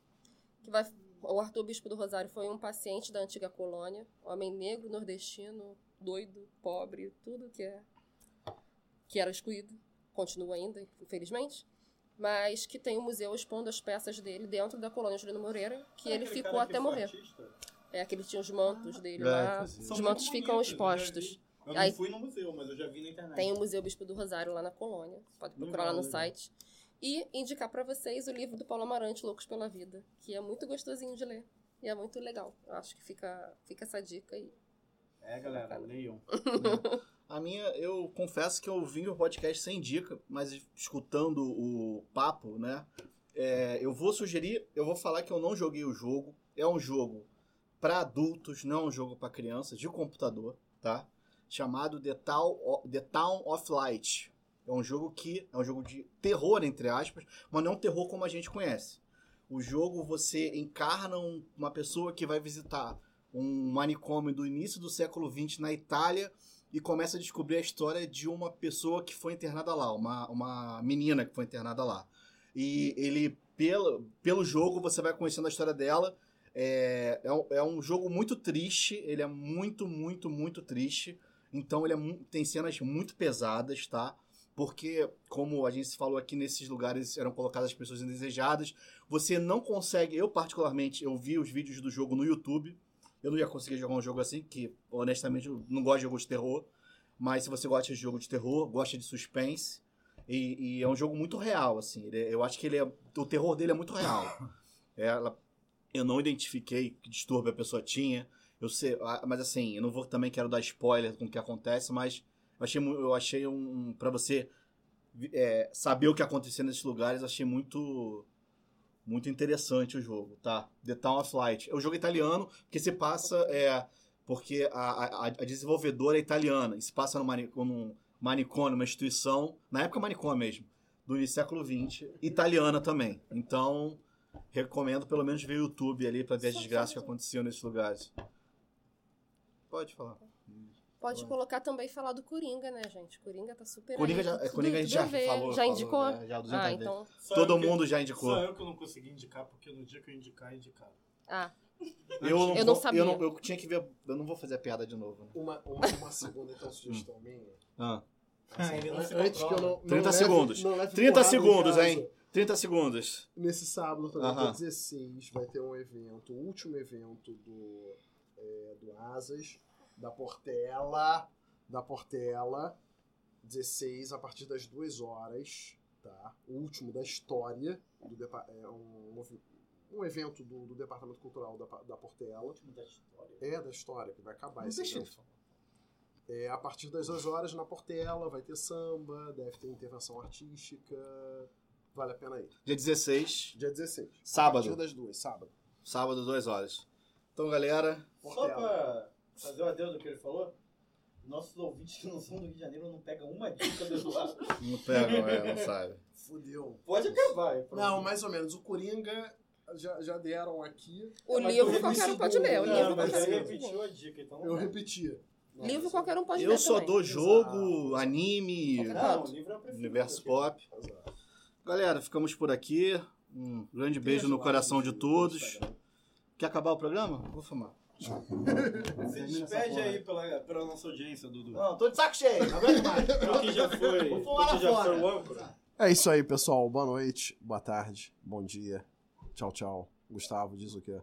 Que vai, o Arthur Bispo do Rosário foi um paciente da antiga colônia, homem negro, nordestino, doido, pobre, tudo que é que era excluído, continua ainda, infelizmente. Mas que tem um museu expondo as peças dele dentro da colônia Juliano Moreira, que É ele ficou cara que até morrer. artista? É, que ele tinha os mantos dele É, lá. Os mantos ficam bonitos, já expostos. Eu não Aí- fui no museu, mas eu já vi na internet. tem o Museu Bispo do Rosário lá na colônia. Pode procurar lá no Legal, site. E indicar pra vocês o livro do Paulo Amarante, Loucos pela Vida, que é muito gostosinho de ler. E é muito legal. Eu acho que fica, fica essa dica aí. É, galera, leiam. A minha, eu confesso que eu vim o podcast sem dica, mas escutando o papo, né? é, eu vou sugerir, eu vou falar que eu não joguei o jogo. É um jogo para adultos, não é um jogo para crianças, de computador, tá? Chamado The Town, The Town of Light. É um jogo que é um jogo de terror, entre aspas, mas não terror como a gente conhece. O jogo você encarna um- uma pessoa que vai visitar um manicômio do início do século XX na Itália e começa a descobrir a história de uma pessoa que foi internada lá, uma, uma menina que foi internada lá. E ele, pelo, pelo jogo, você vai conhecendo a história dela. É, é, um, é um jogo muito triste, ele é muito, muito, muito triste. Então ele é tem cenas muito pesadas, tá? Porque, como a gente falou aqui, nesses lugares eram colocadas as pessoas indesejadas. Você não consegue, eu particularmente, eu vi os vídeos do jogo no YouTube. Eu não ia conseguir jogar um jogo assim, que honestamente eu não gosto de jogos de terror. Mas se você gosta de jogo de terror, gosta de suspense, e, e é um jogo muito real, assim. Ele é- eu acho que ele é, o terror dele é muito real. Ela, eu não identifiquei que distúrbio a pessoa tinha. Eu sei, ah, mas assim, eu não vou também quero dar spoiler com o que acontece, mas eu achei, eu achei um para você é, saber o que acontecia nesses lugares, achei muito muito interessante o jogo, tá? The Town of Light. É um jogo italiano que se passa é porque a, a, a desenvolvedora é italiana e se passa num mani- num manicômio, uma instituição, na época manicômio mesmo, do século XX, italiana também. Então, recomendo pelo menos ver o YouTube ali pra ver as desgraças que aconteciam nesses lugares. Pode falar. Pode colocar também e falar do Coringa, né, gente? Coringa tá super Coringa aí, já- tudo- é, Coringa a gente tudo já ver. falou, Já falou, indicou? é, já 200 ah, vezes. então... Só Todo eu que- mundo já indicou. Só eu que não consegui indicar, porque no dia que eu indicar, indicaram. Ah. Eu não, Eu não vou- sabia. Eu, não- eu tinha que ver. Eu não vou fazer a piada de novo. Né? Uma, uma, uma segunda, então, sugestão minha. Ah. Assim, ele não se antes que eu não, não 30 leve- segundos. não leve 30 porrada em segundos, casa. hein? 30 segundos. Nesse sábado também, Aham. dia 16, vai ter um evento, o último evento do, é, do Asas, da Portela, da Portela, 16, a partir das 2 horas, tá? O último da história, do depa- é um, um evento do, do Departamento Cultural da, da Portela. da história. É, da história, que vai acabar Não esse deixa evento. É, a partir das 2 horas na Portela, vai ter samba, deve ter intervenção artística, vale a pena ir. Dia 16. Dia 16. Sábado. A partir das duas, sábado. Sábado, 2 horas. Então, galera. Só pra fazer o adendo do que ele falou, nossos ouvintes que não são do Rio de Janeiro não pegam uma dica do Eduardo. Não pegam, é, não sabe. Fudeu. Pode acabar. é Não, mais ou menos. O Coringa já, já deram aqui. O Mas livro eu qualquer um pode ler, o livro mas qualquer um. repetiu a dica, então. Eu repeti. Livro qualquer um pode ler Eu só também. dou jogo, anime, Não, o livro é universo pop. Galera, ficamos por aqui. Um grande beijo no coração de todos. Quer acabar o programa? Vou fumar. Se despede aí pela, pela nossa audiência, Dudu. Não, tô de saco cheio, não aguento mais. Que já foi, Vou fumar que lá já fora. foi o âncora. É isso aí, pessoal. Boa noite, boa tarde, bom dia. Tchau, tchau. Gustavo, diz o quê?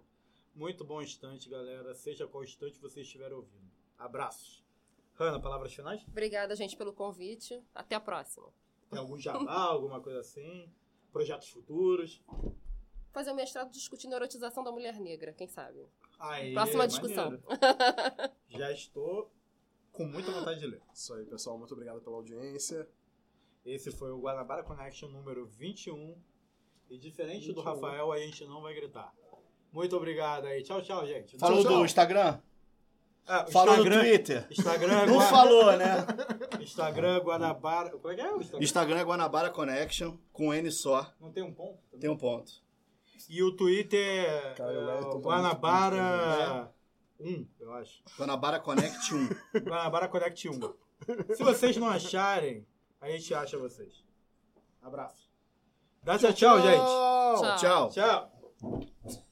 Muito bom instante, galera. Seja qual instante você estiver ouvindo. Abraços. Hanna, palavras finais? Obrigada, gente, pelo convite. Até a próxima. Tem algum jabá, alguma coisa assim? Projetos futuros? Fazer o mestrado discutindo a erotização da mulher negra, quem sabe? Aê, Próxima discussão. Já estou com muita vontade de ler. Isso aí, pessoal. Muito obrigado pela audiência. Esse foi o Guanabara Connection número 21. E diferente do 21. Rafael, a gente não vai gritar. Muito obrigado aí. Tchau, tchau, gente. Falou Tchau, tchau. do Instagram? Ah, Falou no Instagram- Twitter? Instagram Não Gua- falou, né? Instagram Guanabara. Como é que é o Instagram? Instagram é Guanabara Connection, com N só. Não tem um ponto? Tem um ponto. E o Twitter é Cara, eu é, tô Guanabara 1, eu acho. Guanabara Connect 1. Guanabara Connect 1. Se vocês não acharem, a gente acha vocês. Abraço. Dá tchau, tchau, gente. Tchau. Tchau. O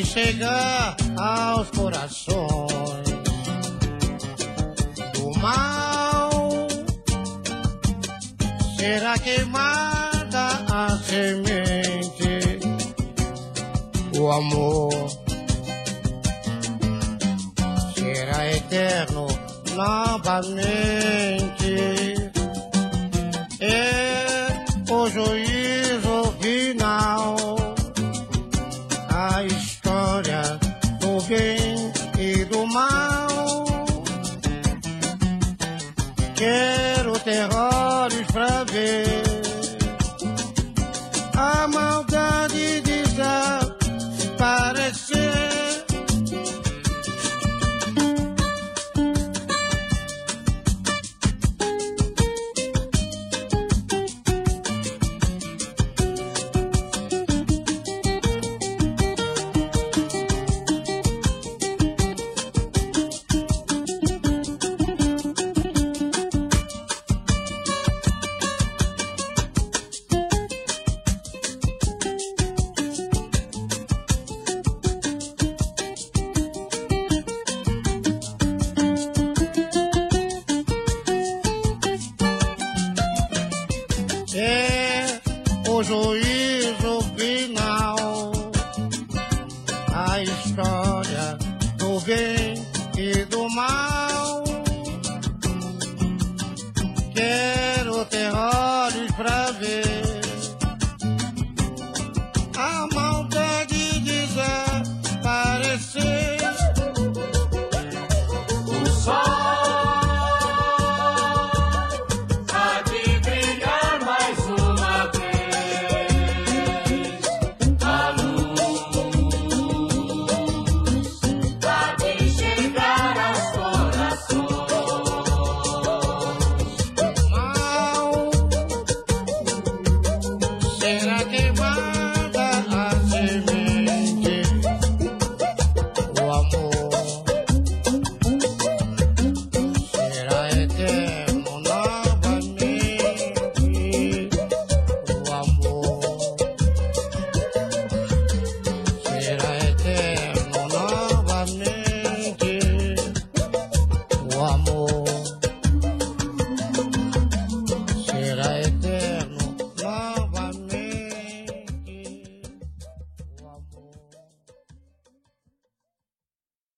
chegar aos corações. Do mal será queimada a semente. O amor será eterno novamente.